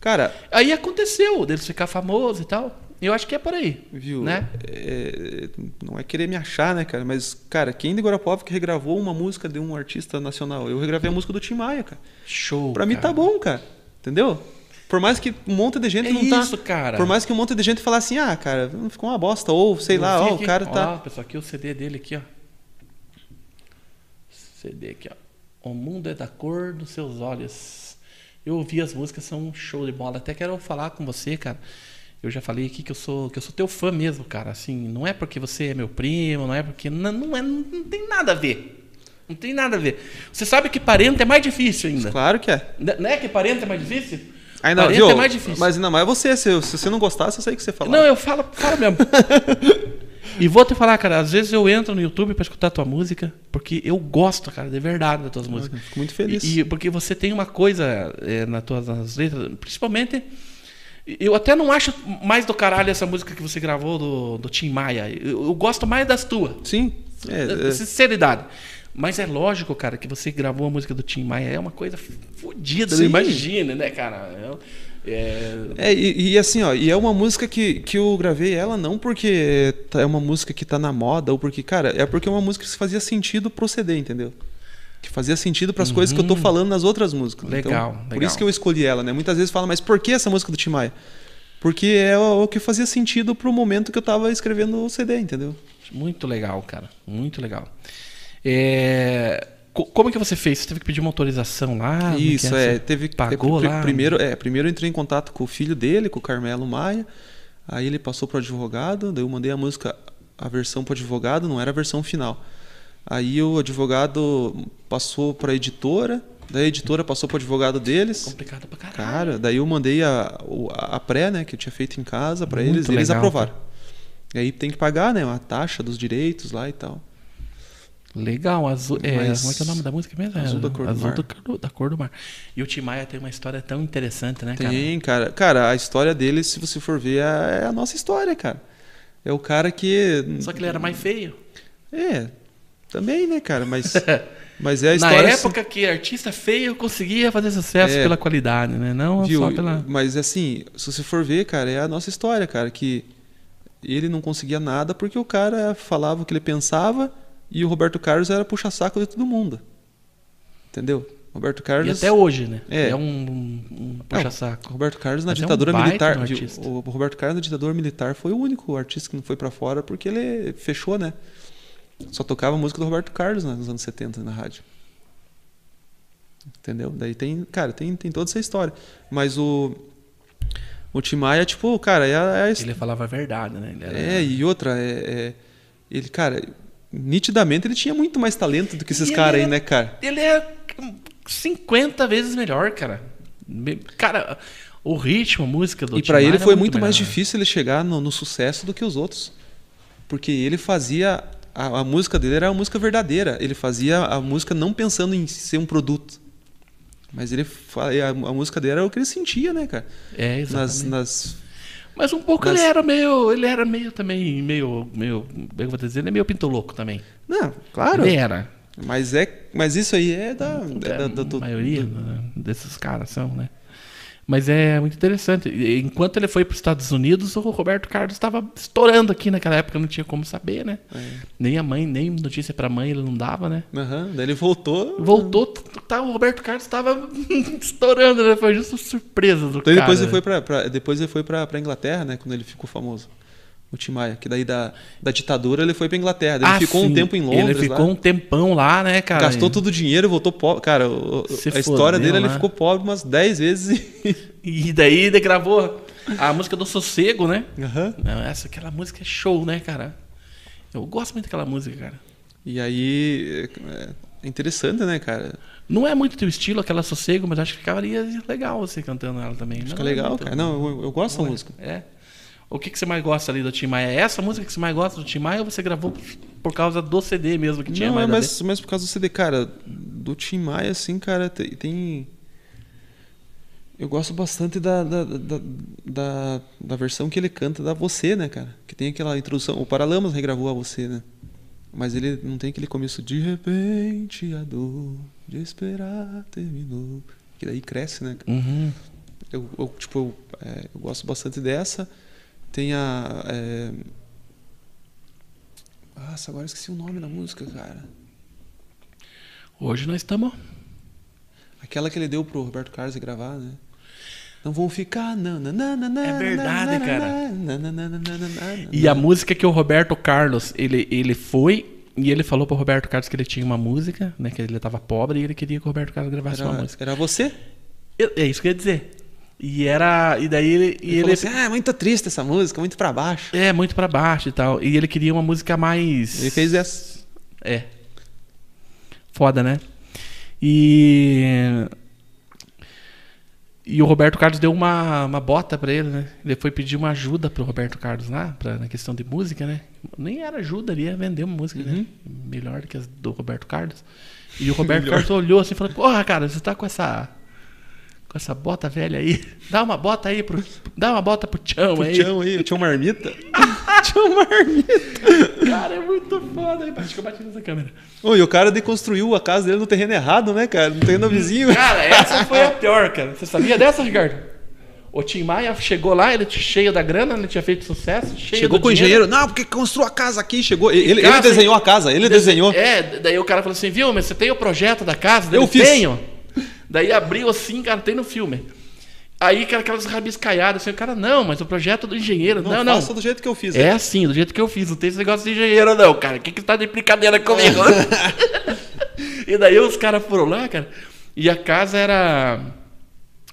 Cara, Aí aconteceu deles ficar famoso e tal. Eu acho que é por aí, Viu? né? É, não é querer me achar, né, cara? Mas, cara, quem de Guarapuava que regravou uma música de um artista nacional? Eu regravei a música do Tim Maia, cara. Show. Pra mim cara. tá bom, cara. Entendeu? Por mais que um monte de gente É não tá. isso, cara. Por mais que um monte de gente falar assim, ah, cara, ficou uma bosta. Ou, sei lá, ó, o Fique- cara ó, tá. pessoal, aqui o CD dele aqui, ó. CD aqui, ó. O mundo é da cor dos seus olhos. Eu ouvi as músicas, são um show de bola. Até quero falar com você, cara. Eu já falei aqui que eu sou que eu sou teu fã mesmo, cara. Assim, não é porque você é meu primo, não é porque não, não é, não tem nada a ver. Não tem nada a ver. Você sabe que parente é mais difícil ainda. Claro que é. N- Não é que parente é mais difícil? Não, parente viu? é mais difícil. Mas ainda mais você. Se, se você não gostasse, eu sei o que você fala. Não, eu falo, falo mesmo. e vou te falar, cara, às vezes eu entro no YouTube pra escutar tua música, porque eu gosto, cara, de verdade das tuas músicas. Fico muito feliz. E, e porque você tem uma coisa é, nas tuas nas letras, principalmente. Eu até não acho mais do caralho essa música que você gravou do, do Tim Maia. Eu, eu gosto mais das tuas. Sim. É, é, Sinceridade. Mas é lógico, cara, que você gravou a música do Tim Maia. É uma coisa fodida, imagina, né, cara? É, é, É, e, e assim, ó, e é uma música que, que eu gravei ela não porque tá- é uma música que tá na moda, ou porque, cara, é porque é uma música que fazia sentido proceder, entendeu? Que fazia sentido para as coisas que eu tô falando nas outras músicas. Uhum. Legal, então, Por legal. isso que eu escolhi ela, né? Muitas vezes fala, mas por que essa música do Tim Maia? Porque é o, o que fazia sentido pro momento que eu tava escrevendo o CD, entendeu? Muito legal, cara. Muito legal. É, co- Como que você fez? Você teve que pedir uma autorização lá? Que Isso, Você é. Teve, Pagou é, lá? Primeiro, é, primeiro eu entrei em contato com o filho dele, com o Carmelo Maia. Aí ele passou para o advogado, daí eu mandei a música, a versão para o advogado, não era a versão final. Aí o advogado passou para a editora, daí a editora passou para o advogado deles. Complicado pra caralho. Cara, daí eu mandei a, a pré, né, que eu tinha feito em casa para eles, e eles legal, aprovaram. E aí tem que pagar, né, uma taxa dos direitos lá e tal. Legal, azul. É, Mas- como é que é o nome da música mesmo? É, Azul da Cor do azul Mar. do da cor do mar. E o Tim Maia tem uma história tão interessante, né, cara? Tem, cara. Cara, a história dele, se você for ver, é a nossa história, cara. É o cara que. Só que ele era mais feio. É, também, né, cara? Mas, mas é a Na história. época que artista feio conseguia fazer sucesso É. pela qualidade, né? Não viu? só pela. Mas assim, se você for ver, cara, é a nossa história, cara. Que ele não conseguia nada porque o cara falava o que ele pensava e o Roberto Carlos era puxa-saco de todo mundo. Entendeu? Roberto E Carlos. até hoje, né? É. É, um, um, puxa-saco. Roberto Carlos na Mas é um ditadura militar. de. O Roberto Carlos na ditadura militar foi o único artista que não foi pra fora porque ele fechou, né? Só tocava música do Roberto Carlos né, nos anos 70 na rádio. Entendeu? Daí tem, cara, tem, tem toda essa história. Mas o o Tim Maia, tipo, cara, é, é a Ele falava a verdade, né? Ele era- é, e outra, é, é- ele, cara, nitidamente ele tinha muito mais talento do que esses caras aí, era- né, cara? Ele é 50 vezes melhor, cara. Cara, o ritmo, a música do E pra ele é foi muito mais melhor. difícil ele chegar no, no sucesso do que os outros. Porque ele fazia. A, a música dele era uma música verdadeira. Ele fazia a música não pensando em ser um produto. Mas ele a, a música dele era o que ele sentia, né, cara? É, Nas, exatamente. nas, Mas um pouco nas- ele era meio. Ele era meio também. Meio. meio como é eu vou dizer? Ele é meio pintoloco também. Não, claro. Ele era. Mas, é, mas isso aí é da. é da- da- a do- maioria do- né, desses caras são, né? Mas é muito interessante. Enquanto ele foi para os Estados Unidos, o Roberto Carlos estava estourando aqui naquela época, não tinha como saber, né? É. Nem a mãe, nem notícia para a mãe ele não dava, né? Aham, Daí ele voltou. Voltou, tá, o Roberto Carlos estava estourando, né? Foi justo surpresa do Então cara. depois ele foi pra- depois ele foi pra Inglaterra, né? Quando ele ficou famoso. O Tim Maia, que daí da, da ditadura ele foi pra Inglaterra. Daí Ah, ele ficou um sim. tempo em Londres. Ele ficou lá. um tempão lá, né, cara? Gastou todo o dinheiro e voltou pobre. Cara, o- a história dele, ele lá. ficou pobre umas 10 vezes. e- E daí ele gravou a música do Sossego, né? Aham. Não, essa, aquela música é show, né, cara? Eu gosto muito daquela música, cara. E aí, é é interessante, né, cara? Não é muito teu estilo, aquela Sossego, mas acho que ficaria legal você cantando ela também. Fica Não é legal, muito- cara. Não, eu, eu gosto dessa música. É. O que, que você mais gosta ali do Tim Maia? É essa música que você mais gosta do Tim Maia ou você gravou por causa do CD mesmo que tinha Não, é mais a mais, por causa do CD, cara. Do Tim Maia, assim, cara, tem. Eu gosto bastante da, da, da, da, da versão que ele canta da Você, né, cara? Que tem aquela introdução. O Paralamas regravou a Você, né? Mas ele não tem aquele começo. De repente a dor de esperar terminou. Que daí cresce, né? Uhum. Eu, eu, tipo, eu, é, eu gosto bastante dessa. Tem a. É... Nossa, agora eu esqueci o nome da música, cara. Hoje nós estamos. Aquela que ele deu pro Roberto Carlos gravar, né? Não vão ficar. Não, É verdade, cara. E a música que o Roberto Carlos, ele, ele foi e ele falou pro Roberto Carlos que ele tinha uma música, né? Que ele tava pobre e ele queria que o Roberto Carlos gravasse uma era, música. era você? Eu- É isso que eu ia dizer. E era. E daí ele. E Ele, ele, falou assim: ah, é muito triste essa música, muito pra baixo. É, muito pra baixo e tal. E ele queria uma música mais. Ele fez essa. É. Foda, né? E. E o Roberto Carlos deu uma, uma bota pra ele, né? Ele foi pedir uma ajuda pro Roberto Carlos lá, pra, na questão de música, né? Nem era ajuda, ele ia vender uma música, né? Melhor que as do Roberto Carlos. E o Roberto. Carlos olhou assim e falou: Porra, cara, você tá com essa. Com essa bota velha aí. Dá uma bota aí pro. Dá uma bota pro Chão O aí. Tião aí, o Tião Marmita. Tião Marmita. Cara, é muito foda. aí. Acho que eu bati nessa câmera. Ô, e o cara deconstruiu a casa dele no terreno errado, né, cara? No terreno vizinho. Cara, essa foi a pior, cara. Você sabia dessa, Ricardo? O Tim Maia chegou lá, ele cheio da grana, ele tinha feito sucesso, cheio Chegou do com o engenheiro. Não, porque construiu a casa aqui. Chegou. Ele, ele Casa, desenhou a casa, ele Dese- desenhou. É, daí o cara falou assim, viu, mas você tem o projeto da casa? Eu Eu fiz. Tenho. Daí abriu assim, cara, tem no filme. Aí, cara, aquelas rabiscaiadas, assim, o cara, não, mas o projeto do engenheiro, não, não. faça do jeito que eu fiz. É assim, do jeito que eu fiz, não tem esse negócio de engenheiro, não, cara. O que que tá de brincadeira comigo? e daí os caras foram lá, cara, e a casa era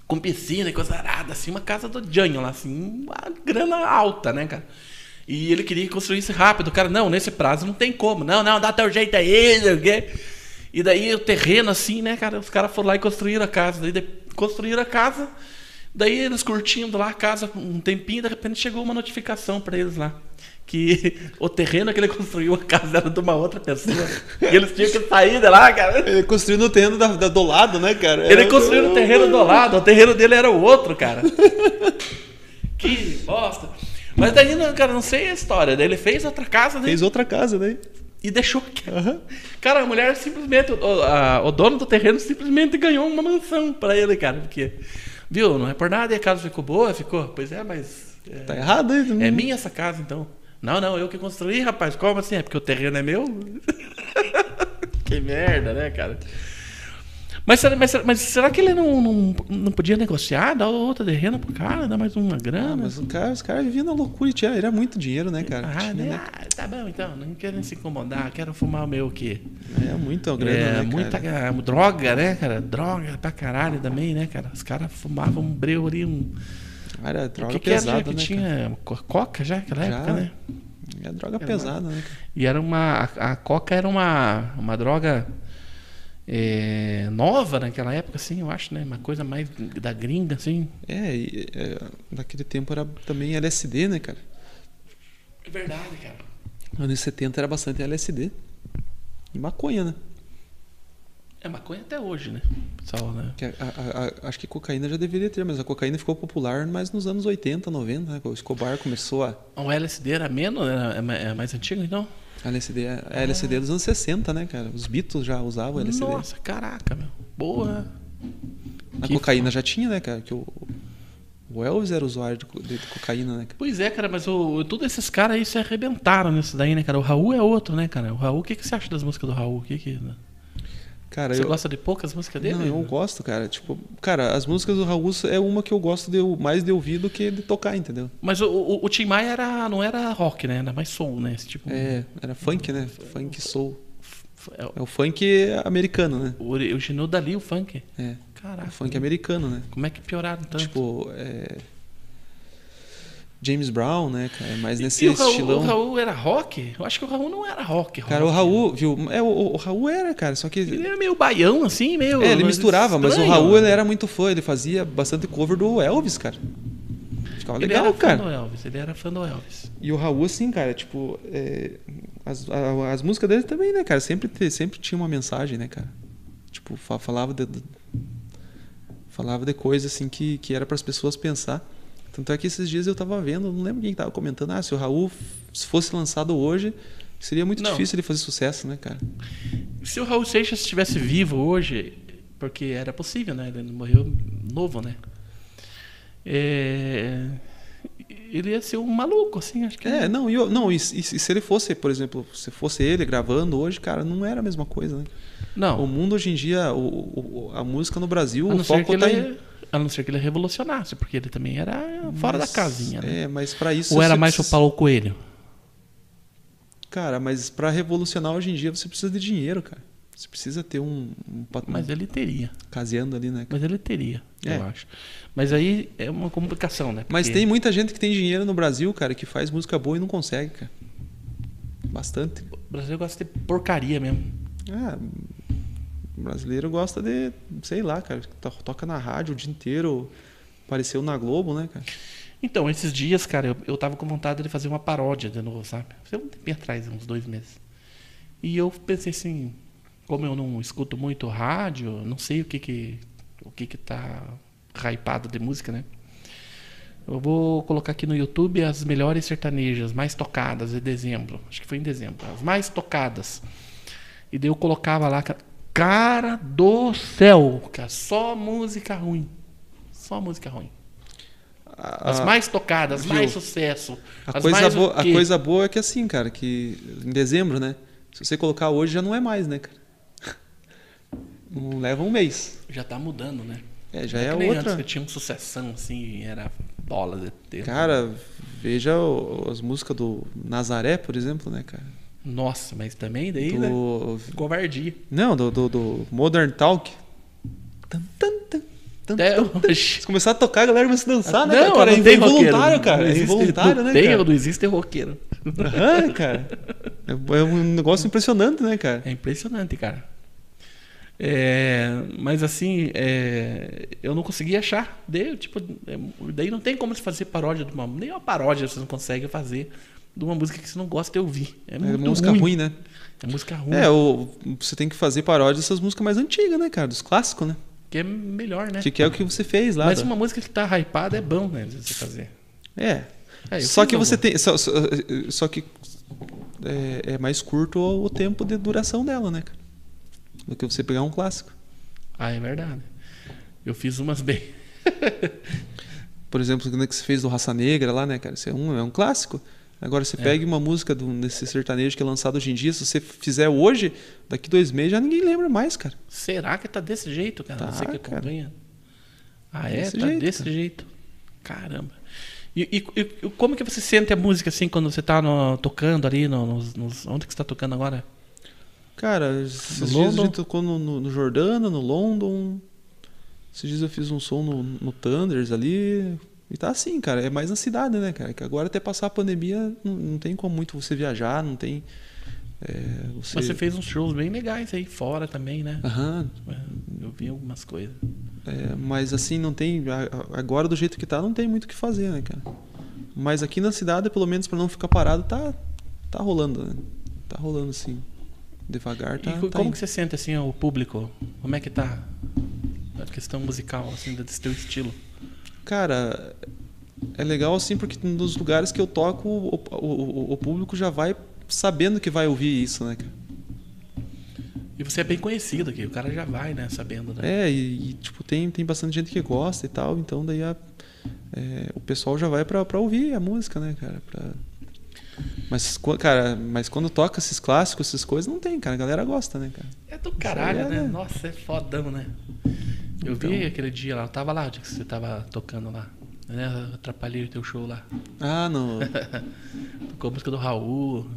com piscina e coisa arada, assim, uma casa do Janho lá, assim, uma grana alta, né, cara? E ele queria que construísse rápido. O cara, não, nesse prazo não tem como. Não, não, dá teu jeito aí, não sei o quê. E daí o terreno, assim, né, cara? Os caras foram lá e construíram a casa. Daí de- construíram a casa. Daí eles curtindo lá a casa um tempinho, de repente chegou uma notificação pra eles lá. Que o terreno que ele construiu, a casa era de uma outra pessoa. e eles tinham que sair de lá, cara. Ele construiu no terreno da, da- do lado, né, cara? Ele construiu no terreno do lado, o terreno dele era o outro, cara. que bosta. Mas daí, cara, não sei a história. Daí ele fez outra casa né, Fez outra casa, né? E deixou. Aham. Cara, a mulher simplesmente, o, a- o dono do terreno simplesmente ganhou uma mansão pra ele, cara. Porque, viu, não é por nada e a casa ficou boa, ficou. Pois é, mas. É, Tá errado aí. é minha essa casa, então. Não, não, eu que construí, rapaz. Como assim? É porque o terreno é meu? que merda, né, cara? Mas, será- mas, mas será que ele não, não, não podia negociar, dar outra terreno pro cara, dar mais uma grana? Ah, mas o cara, os caras viviam na loucura e tinha, era muito dinheiro, né, cara? Ah, Tinha, né? né? Ah, tá bom então, não quero se incomodar, quero fumar o meu aqui. É muita grana, é, né, muita cara? ga- droga, né, cara? Droga pra caralho também, né, cara? Os caras fumavam um breu ali, um. Era O droga que, que era já pesada, que né? cara? tinha? Co- Coca já naquela Já. época, né? É droga Era pesada, né? cara? E era uma. A, a coca era uma, uma droga é, nova naquela época, assim, eu acho, né? Uma coisa mais da gringa, assim. É, e, é, naquele tempo era também LSD, né, cara? É verdade, cara. Anos 70 era bastante LSD. E maconha, né? É maconha até hoje, né? Pessoal, né? Que a- a- a- acho que cocaína já deveria ter, mas a cocaína ficou popular mais nos anos 80, 90, né? O Escobar começou a. O LSD era menos, era, é é mais antigo, então? LSD, a LSD dos anos 60, né, cara? Os Beatles já usavam LSD. Nossa, caraca, meu. Boa. a que cocaína já tinha, né, cara? Que o, o Elvis era usuário de, co- de cocaína, né? cara? Pois é, cara, mas o, todos esses caras aí se arrebentaram nisso daí, né, cara? O Raul é outro, né, cara? O Raul, o que, que você acha das músicas do Raul? O que que... Cara, Você eu, gosta de poucas músicas dele? Não, eu gosto, cara. Tipo, cara, as músicas do Raul é uma que eu gosto de, mais de ouvir do que de tocar, entendeu? Mas o, o, o Tim Maia era, não era rock, né? Era mais soul, né? Esse tipo, É, era funk, né? Funk soul. é o- É o funk americano, né? o originou dali o funk. É. É Caraca. o funk americano, né? Como é que pioraram tanto? Tipo, é... James Brown, né, cara? É mais nesse e o Raul, estilão. o Raul era rock? Eu acho que o Raul não era rock. Cara, o rock. Raul, viu? É, o, o Raul era, cara, só que. Ele era meio baião, assim, meio. É, ele misturava, mas o estranho. Raul ele era muito fã, ele fazia bastante cover do Elvis, cara. Ficava Ele legal, era fã cara. do Elvis, ele era fã do Elvis. E o Raul, assim, cara, tipo, é, as, a- as músicas dele também, né, cara? Sempre, sempre tinha uma mensagem, né, cara? Tipo, fa- falava de, de- falava de coisa, assim, que, que era para as pessoas pensar. Tanto é que esses dias eu tava vendo, não lembro quem tava comentando, ah, se o Raul se fosse lançado hoje, seria muito Não. difícil ele fazer sucesso, né, cara? Se o Raul Seixas estivesse vivo hoje, porque era possível, né? Ele morreu novo, né? É, Ele ia ser um maluco, assim, acho que. É, não, e, eu- não e, se- e se ele fosse, por exemplo, se fosse ele gravando hoje, cara, não era a mesma coisa, né? O Não. mundo hoje em dia, o, o- a música no Brasil, o foco tá ele, em. A não ser que ele revolucionasse, porque ele também era fora Mas- da casinha, né? É, mas para isso Ou era mais o precisa- Paulo Coelho? Cara, mas para revolucionar hoje em dia você precisa de dinheiro, cara. Você precisa ter um, um, pat- Mas ele teria. caseando ali, né? Mas ele teria, É. eu acho. Mas aí é uma complicação, né? Mas Porque- tem muita gente que tem dinheiro no Brasil, cara, que faz música boa e não consegue, cara. Bastante. O Brasil gosta de porcaria mesmo. Ah, o brasileiro gosta de, sei lá, cara, to- toca na rádio o dia inteiro, apareceu na Globo, né, cara? Então, esses dias, cara, eu, eu tava com vontade de fazer uma paródia de novo, sabe? Foi um tempinho atrás, uns dois meses. E eu pensei assim, como eu não escuto muito rádio, não sei o que que, o que, que tá hypado de música, né? Eu vou colocar aqui no YouTube as melhores sertanejas mais tocadas de dezembro. Acho que foi em dezembro. As mais tocadas. E daí eu colocava lá, cara do céu, cara, só música ruim. Só música ruim. A, As mais tocadas, viu? mais sucesso. a coisa, boa, a coisa boa é que assim, cara, que em dezembro, né? Se você colocar hoje já não é mais, né, cara? Não leva um mês. Já tá mudando, né? É, já é, nem outra. Antes que tinha uma sucessão, assim, era bola de tempo. Cara, veja as músicas do Nazaré, por exemplo, né, cara? Nossa, mas também daí, né? Do... Covardia. Não, do, do, do Modern Talk. Tan, tan, tan, hoje. Se começar a tocar, a galera começa a dançar, né? não, cara? não é tem involuntário, roqueiro. cara. Não É existe- involuntário, não né, tem, cara? Não existe roqueiro. Aham, cara. É, é um negócio impressionante, né, cara? É impressionante, cara. É, mas assim, é, eu não consegui achar. Daí, tipo, é, daí não tem como se fazer paródia de uma. Nem uma paródia você não consegue fazer de uma música que você não gosta de ouvir. É, É música ruim. ruim, né? É música ruim. É, o, você tem que fazer paródia dessas músicas mais antigas, né, cara? Dos clássicos, né? Que é melhor, né? Que, é o que você fez lá. Mas da- uma música que tá hypada é bom, né? Você fazer. É. É, só que você tem. Só, só, só que é, é mais curto o, o tempo de duração dela, né, cara? Do que você pegar um clássico. Ah, é verdade. Eu fiz umas bem. Por exemplo, quando é que você fez do Raça Negra lá, né, cara? Isso é um, é um clássico. Agora você É. pega uma música do, desse sertanejo que é lançado hoje em dia, se você fizer hoje, daqui dois meses já ninguém lembra mais, cara. Será que tá desse jeito, cara? Tá, você que cara. acompanha. Ah, é? Desse tá jeito, desse cara. jeito. Caramba. E, e- e como que você sente a música assim quando você tá no- tocando ali no- nos, nos- Onde que você tá tocando agora? Cara, esses No dias a London? gente tocou no, no, no Jordana, no London. Esses dias eu fiz um som no, no Thunders ali. E tá assim, cara. É mais na cidade, né, cara? Que agora até passar a pandemia não, não tem como muito você viajar, não tem. é, você... Mas você fez uns shows bem legais aí fora também, né? Aham, Eu vi algumas coisas. É, mas assim, não tem. Agora, do jeito que tá, não tem muito o que fazer, né, cara? Mas aqui na cidade, pelo menos pra não ficar parado, tá, tá rolando, né? Tá rolando, assim. Devagar, tá. e tá como indo. que você sente assim o público? Como é que tá a questão musical, assim, desse teu estilo? Cara, é legal assim porque nos lugares que eu toco, o, o, o- público já vai sabendo que vai ouvir isso, né, cara? E você é bem conhecido aqui, o cara já vai, né, sabendo, né? É, e, e, tipo, tem, tem bastante gente que gosta e tal, então daí a- é, o pessoal já vai pra, pra ouvir a música, né, cara? Pra... Mas, cara, mas quando toca esses clássicos, essas coisas, não tem, cara. A galera gosta, né, cara? É, do caralho, é, né? né? Nossa, é fodão, né? Eu vi Então. aquele dia lá, eu tava lá, que você tava tocando lá. Né? Eu Atrapalhei o teu show lá. Ah, não. Tocou a música do Raul.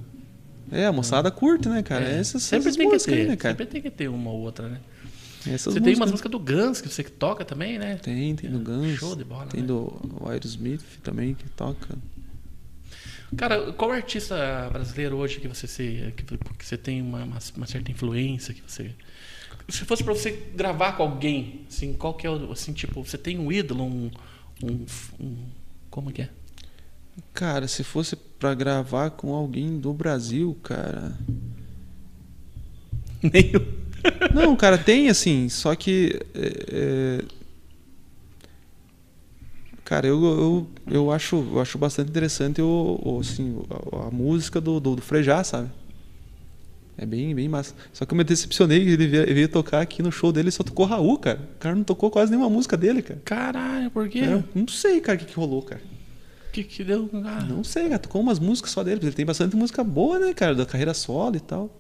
É, a moçada curte, né, cara? É, Essas, sempre essas tem que músicas ter, aí, né, cara? sempre tem que ter uma ou outra, né? Essas você tem umas músicas- músicas do Guns que você que toca também, né? Tem, tem do Guns. Show de bola, Tem né? do Aerosmith também, que toca. Cara, qual artista brasileiro hoje que você se, que, que você tem uma, uma, certa influência que você se fosse pra você gravar com alguém, assim, qual que é o assim, tipo, você tem um ídolo, um, um, um como que é? Cara, se fosse pra gravar com alguém do Brasil, cara. Nenhum. Não, cara, tem assim, só que. é, é, Cara, eu, eu, eu, acho, eu acho bastante interessante o, o, assim, a, a música do, do, do Frejá, sabe? É bem, bem massa. Só que eu me decepcionei que ele veio, tocar aqui no show dele e só tocou Raul, cara. O cara não tocou quase nenhuma música dele, cara. Caralho, por quê? É, não sei, cara, o que, que rolou, cara. Que que deu? Ah, Não sei, cara, tocou umas músicas só dele, porque ele tem bastante música boa, né, cara, da carreira solo e tal.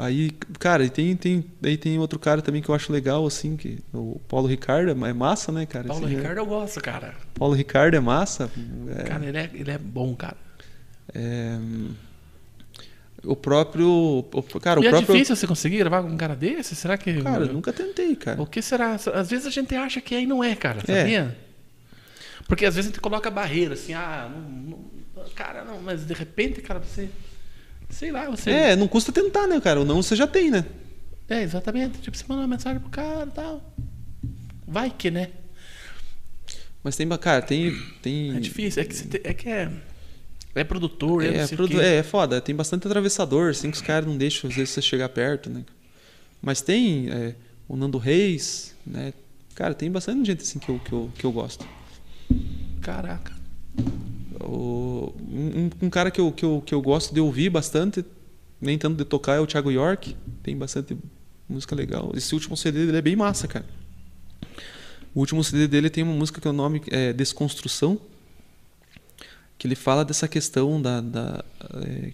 Aí, cara, e tem, tem, aí tem outro cara também que eu acho legal, assim, que o Paulo Ricardo é massa, né, cara? Paulo Assim, é- Ricardo eu gosto, cara. Paulo Ricardo é massa. É, Cara, ele é, ele é bom, cara. é, o próprio. o- cara, e o é próprio. difícil você conseguir gravar com um cara desse? Será que. Cara, eu nunca tentei, cara. O que será? Às vezes a gente acha que é e não é, cara, É. sabia? Porque às vezes a gente coloca barreira, assim, ah, não, não- cara, não, mas de repente, cara, você. Sei lá, você. É, não custa tentar, né, cara? O não você já tem, né? É, exatamente. Tipo, você manda uma mensagem pro cara e tal. Vai que, né? Mas tem, cara, tem. tem É difícil. É que, é, que é. É produtor, é, É, produ- é, é foda. Tem bastante atravessador, assim, que os caras não deixam, às vezes, você chegar perto, né? Mas tem é, o Nando Reis, né? Cara, tem bastante gente, assim, que eu, que eu, que eu gosto. Caraca. O, um, um cara que eu, que, eu, que eu gosto de ouvir bastante, nem tanto de tocar, é o Thiago York. Tem bastante música legal. Esse último CD dele é bem massa, cara. O último CD dele tem uma música que o nome é Desconstrução, que ele fala dessa questão da, da, é,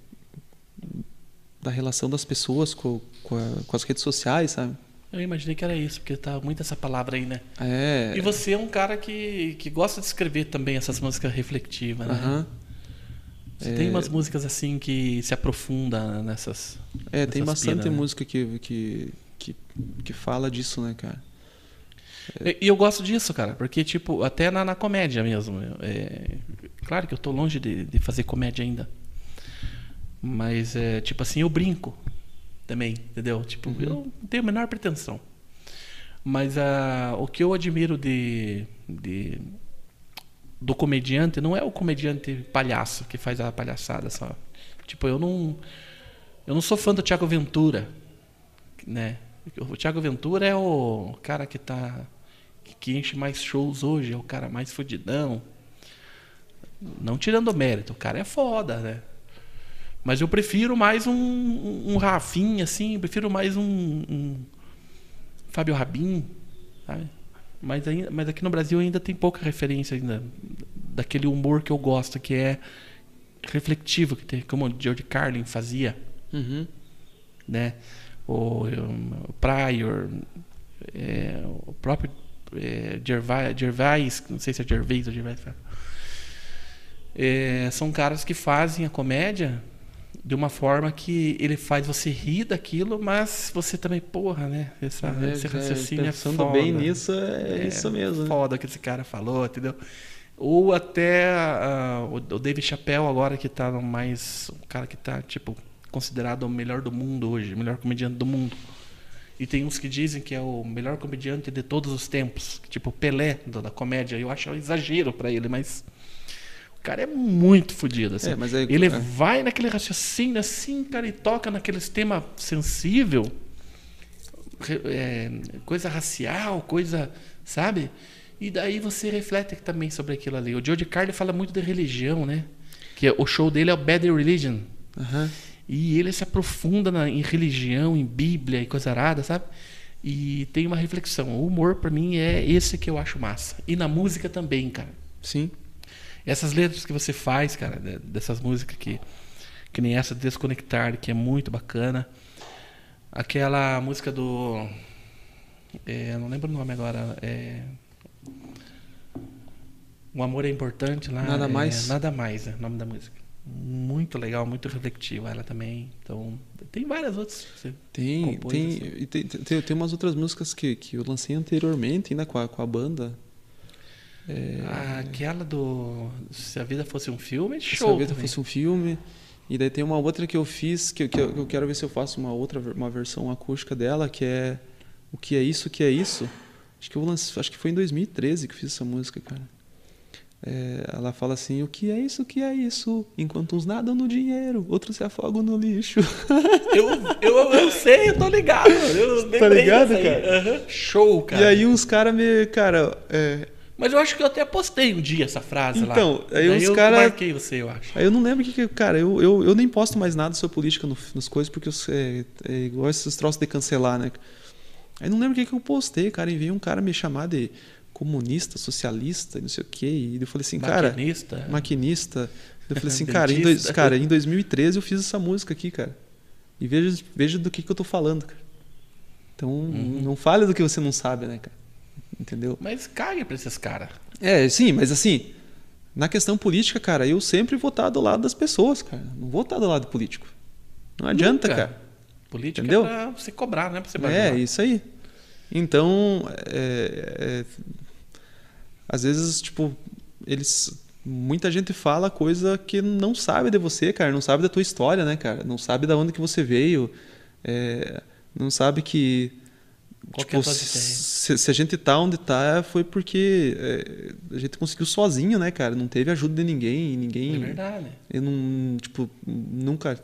da relação das pessoas com, com, a- com as redes sociais, sabe? Eu imaginei que era isso, porque tá muito essa palavra aí, né? É. E você é um cara que, que gosta de escrever também essas músicas reflexivas, né? Aham. Você É. tem umas músicas assim que se aprofunda nessas. É, tem nessas bastante pira, né? música que, que, que, que fala disso, né, cara? E e eu gosto disso, cara, porque, tipo, até na, na comédia mesmo. é, claro que eu tô longe de, de fazer comédia ainda. Mas, é, tipo assim, eu brinco também, entendeu? Tipo, Uhum. eu não tenho a menor pretensão. Mas ah, o que eu admiro de, de- do comediante não é o comediante palhaço que faz a palhaçada só. Tipo, eu não eu não sou fã do Thiago Ventura, né? O Thiago Ventura é o cara que tá que enche mais shows hoje, é o cara mais fodidão. Não tirando o mérito, o cara é foda, né? Mas eu prefiro mais um, um, Rafinha, assim, eu prefiro mais um, um Fábio Rabin, sabe? Mas, ainda, mas aqui no Brasil ainda tem pouca referência ainda daquele humor que eu gosto, que é refletivo, que tem, como o George Carlin fazia, Uhum. né? O, o Pryor, é, o próprio é, Gervais, Gervais, não sei se é Gervais ou Gervais. É, são caras que fazem a comédia de uma forma que ele faz você rir daquilo, mas você também, porra, né? Essa, É, esse é, raciocínio é pensando foda. bem nisso, é, isso mesmo. né? Foda que esse cara falou, entendeu? Ou até ah, o, o Dave Chappelle agora que tá no mais. O cara que tá, tipo, considerado o melhor do mundo hoje, o melhor comediante do mundo. E tem uns que dizem que é o melhor comediante de todos os tempos. Tipo, Pelé da, da comédia. Eu acho um exagero pra ele, mas. Cara é muito fodido, assim. É, é- ele é. vai naquele raciocínio assim, cara, e toca naqueles temas sensível é, coisa racial, coisa, sabe? E daí você reflete também sobre aquilo ali. O George Carlin fala muito de religião, né? Que é- o show dele é o Bad Religion. Aham. E ele se aprofunda na- em religião, em Bíblia e coisa arada, sabe? E tem uma reflexão. O humor, pra mim, é esse que eu acho massa. E na música também, cara. Sim. Essas letras que você faz, cara, de- dessas músicas que, que nem essa Desconectar, que é muito bacana. Aquela música do. É, não lembro o nome agora. É, o amor é importante lá. Nada é, mais. Nada mais, é o nome da música. Muito legal, muito reflexiva ela também. Então, tem várias outras. que você Tem, compôs, tem, assim. tem, tem, tem umas outras músicas que, que eu lancei anteriormente ainda com a, com a banda. É, Ah, aquela do. Se a vida fosse um filme, Se show. a vida também. fosse um filme. E daí tem uma outra que eu fiz, que, eu- que eu, que eu quero ver se eu faço uma outra uma versão acústica dela, que é O que é isso, o que é isso. Acho que eu lance, acho que foi em 2013 que eu fiz essa música, cara. É, ela fala assim: O que é isso, o que é isso? Enquanto uns nadam no dinheiro, outros se afogam no lixo. Eu, eu, eu sei, eu tô ligado. Eu Tá ligado, cara? Aham. Show, cara. E aí uns caras me. Cara, é, Mas eu acho que eu até postei um dia essa frase lá. Então, aí Daí os eu cara- marquei você, eu acho. Aí eu não lembro que, que. Cara, eu, eu, eu nem posto mais nada sobre política no- nas coisas, porque eu, é, é igual esses troços de cancelar, né? Aí não lembro o que, que eu postei, cara. E veio um cara me chamar de comunista, socialista, não sei o quê. E eu falei assim, cara. Maquinista. Maquinista. Eu falei assim, cara em, dois, cara, em 2013 eu fiz essa música aqui, cara. E veja, veja do que, que eu tô falando, cara. Então, Uhum. não fale do que você não sabe, né, cara? Entendeu? Mas cague pra esses caras. É, sim, mas assim, na questão política, cara, eu sempre vou estar do lado das pessoas, cara. Não vou estar do lado político. Não adianta, Nunca. cara. Política Entendeu? é pra você cobrar, né? Pra você É, isso aí. Então, é, é, às vezes, tipo, eles. Muita gente fala coisa que não sabe de você, cara. Não sabe da tua história, né, cara? Não sabe da onde que você veio. é, não sabe que. Qual é a tipo, tua ideia? se, se a gente tá onde tá, foi porque é, a gente conseguiu sozinho, né, cara? Não teve ajuda de ninguém. ninguém É verdade. eu não, tipo, nunca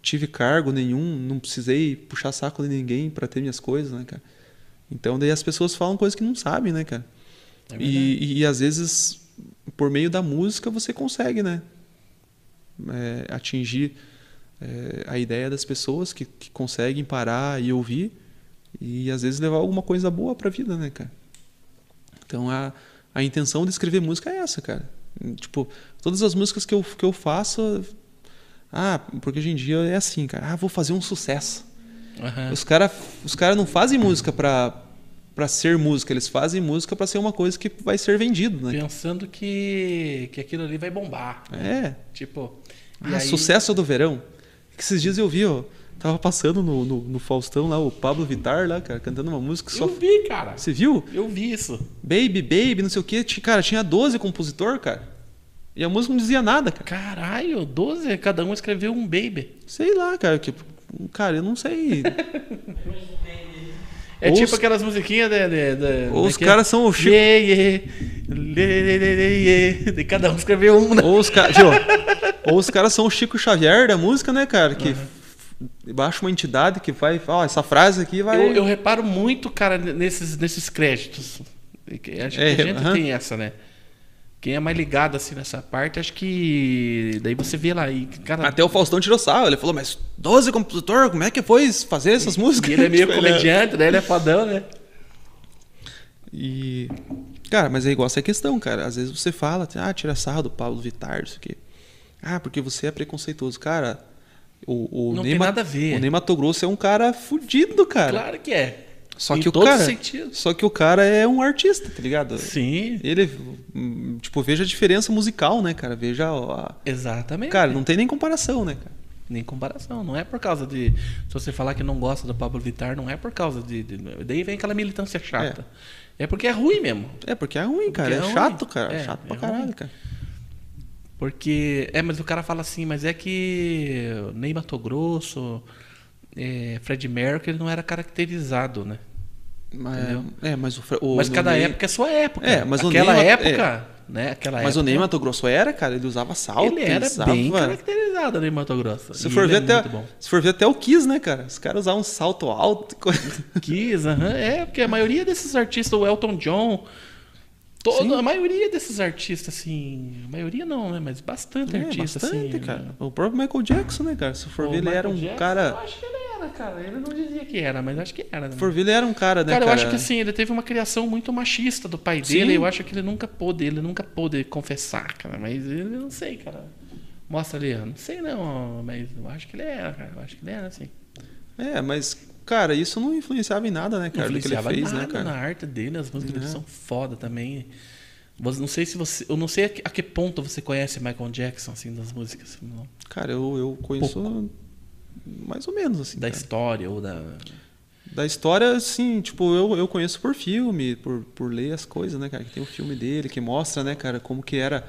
tive cargo nenhum, não precisei puxar saco de ninguém para ter minhas coisas, né, cara? Então daí as pessoas falam coisas que não sabem, né, cara? É verdade. e, e às vezes por meio da música você consegue, né? É, atingir é, a ideia das pessoas que, que conseguem parar e ouvir e às vezes levar alguma coisa boa para a vida, né, cara? Então a, a intenção de escrever música é essa, cara. Tipo, todas as músicas que eu, que eu faço. Ah, porque hoje em dia é assim, cara. Ah, vou fazer um sucesso. Aham. Os caras os cara não fazem música pra, pra ser música, eles fazem música pra ser uma coisa que vai ser vendido, né? Pensando que, que aquilo ali vai bombar. É. Tipo. Ah, aí- sucesso do verão. Que esses dias eu vi, ó. Tava passando no, no, no Faustão lá, o Pablo Vittar lá, cara, cantando uma música só. Eu vi, cara. Você viu? Eu vi isso. Baby, baby, não sei o quê. Cara, tinha 12 compositor, cara. E a música não dizia nada, cara. Caralho, 12, cada um escreveu um baby. Sei lá, cara. Que, cara, eu não sei. É tipo os- aquelas musiquinhas de. de, de Ou os que- caras são o Chico. Yeah, yeah, lê, yeah. De cada um escreveu um, né? Ou os caras. Ou os caras são o Chico Xavier da música, né, cara? Que baixa uma entidade que vai. Ó, essa frase aqui vai. Eu, eu reparo muito, cara, nesses, nesses créditos. Acho que É, a gente aham. tem essa, né? Quem é mais ligado assim nessa parte, acho que. Daí você vê lá. E, cara, Até o Faustão tirou sarro. Ele falou, mas 12 compositor, como é que foi fazer essas músicas? e ele é meio ele comediante, daí ele é fodão, né? E. Cara, mas é igual essa questão, cara. Às vezes você fala, ah, tira sarro do Pablo Vittar, isso aqui. Ah, porque você é preconceituoso. Cara, o, o Não Ney tem nada a ver. O Ney Mato Grosso é um cara fudido, cara. Claro que é. Só Em que o cara. os sentidos. Só que o cara é um artista, tá ligado? Sim, Ele, tipo, veja a diferença musical, né, cara? Veja a... exatamente. Cara, não tem nem comparação, né, cara? Nem comparação. Não é por causa de. Se você falar que não gosta do Pablo Vittar, não é por causa de. de- daí vem aquela militância chata. É, porque é ruim mesmo. É, porque é ruim, cara. É, é chato, ruim. cara. É, chato pra é caralho, ruim. cara. Porque. É, mas o cara fala assim, mas é que Ney Mato Grosso, é, Fred Mercury não era caracterizado, né? Mas, é, mas o, o mas o cada Ney- época é sua época. É, mas o Aquela Ney- época, né? Aquela Mas o época, Ney Mato Grosso era, cara, ele usava salto, Ele era usava... bem caracterizado, Ney Mato Grosso. Se for, ver é até, se for ver até o Kiss, né, cara? Os caras usavam um salto alto. Kiss, aham. É, porque a maioria desses artistas, o Elton John, Sim. a maioria desses artistas, assim. A maioria não, né? Mas bastante É, artista, bastante, assim. cara. O próprio Michael Jackson, né, cara? Se for O ver, ele era um Michael Jackson, Eu cara... acho que ele era, cara. Ele não dizia que era, mas acho que era. né? For ver, ele era um cara, né, Cara, cara? eu acho que assim, ele teve uma criação muito machista do pai Sim. dele. Eu acho que ele nunca pôde, ele nunca pôde confessar, cara. Mas ele não sei, cara. Mostra ali, ó. Não sei não, mas eu acho que ele era, cara. Eu acho que ele era assim. É, mas, cara, isso não influenciava em nada, né, cara? não do que ele influenciava fez, nada né, cara? na arte dele, as músicas dele É. são foda também. Não sei se você. Eu não sei a que, a que ponto você conhece Michael Jackson, assim, das músicas. não, Cara, eu, eu conheço mais ou menos, assim. da cara. história ou da. Da história, assim, tipo, eu, eu conheço por filme, por, por ler as coisas, né, cara? Que tem o filme dele, que mostra, né, cara, como que era.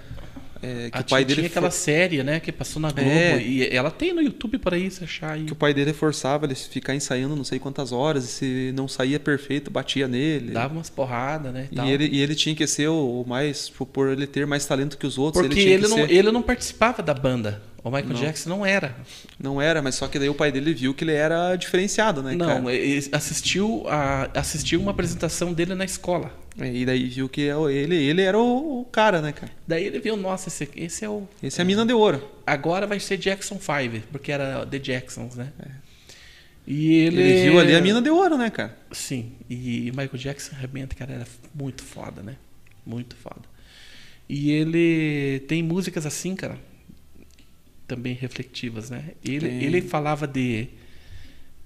É, que Ah, o pai dele tinha aquela for- série, né, que passou na Globo. É. E ela tem no YouTube por aí, se achar aí. que o pai dele forçava ele ficar ensaiando não sei quantas horas, e se não saía perfeito, batia nele. Dava umas porradas, né? E tal. ele, e ele tinha que ser o mais, por ele ter mais talento que os outros, Porque ele ele, não, ser. ele não participava da banda. O Michael Não. Jackson não era. Não era, mas só que daí o pai dele viu que ele era diferenciado, né, não, cara? ele assistiu, a, assistiu uma apresentação dele na escola. E daí viu que é ele, ele era o, o cara, né, cara? Daí ele viu, nossa, esse, esse é o. Esse é a mina de ouro. Agora vai ser Jackson 5, porque era The Jacksons, né? E ele. Ele viu ali a mina de ouro, né, cara? Sim, e Michael Jackson realmente, cara, era muito foda, né? Muito foda. E ele tem músicas assim, cara, também reflexivas, né? Ele, Tem. ele falava de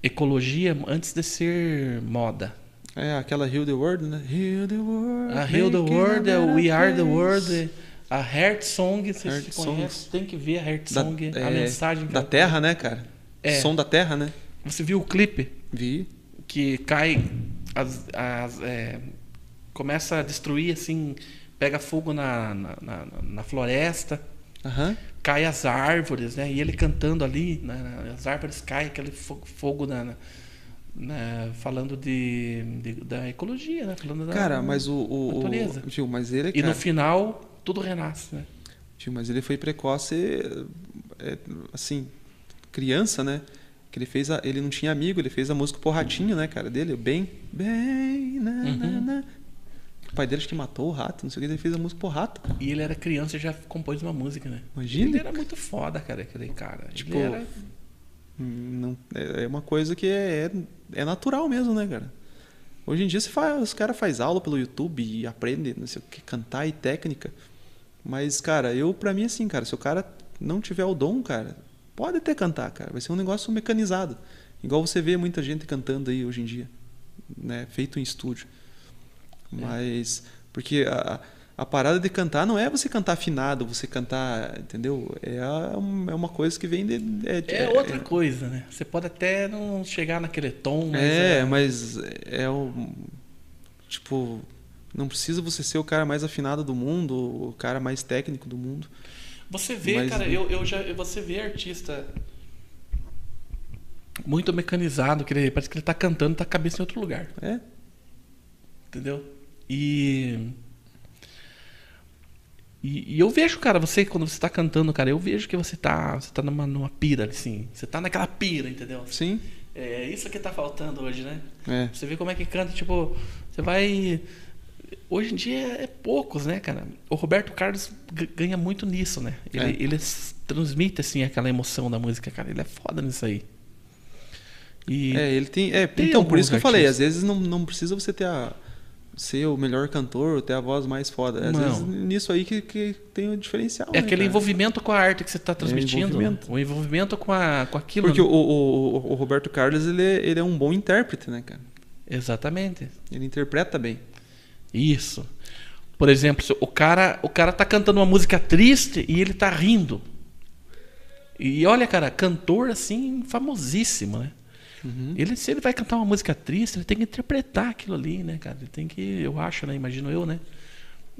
ecologia antes de ser moda. É, aquela Heal the World, né? Heal the World. A Heal the World, a é We Are the World, a Heart Song, você Heart se Songs. conhece, tem que ver a Heart Da- Song, a é, mensagem que Da ela- Terra, né, cara? É. Som da Terra, né? Você viu o clipe? Vi. que cai as, as, é, começa a destruir assim pega fogo na, na, na, na floresta Aham. cai as árvores né e ele cantando ali né, as árvores caem aquele fo- fogo na, na- na- falando de, de- da ecologia né falando da Cara, mas o. o, o natureza. viu, mas ele, e cara, no final tudo renasce né viu, mas ele foi precoce, é, assim, criança, né? Que ele fez a, ele não tinha amigo, ele fez a música pro ratinho, né, cara, dele, o bem, bem, na, na, Uhum. na. O pai dele acho que matou o rato, não sei o que, ele fez a música pro rato. cara. e ele era criança e já compôs uma música né Imagina. ele era muito foda cara aquele cara Tipo, ele era Não, é é uma coisa que é, é, é natural mesmo, né, cara? Hoje em dia você faz, os caras fazem aula pelo YouTube e aprende, não sei o que, cantar e técnica. Mas, cara, eu, pra mim, assim, cara, se o cara não tiver o dom, cara, pode até cantar, cara. Vai ser um negócio mecanizado. Igual você vê muita gente cantando aí hoje em dia, né? Feito em estúdio. Mas, porque a, a parada de cantar não é você cantar afinado, você cantar, entendeu? É, a- é uma coisa que vem de. é outra coisa né você pode até não chegar naquele tom mas É, mas é o. Tipo, não precisa você ser o cara mais afinado do mundo, o cara mais técnico do mundo. Você vê, Mas- cara, eu, eu já, você vê artista muito mecanizado, que ele, parece que ele tá cantando, tá a cabeça em outro lugar, É. entendeu? E, e e eu vejo, cara, você quando você tá cantando, cara, eu vejo que você tá, você tá numa, numa pira, assim, você tá naquela pira, entendeu? Sim. É isso que tá faltando hoje, né? É. Você vê como é que canta, tipo, você vai. Hoje em dia é poucos, né, cara? O Roberto Carlos ganha muito nisso, né? Ele, É. ele transmite, assim, aquela emoção da música, cara. Ele é foda nisso aí. E É, ele tem. É, Tem então, por isso que eu falei, às vezes não, não precisa você ter a. ser o melhor cantor, ter a voz mais foda. Às Não. vezes nisso aí que, que tem o diferencial. é né, aquele cara? envolvimento com a arte que você está transmitindo. envolvimento. O envolvimento com, a, com aquilo. Porque né? o, o, o- Roberto Carlos, ele, é- ele é um bom intérprete, né, cara? Exatamente. Ele interpreta bem. Isso. Por exemplo, o cara, o cara tá cantando uma música triste e ele tá rindo. E olha, cara, cantor assim, famosíssimo, né? Uhum. Ele, se ele vai cantar uma música triste, ele tem que interpretar aquilo ali, né, cara? Ele tem que, eu acho, né? Imagino eu, né?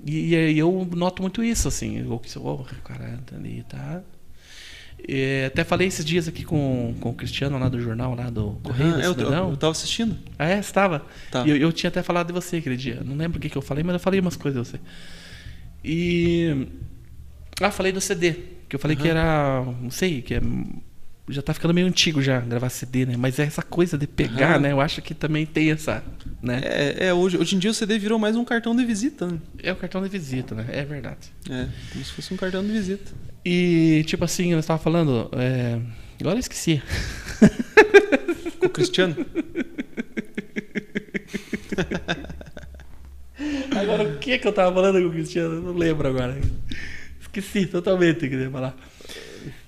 E, e eu noto muito isso, assim. Eu, oh, cara tá ali, tá. É, até falei esses dias aqui com, com o Cristiano lá do jornal, lá do Correio Ah, eu, eu, eu tava assistindo. Ah, é? Você estava? Tá. E eu, eu tinha até falado de você aquele dia. Não lembro o que, que eu falei, mas eu falei umas coisas de você. E. Ah, falei do CD. Que eu falei que era. Não sei, que é. Já tá ficando meio antigo já gravar CD, né? Mas é essa coisa de pegar, Aham. né? Eu acho que também tem essa. Né? É, é, hoje, hoje em dia o CD virou mais um cartão de visita, né? É, o cartão de visita, né? É verdade. É, como se fosse um cartão de visita. E, tipo assim, eu estava falando. É... Agora eu esqueci. Com o Cristiano. Agora o que que eu tava falando com o Cristiano? Eu não lembro agora. Esqueci totalmente o que eu ia falar.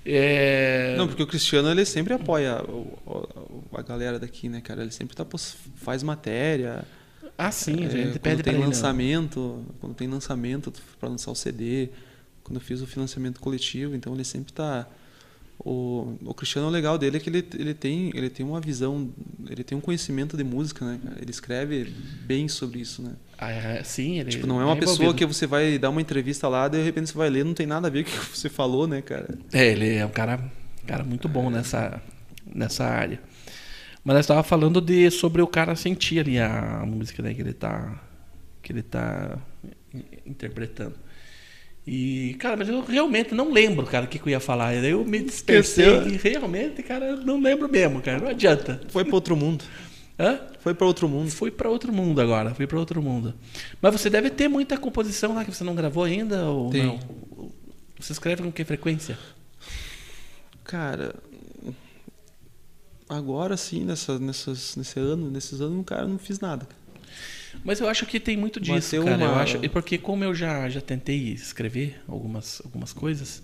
É... Não, porque o Cristiano ele sempre apoia o- a, galera daqui, né, cara? Ele sempre tá, faz matéria. Ah, sim, é, a gente quando pede tem pra ele, né? lançamento, quando tem lançamento para lançar o CD, quando eu fiz o financiamento coletivo, então ele sempre tá o, o Cristiano o legal dele é que ele, ele tem ele tem uma visão, ele tem um conhecimento de música, né? Ele escreve bem sobre isso, né? Ah, é, sim, ele Tipo, não é uma pessoa envolvido. que você vai dar uma entrevista lá, de repente você vai ler, não tem nada a ver com o que você falou, né, cara? É, ele é um cara, cara muito bom nessa, nessa área. Mas nós estava falando de sobre o cara sentir ali a música né, que ele tá que ele tá in- interpretando. E, cara, mas eu realmente não lembro, cara, o que, que eu ia falar. Eu me dispersei Esqueceu? e realmente, cara, eu não lembro mesmo, cara. Não adianta. Foi para outro mundo. Hã? Foi para outro mundo. Fui para outro mundo agora, fui para outro mundo. Mas você deve ter muita composição lá que você não gravou ainda ou Tem. não? Você escreve com que frequência? Cara, agora sim, nessa, nessas, nesse ano, nesses anos, cara, eu não fiz nada. Mas eu acho que tem muito disso, Bateu cara. Eu uma- acho, e porque como eu já, já tentei escrever algumas, algumas coisas,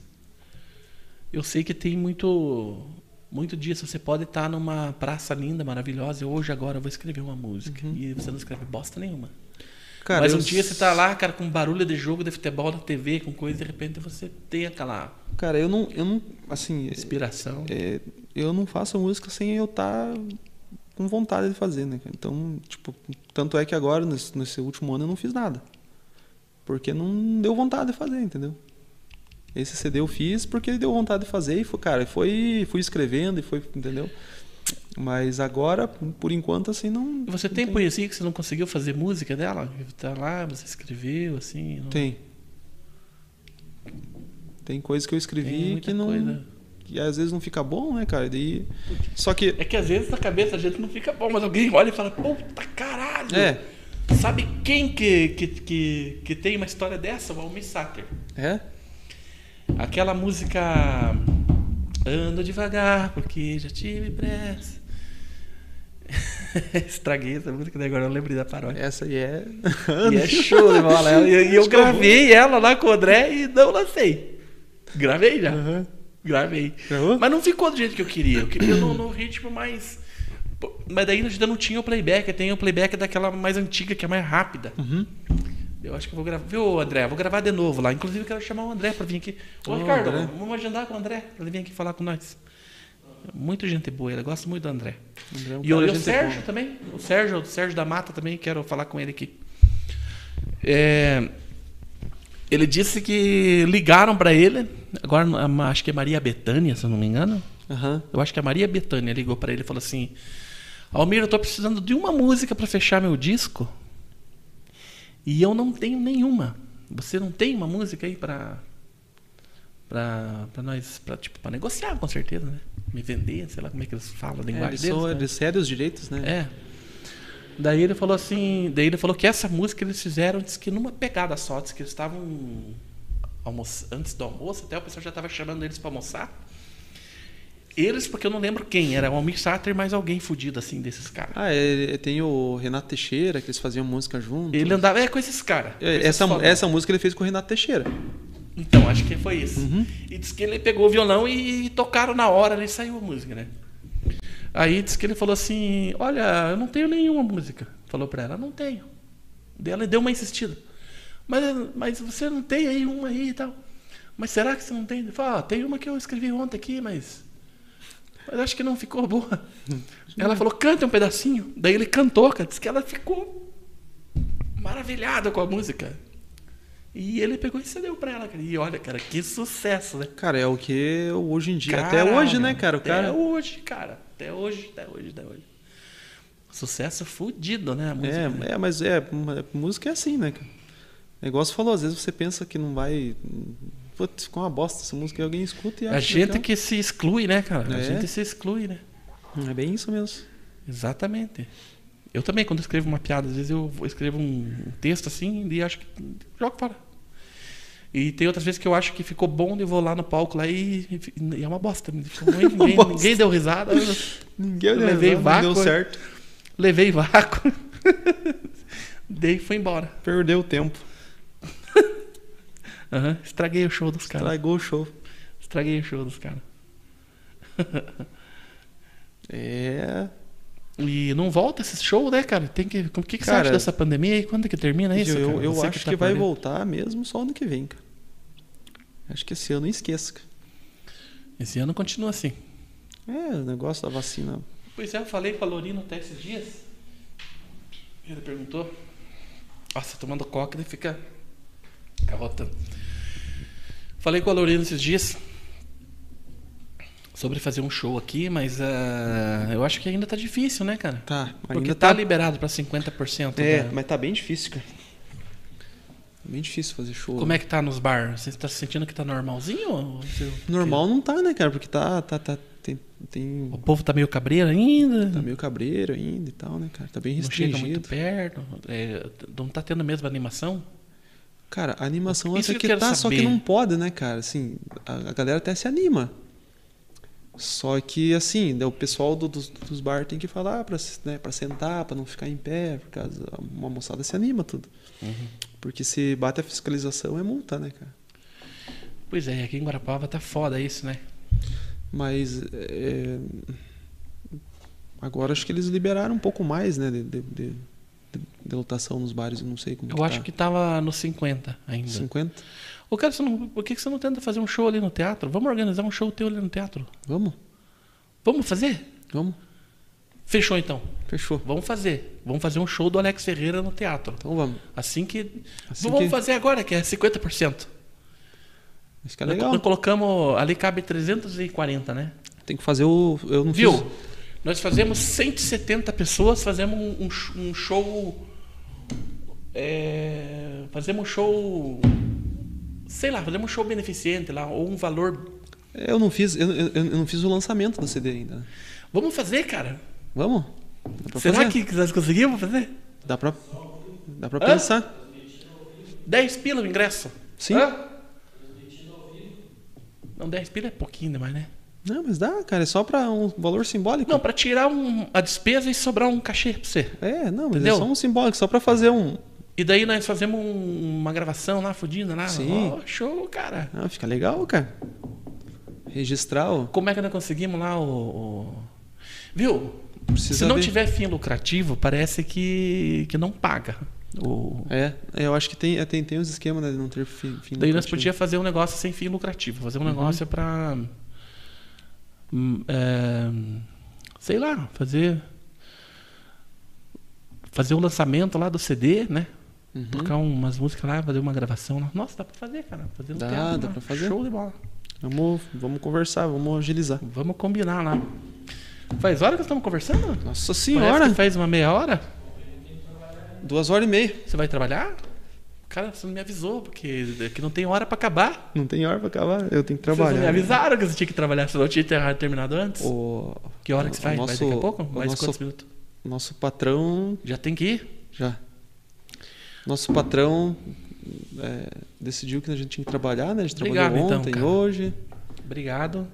eu sei que tem muito muito disso. Você pode estar numa praça linda, maravilhosa, e hoje agora eu vou escrever uma música. E você não escreve bosta nenhuma. Uhum. Cara, Mas eu um dia você tá lá, cara, com barulho de jogo de futebol na TV, com coisa, e de repente você tem aquela Cara, eu não, eu não, assim, inspiração. é, eu não faço música sem eu estar com vontade de fazer, né? Então, tipo, tanto é que agora, nesse, nesse último ano, eu não fiz nada. Porque não deu vontade de fazer, entendeu? Esse CD eu fiz porque deu vontade de fazer e foi, cara, foi, fui escrevendo e foi, entendeu? Mas agora, por enquanto, assim, não. Você não tem poesia que você não conseguiu fazer música dela? Tá lá, você escreveu, assim. não- Tem. Tem coisas que eu tem escrevi que não. coisa. Que às vezes não fica bom, né, cara? Daí. Só que. É que às vezes na cabeça a gente não fica bom, mas alguém olha e fala, puta caralho! É. Sabe quem que, que, que, que tem uma história dessa? O Almir Sater. É? Aquela música Ando devagar, porque já tive pressa. Estraguei essa música, daí agora eu lembrei da paródia. Essa aí é. E é show de bola. E eu gravei ela lá com o André e não lancei. Gravei já. Aham. Gravei. Gravou? Mas não ficou do jeito que eu queria. Eu queria no, no ritmo mais. Mas daí ainda não tinha o playback. Tem o playback daquela mais antiga, que é mais rápida. Uhum. Eu acho que eu vou gravar. Viu, André? Vou gravar de novo lá. Inclusive, eu quero chamar o André pra vir aqui. Ô, Ricardo, André. vamos agendar com o André pra ele vir aqui falar com nós. Muito gente boa, ele gosta muito do André. André é um E o, e o Sérgio boa. também. O Sérgio, o Sérgio da Mata também, quero falar com ele aqui. É, ele disse que ligaram para ele, agora a- acho que é Maria Betânia, se eu não me engano. Aham. Eu acho que a Maria Betânia ligou para ele e falou assim: Almir, eu tô precisando de uma música para fechar meu disco e eu não tenho nenhuma. Você não tem uma música aí para para para nós, para tipo, para negociar com certeza, né? Me vender, sei lá como é que eles falam a É, linguagem eles, deles. são, né? eles cedem os direitos, né? É. Daí ele falou assim, daí ele falou que essa música eles fizeram, disse que numa pegada só, disse que eles estavam almoç- antes do almoço, até o pessoal já estava chamando eles para almoçar. Eles, porque eu não lembro quem, era o Almir Sater mais alguém fudido assim desses caras. Ah, é, tem o Renato Teixeira, que eles faziam música junto. Ele andava é com esses caras. É, Essa, essa música ele fez com o Renato Teixeira. Então, acho que foi isso. Uhum. E disse que ele pegou o violão e tocaram na hora, ali saiu a música, né? Aí disse que ele falou assim: Olha, eu não tenho nenhuma música. Falou pra ela: Não tenho. Daí ela deu uma insistida. Mas, mas você não tem aí uma aí e tal. Mas será que você não tem? Ele falou: ah, Tem uma que eu escrevi ontem aqui, mas. Mas acho que não ficou boa. Ela falou: Canta um pedacinho. Daí ele cantou, cara. Disse que ela ficou maravilhada com a música. E ele pegou e cedeu pra ela, cara. E olha, cara, que sucesso, né? Cara, é o que hoje em dia. até Caralho, hoje, né, cara? O cara. Até hoje, cara. Até hoje, até hoje, até hoje. Sucesso fudido, né? A música, né? É, é, mas é, música é assim, né, cara? É igual você falou, às vezes você pensa que não vai. Putz, ficou uma bosta essa música e alguém escuta e acha A gente legal. que se exclui, né, cara? A É. gente se exclui, né? É bem isso mesmo. Exatamente. Eu também, quando escrevo uma piada, às vezes eu escrevo um texto assim e acho que jogo fora. E tem outras vezes que eu acho que ficou bom e vou lá no palco lá e, e é uma bosta. Ficou ruim, ninguém, bosta. ninguém deu risada. Ninguém Eu levei não vácuo, deu certo. levei vácuo. Dei e fui embora. Perdeu o tempo. Aham, Estraguei o show dos caras. Estragou o show. Estraguei o show dos caras. É. E não volta esse show, né, cara? Tem que, o que, que você Cara, acha dessa pandemia e quando que termina isso? eu eu Você acho que, tá por vai voltar mesmo só ano que vem, cara. Acho que esse ano esqueça. cara. Esse ano continua assim. É, o negócio da vacina. Pois é, eu falei com a Lorina até esses dias. Ele perguntou. Nossa, tomando coca, ele fica carrotando. Falei com a Lorina esses dias sobre fazer um show aqui, mas ah, eu acho que ainda tá difícil, né, cara? Tá, Porque tá, tá. liberado pra 50%. É, né? mas tá bem difícil, cara. Bem difícil fazer show. Como é que tá nos bar? Você tá sentindo que tá normalzinho? você- Normal não tá, né, cara? Porque tá. tá, tá tem, tem- O povo tá meio cabreiro ainda? Tá meio cabreiro ainda e tal, né, cara? Tá bem não chega muito restringido. perto? é, não tá tendo mesmo animação? Cara, a animação Isso até que tá, quero só que saber. não pode, né, cara? Assim, a, a galera até se anima. Só que, assim, o pessoal do- dos, dos bar tem que falar pra, né, pra sentar, pra não ficar em pé, por causa uma moçada se anima tudo. Porque se bate a fiscalização é multa, né, cara? Pois é, aqui em Guarapava tá foda isso, né? Mas é, agora acho que eles liberaram um pouco mais, né, de, de, de- de- lotação nos bares, eu não sei como Eu que acho tá. que tava nos 50 ainda. 50? Ô, cara, você não, por que você não tenta fazer um show ali no teatro? Vamos organizar um show teu ali no teatro. Vamos? Vamos fazer? Vamos? Fechou então. Fechou. Vamos fazer. Vamos fazer um show do Alex Ferreira no teatro. Então vamos. Assim que. Assim vamos que- fazer agora, que é 50%. Acho que é legal. Nós colocamos. Ali cabe 340, né? Tem que fazer o. Eu não Viu? fiz. Nós fazemos 170 pessoas, fazemos um, um sh- um show. é, fazemos um show. Sei lá, fazemos um show beneficente lá, ou um valor. Eu não fiz. Eu, eu- eu não fiz o lançamento do CD ainda. Vamos fazer, cara? Vamos? Será fazer? que nós conseguimos fazer? Dá pra. Dá pra Hã? pensar. 10 pila o ingresso? Sim. Hã? Não, 10 pila é pouquinho demais, né? Não, mas dá, cara. É só pra um valor simbólico. Não, pra tirar um- a despesa e sobrar um cachê pra você. É, não, mas Entendeu? é só um simbólico, só pra fazer um. E daí nós fazemos um- uma gravação lá, fodida lá. Sim. Ó, show, cara. Ah, fica legal, cara. Registrar o. Como é que nós conseguimos lá o. o- Viu? Precisa Se não ver. tiver fim lucrativo, parece que, que não paga. O... É, é, eu acho que tem, é, tem, tem os esquemas né, de não ter fim. fim Daí nós lucrativo. podíamos fazer um negócio sem fim lucrativo. Fazer um Uhum. negócio pra. Hum, é, sei lá, fazer. Fazer o lançamento lá do CD, né? Uhum. Tocar umas músicas lá, fazer uma gravação lá. Nossa, dá pra fazer, cara. Fazer no Dá, teatro, dá pra fazer. Show de bola. Vamos, vamos conversar, vamos agilizar. Vamos combinar lá. Faz hora que nós estamos conversando? Nossa senhora! faz uma meia hora. Duas horas e meia. Você vai trabalhar? Cara, você não me avisou, porque aqui não tem hora pra acabar. Não tem hora pra acabar, eu tenho que Vocês trabalhar. não me avisaram que você tinha que trabalhar, senão eu tinha ter- terminado antes. O, Que hora que você o vai? vai nosso- daqui a pouco? Mais nosso- quantos minutos? nosso patrão Já tem que ir? já. Nosso patrão é, decidiu que a gente tinha que trabalhar, né? A gente Obrigado, trabalhou então, ontem, cara. hoje. Obrigado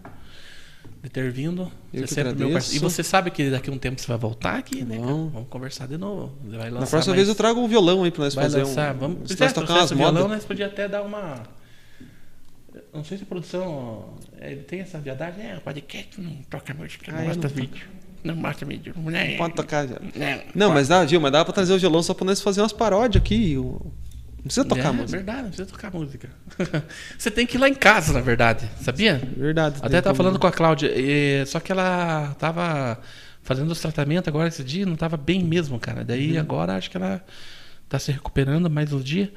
de ter vindo. Eu Você sempre meu parceiro. E você sabe que daqui a um tempo você vai voltar aqui, né? Vamos. Conversar de novo. Vai Na lançar próxima mais- vez eu trago um violão aí pra nós vai fazer lançar. um. Vamos, Se nós tocar umas violão, modas. nós podíamos até dar uma. Não sei se a produção. Ele tem essa viadagem. É, o podcast não toca música, não mostra não vídeo. Não mostra vídeo. Né? Pode tocar. Não, Não, mas dá, viu? Mas dá pra trazer o violão só pra nós fazer umas paródias aqui. o- Não precisa tocar é, música. verdade, não precisa tocar música. você tem que ir lá em casa, na verdade. Sabia? Verdade. Até tava falando com a Cláudia, e- só que ela tava fazendo os tratamentos agora esse dia, não tava bem mesmo, cara. Daí Uhum. agora acho que ela tá se recuperando mais um dia.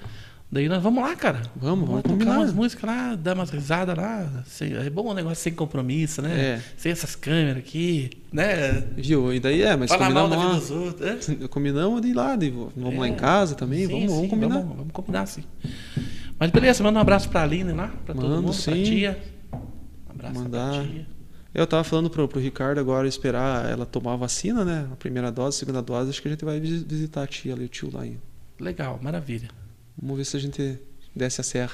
Daí nós vamos lá, cara. Vamos, vamos tocar combinar. umas músicas lá, dar umas risadas lá. É bom um negócio sem compromisso, né? É. Sem essas câmeras aqui, né? Viu? E daí é, mas Falar mal combinamos da lá. vida dos outros. né? Combinamos de ir lá, de, vamos lá em É. casa também, Sim, vamos, vamos sim, combinar. Vamos, vamos combinar, sim. Mas beleza, manda um abraço pra Aline lá, pra todo Mando, mundo, pra sim. tia. Um abraço Mandar. pra tia. Eu tava falando pro, pro Ricardo agora esperar ela tomar a vacina, né? A primeira dose, a segunda dose, acho que a gente vai visi- visitar a tia ali, o tio lá ainda. Legal, maravilha. Vamos ver se a gente desce a serra.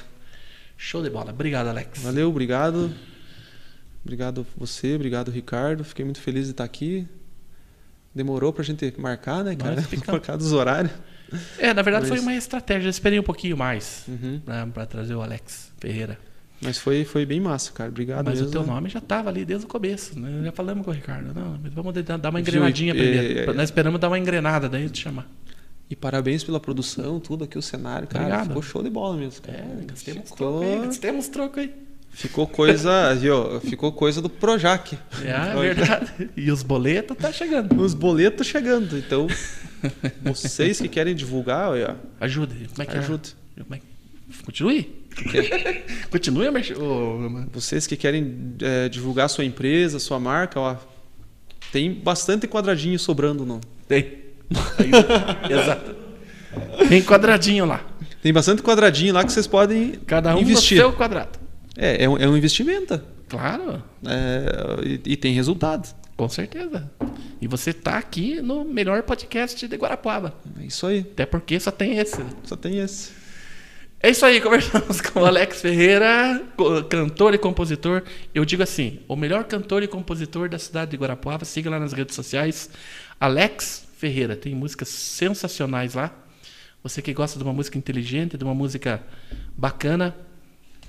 Show de bola. Obrigado, Alex. Valeu, obrigado. Obrigado você, obrigado Ricardo. Fiquei muito feliz de estar aqui. Demorou pra gente marcar, né, cara? Por causa dos horários. É, na verdade Mas- foi uma estratégia. Eu esperei um pouquinho mais Uhum. né, para trazer o Alex Ferreira. Mas foi, foi bem massa, cara. Obrigado. Mas o mesmo, teu né? nome já estava ali desde o começo, né? Já falamos com o Ricardo. Não, vamos dar uma engrenadinha primeiro. é- Nós esperamos dar uma engrenada, daí te chamar. E parabéns pela produção, tudo aqui, o cenário, cara. Obrigado. Ficou show de bola mesmo. Cara. É, gastemos ficou, troco aí, gastemos troco aí. ficou coisa, viu? Ficou coisa do Projac. É, é verdade. E os boletos tá chegando. Os boletos chegando. Então, vocês que querem divulgar, olha, Ajude. Como é que ajuda. é? Como é Continue. Continue mexer. Ô, mano. Vocês que querem é, divulgar sua empresa, sua marca, ó, tem bastante quadradinho sobrando no. Tem. Aí, Exato. Tem quadradinho lá. Tem bastante quadradinho lá que vocês podem Cada um investir. no seu quadrado. É, é um, é um investimento. Claro. É, e, e tem resultado. Com certeza. E você tá aqui no melhor podcast de Guarapuava. É isso aí. Até porque só tem esse. Só tem esse. É isso aí, conversamos com o Alex Ferreira, cantor e compositor. Eu digo assim, o melhor cantor e compositor da cidade de Guarapuava. Siga lá nas redes sociais. Alex Ferreira. Tem músicas sensacionais lá. Você que gosta de uma música inteligente, de uma música bacana,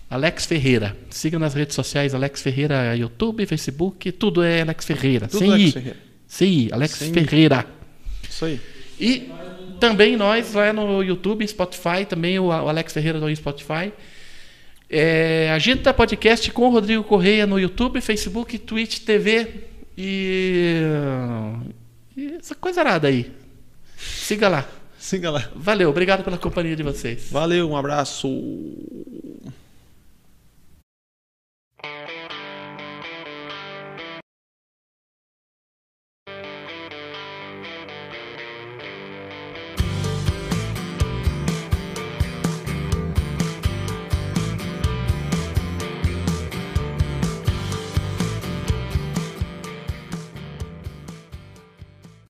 Alex Ferreira. Siga nas redes sociais, Alex Ferreira, YouTube, Facebook, tudo é Alex Ferreira. Tudo Sem Alex I. Ferreira. Sem I, Alex Sem I. Ferreira. Isso aí. E também nós lá no YouTube, Spotify, também o o Alex Ferreira no Spotify. É, Agita Podcast com o Rodrigo Correia no YouTube, Facebook, Twitch, TV e, e essa coisa arada aí. Siga lá. Siga lá. Valeu, obrigado pela companhia de vocês. Valeu, um abraço.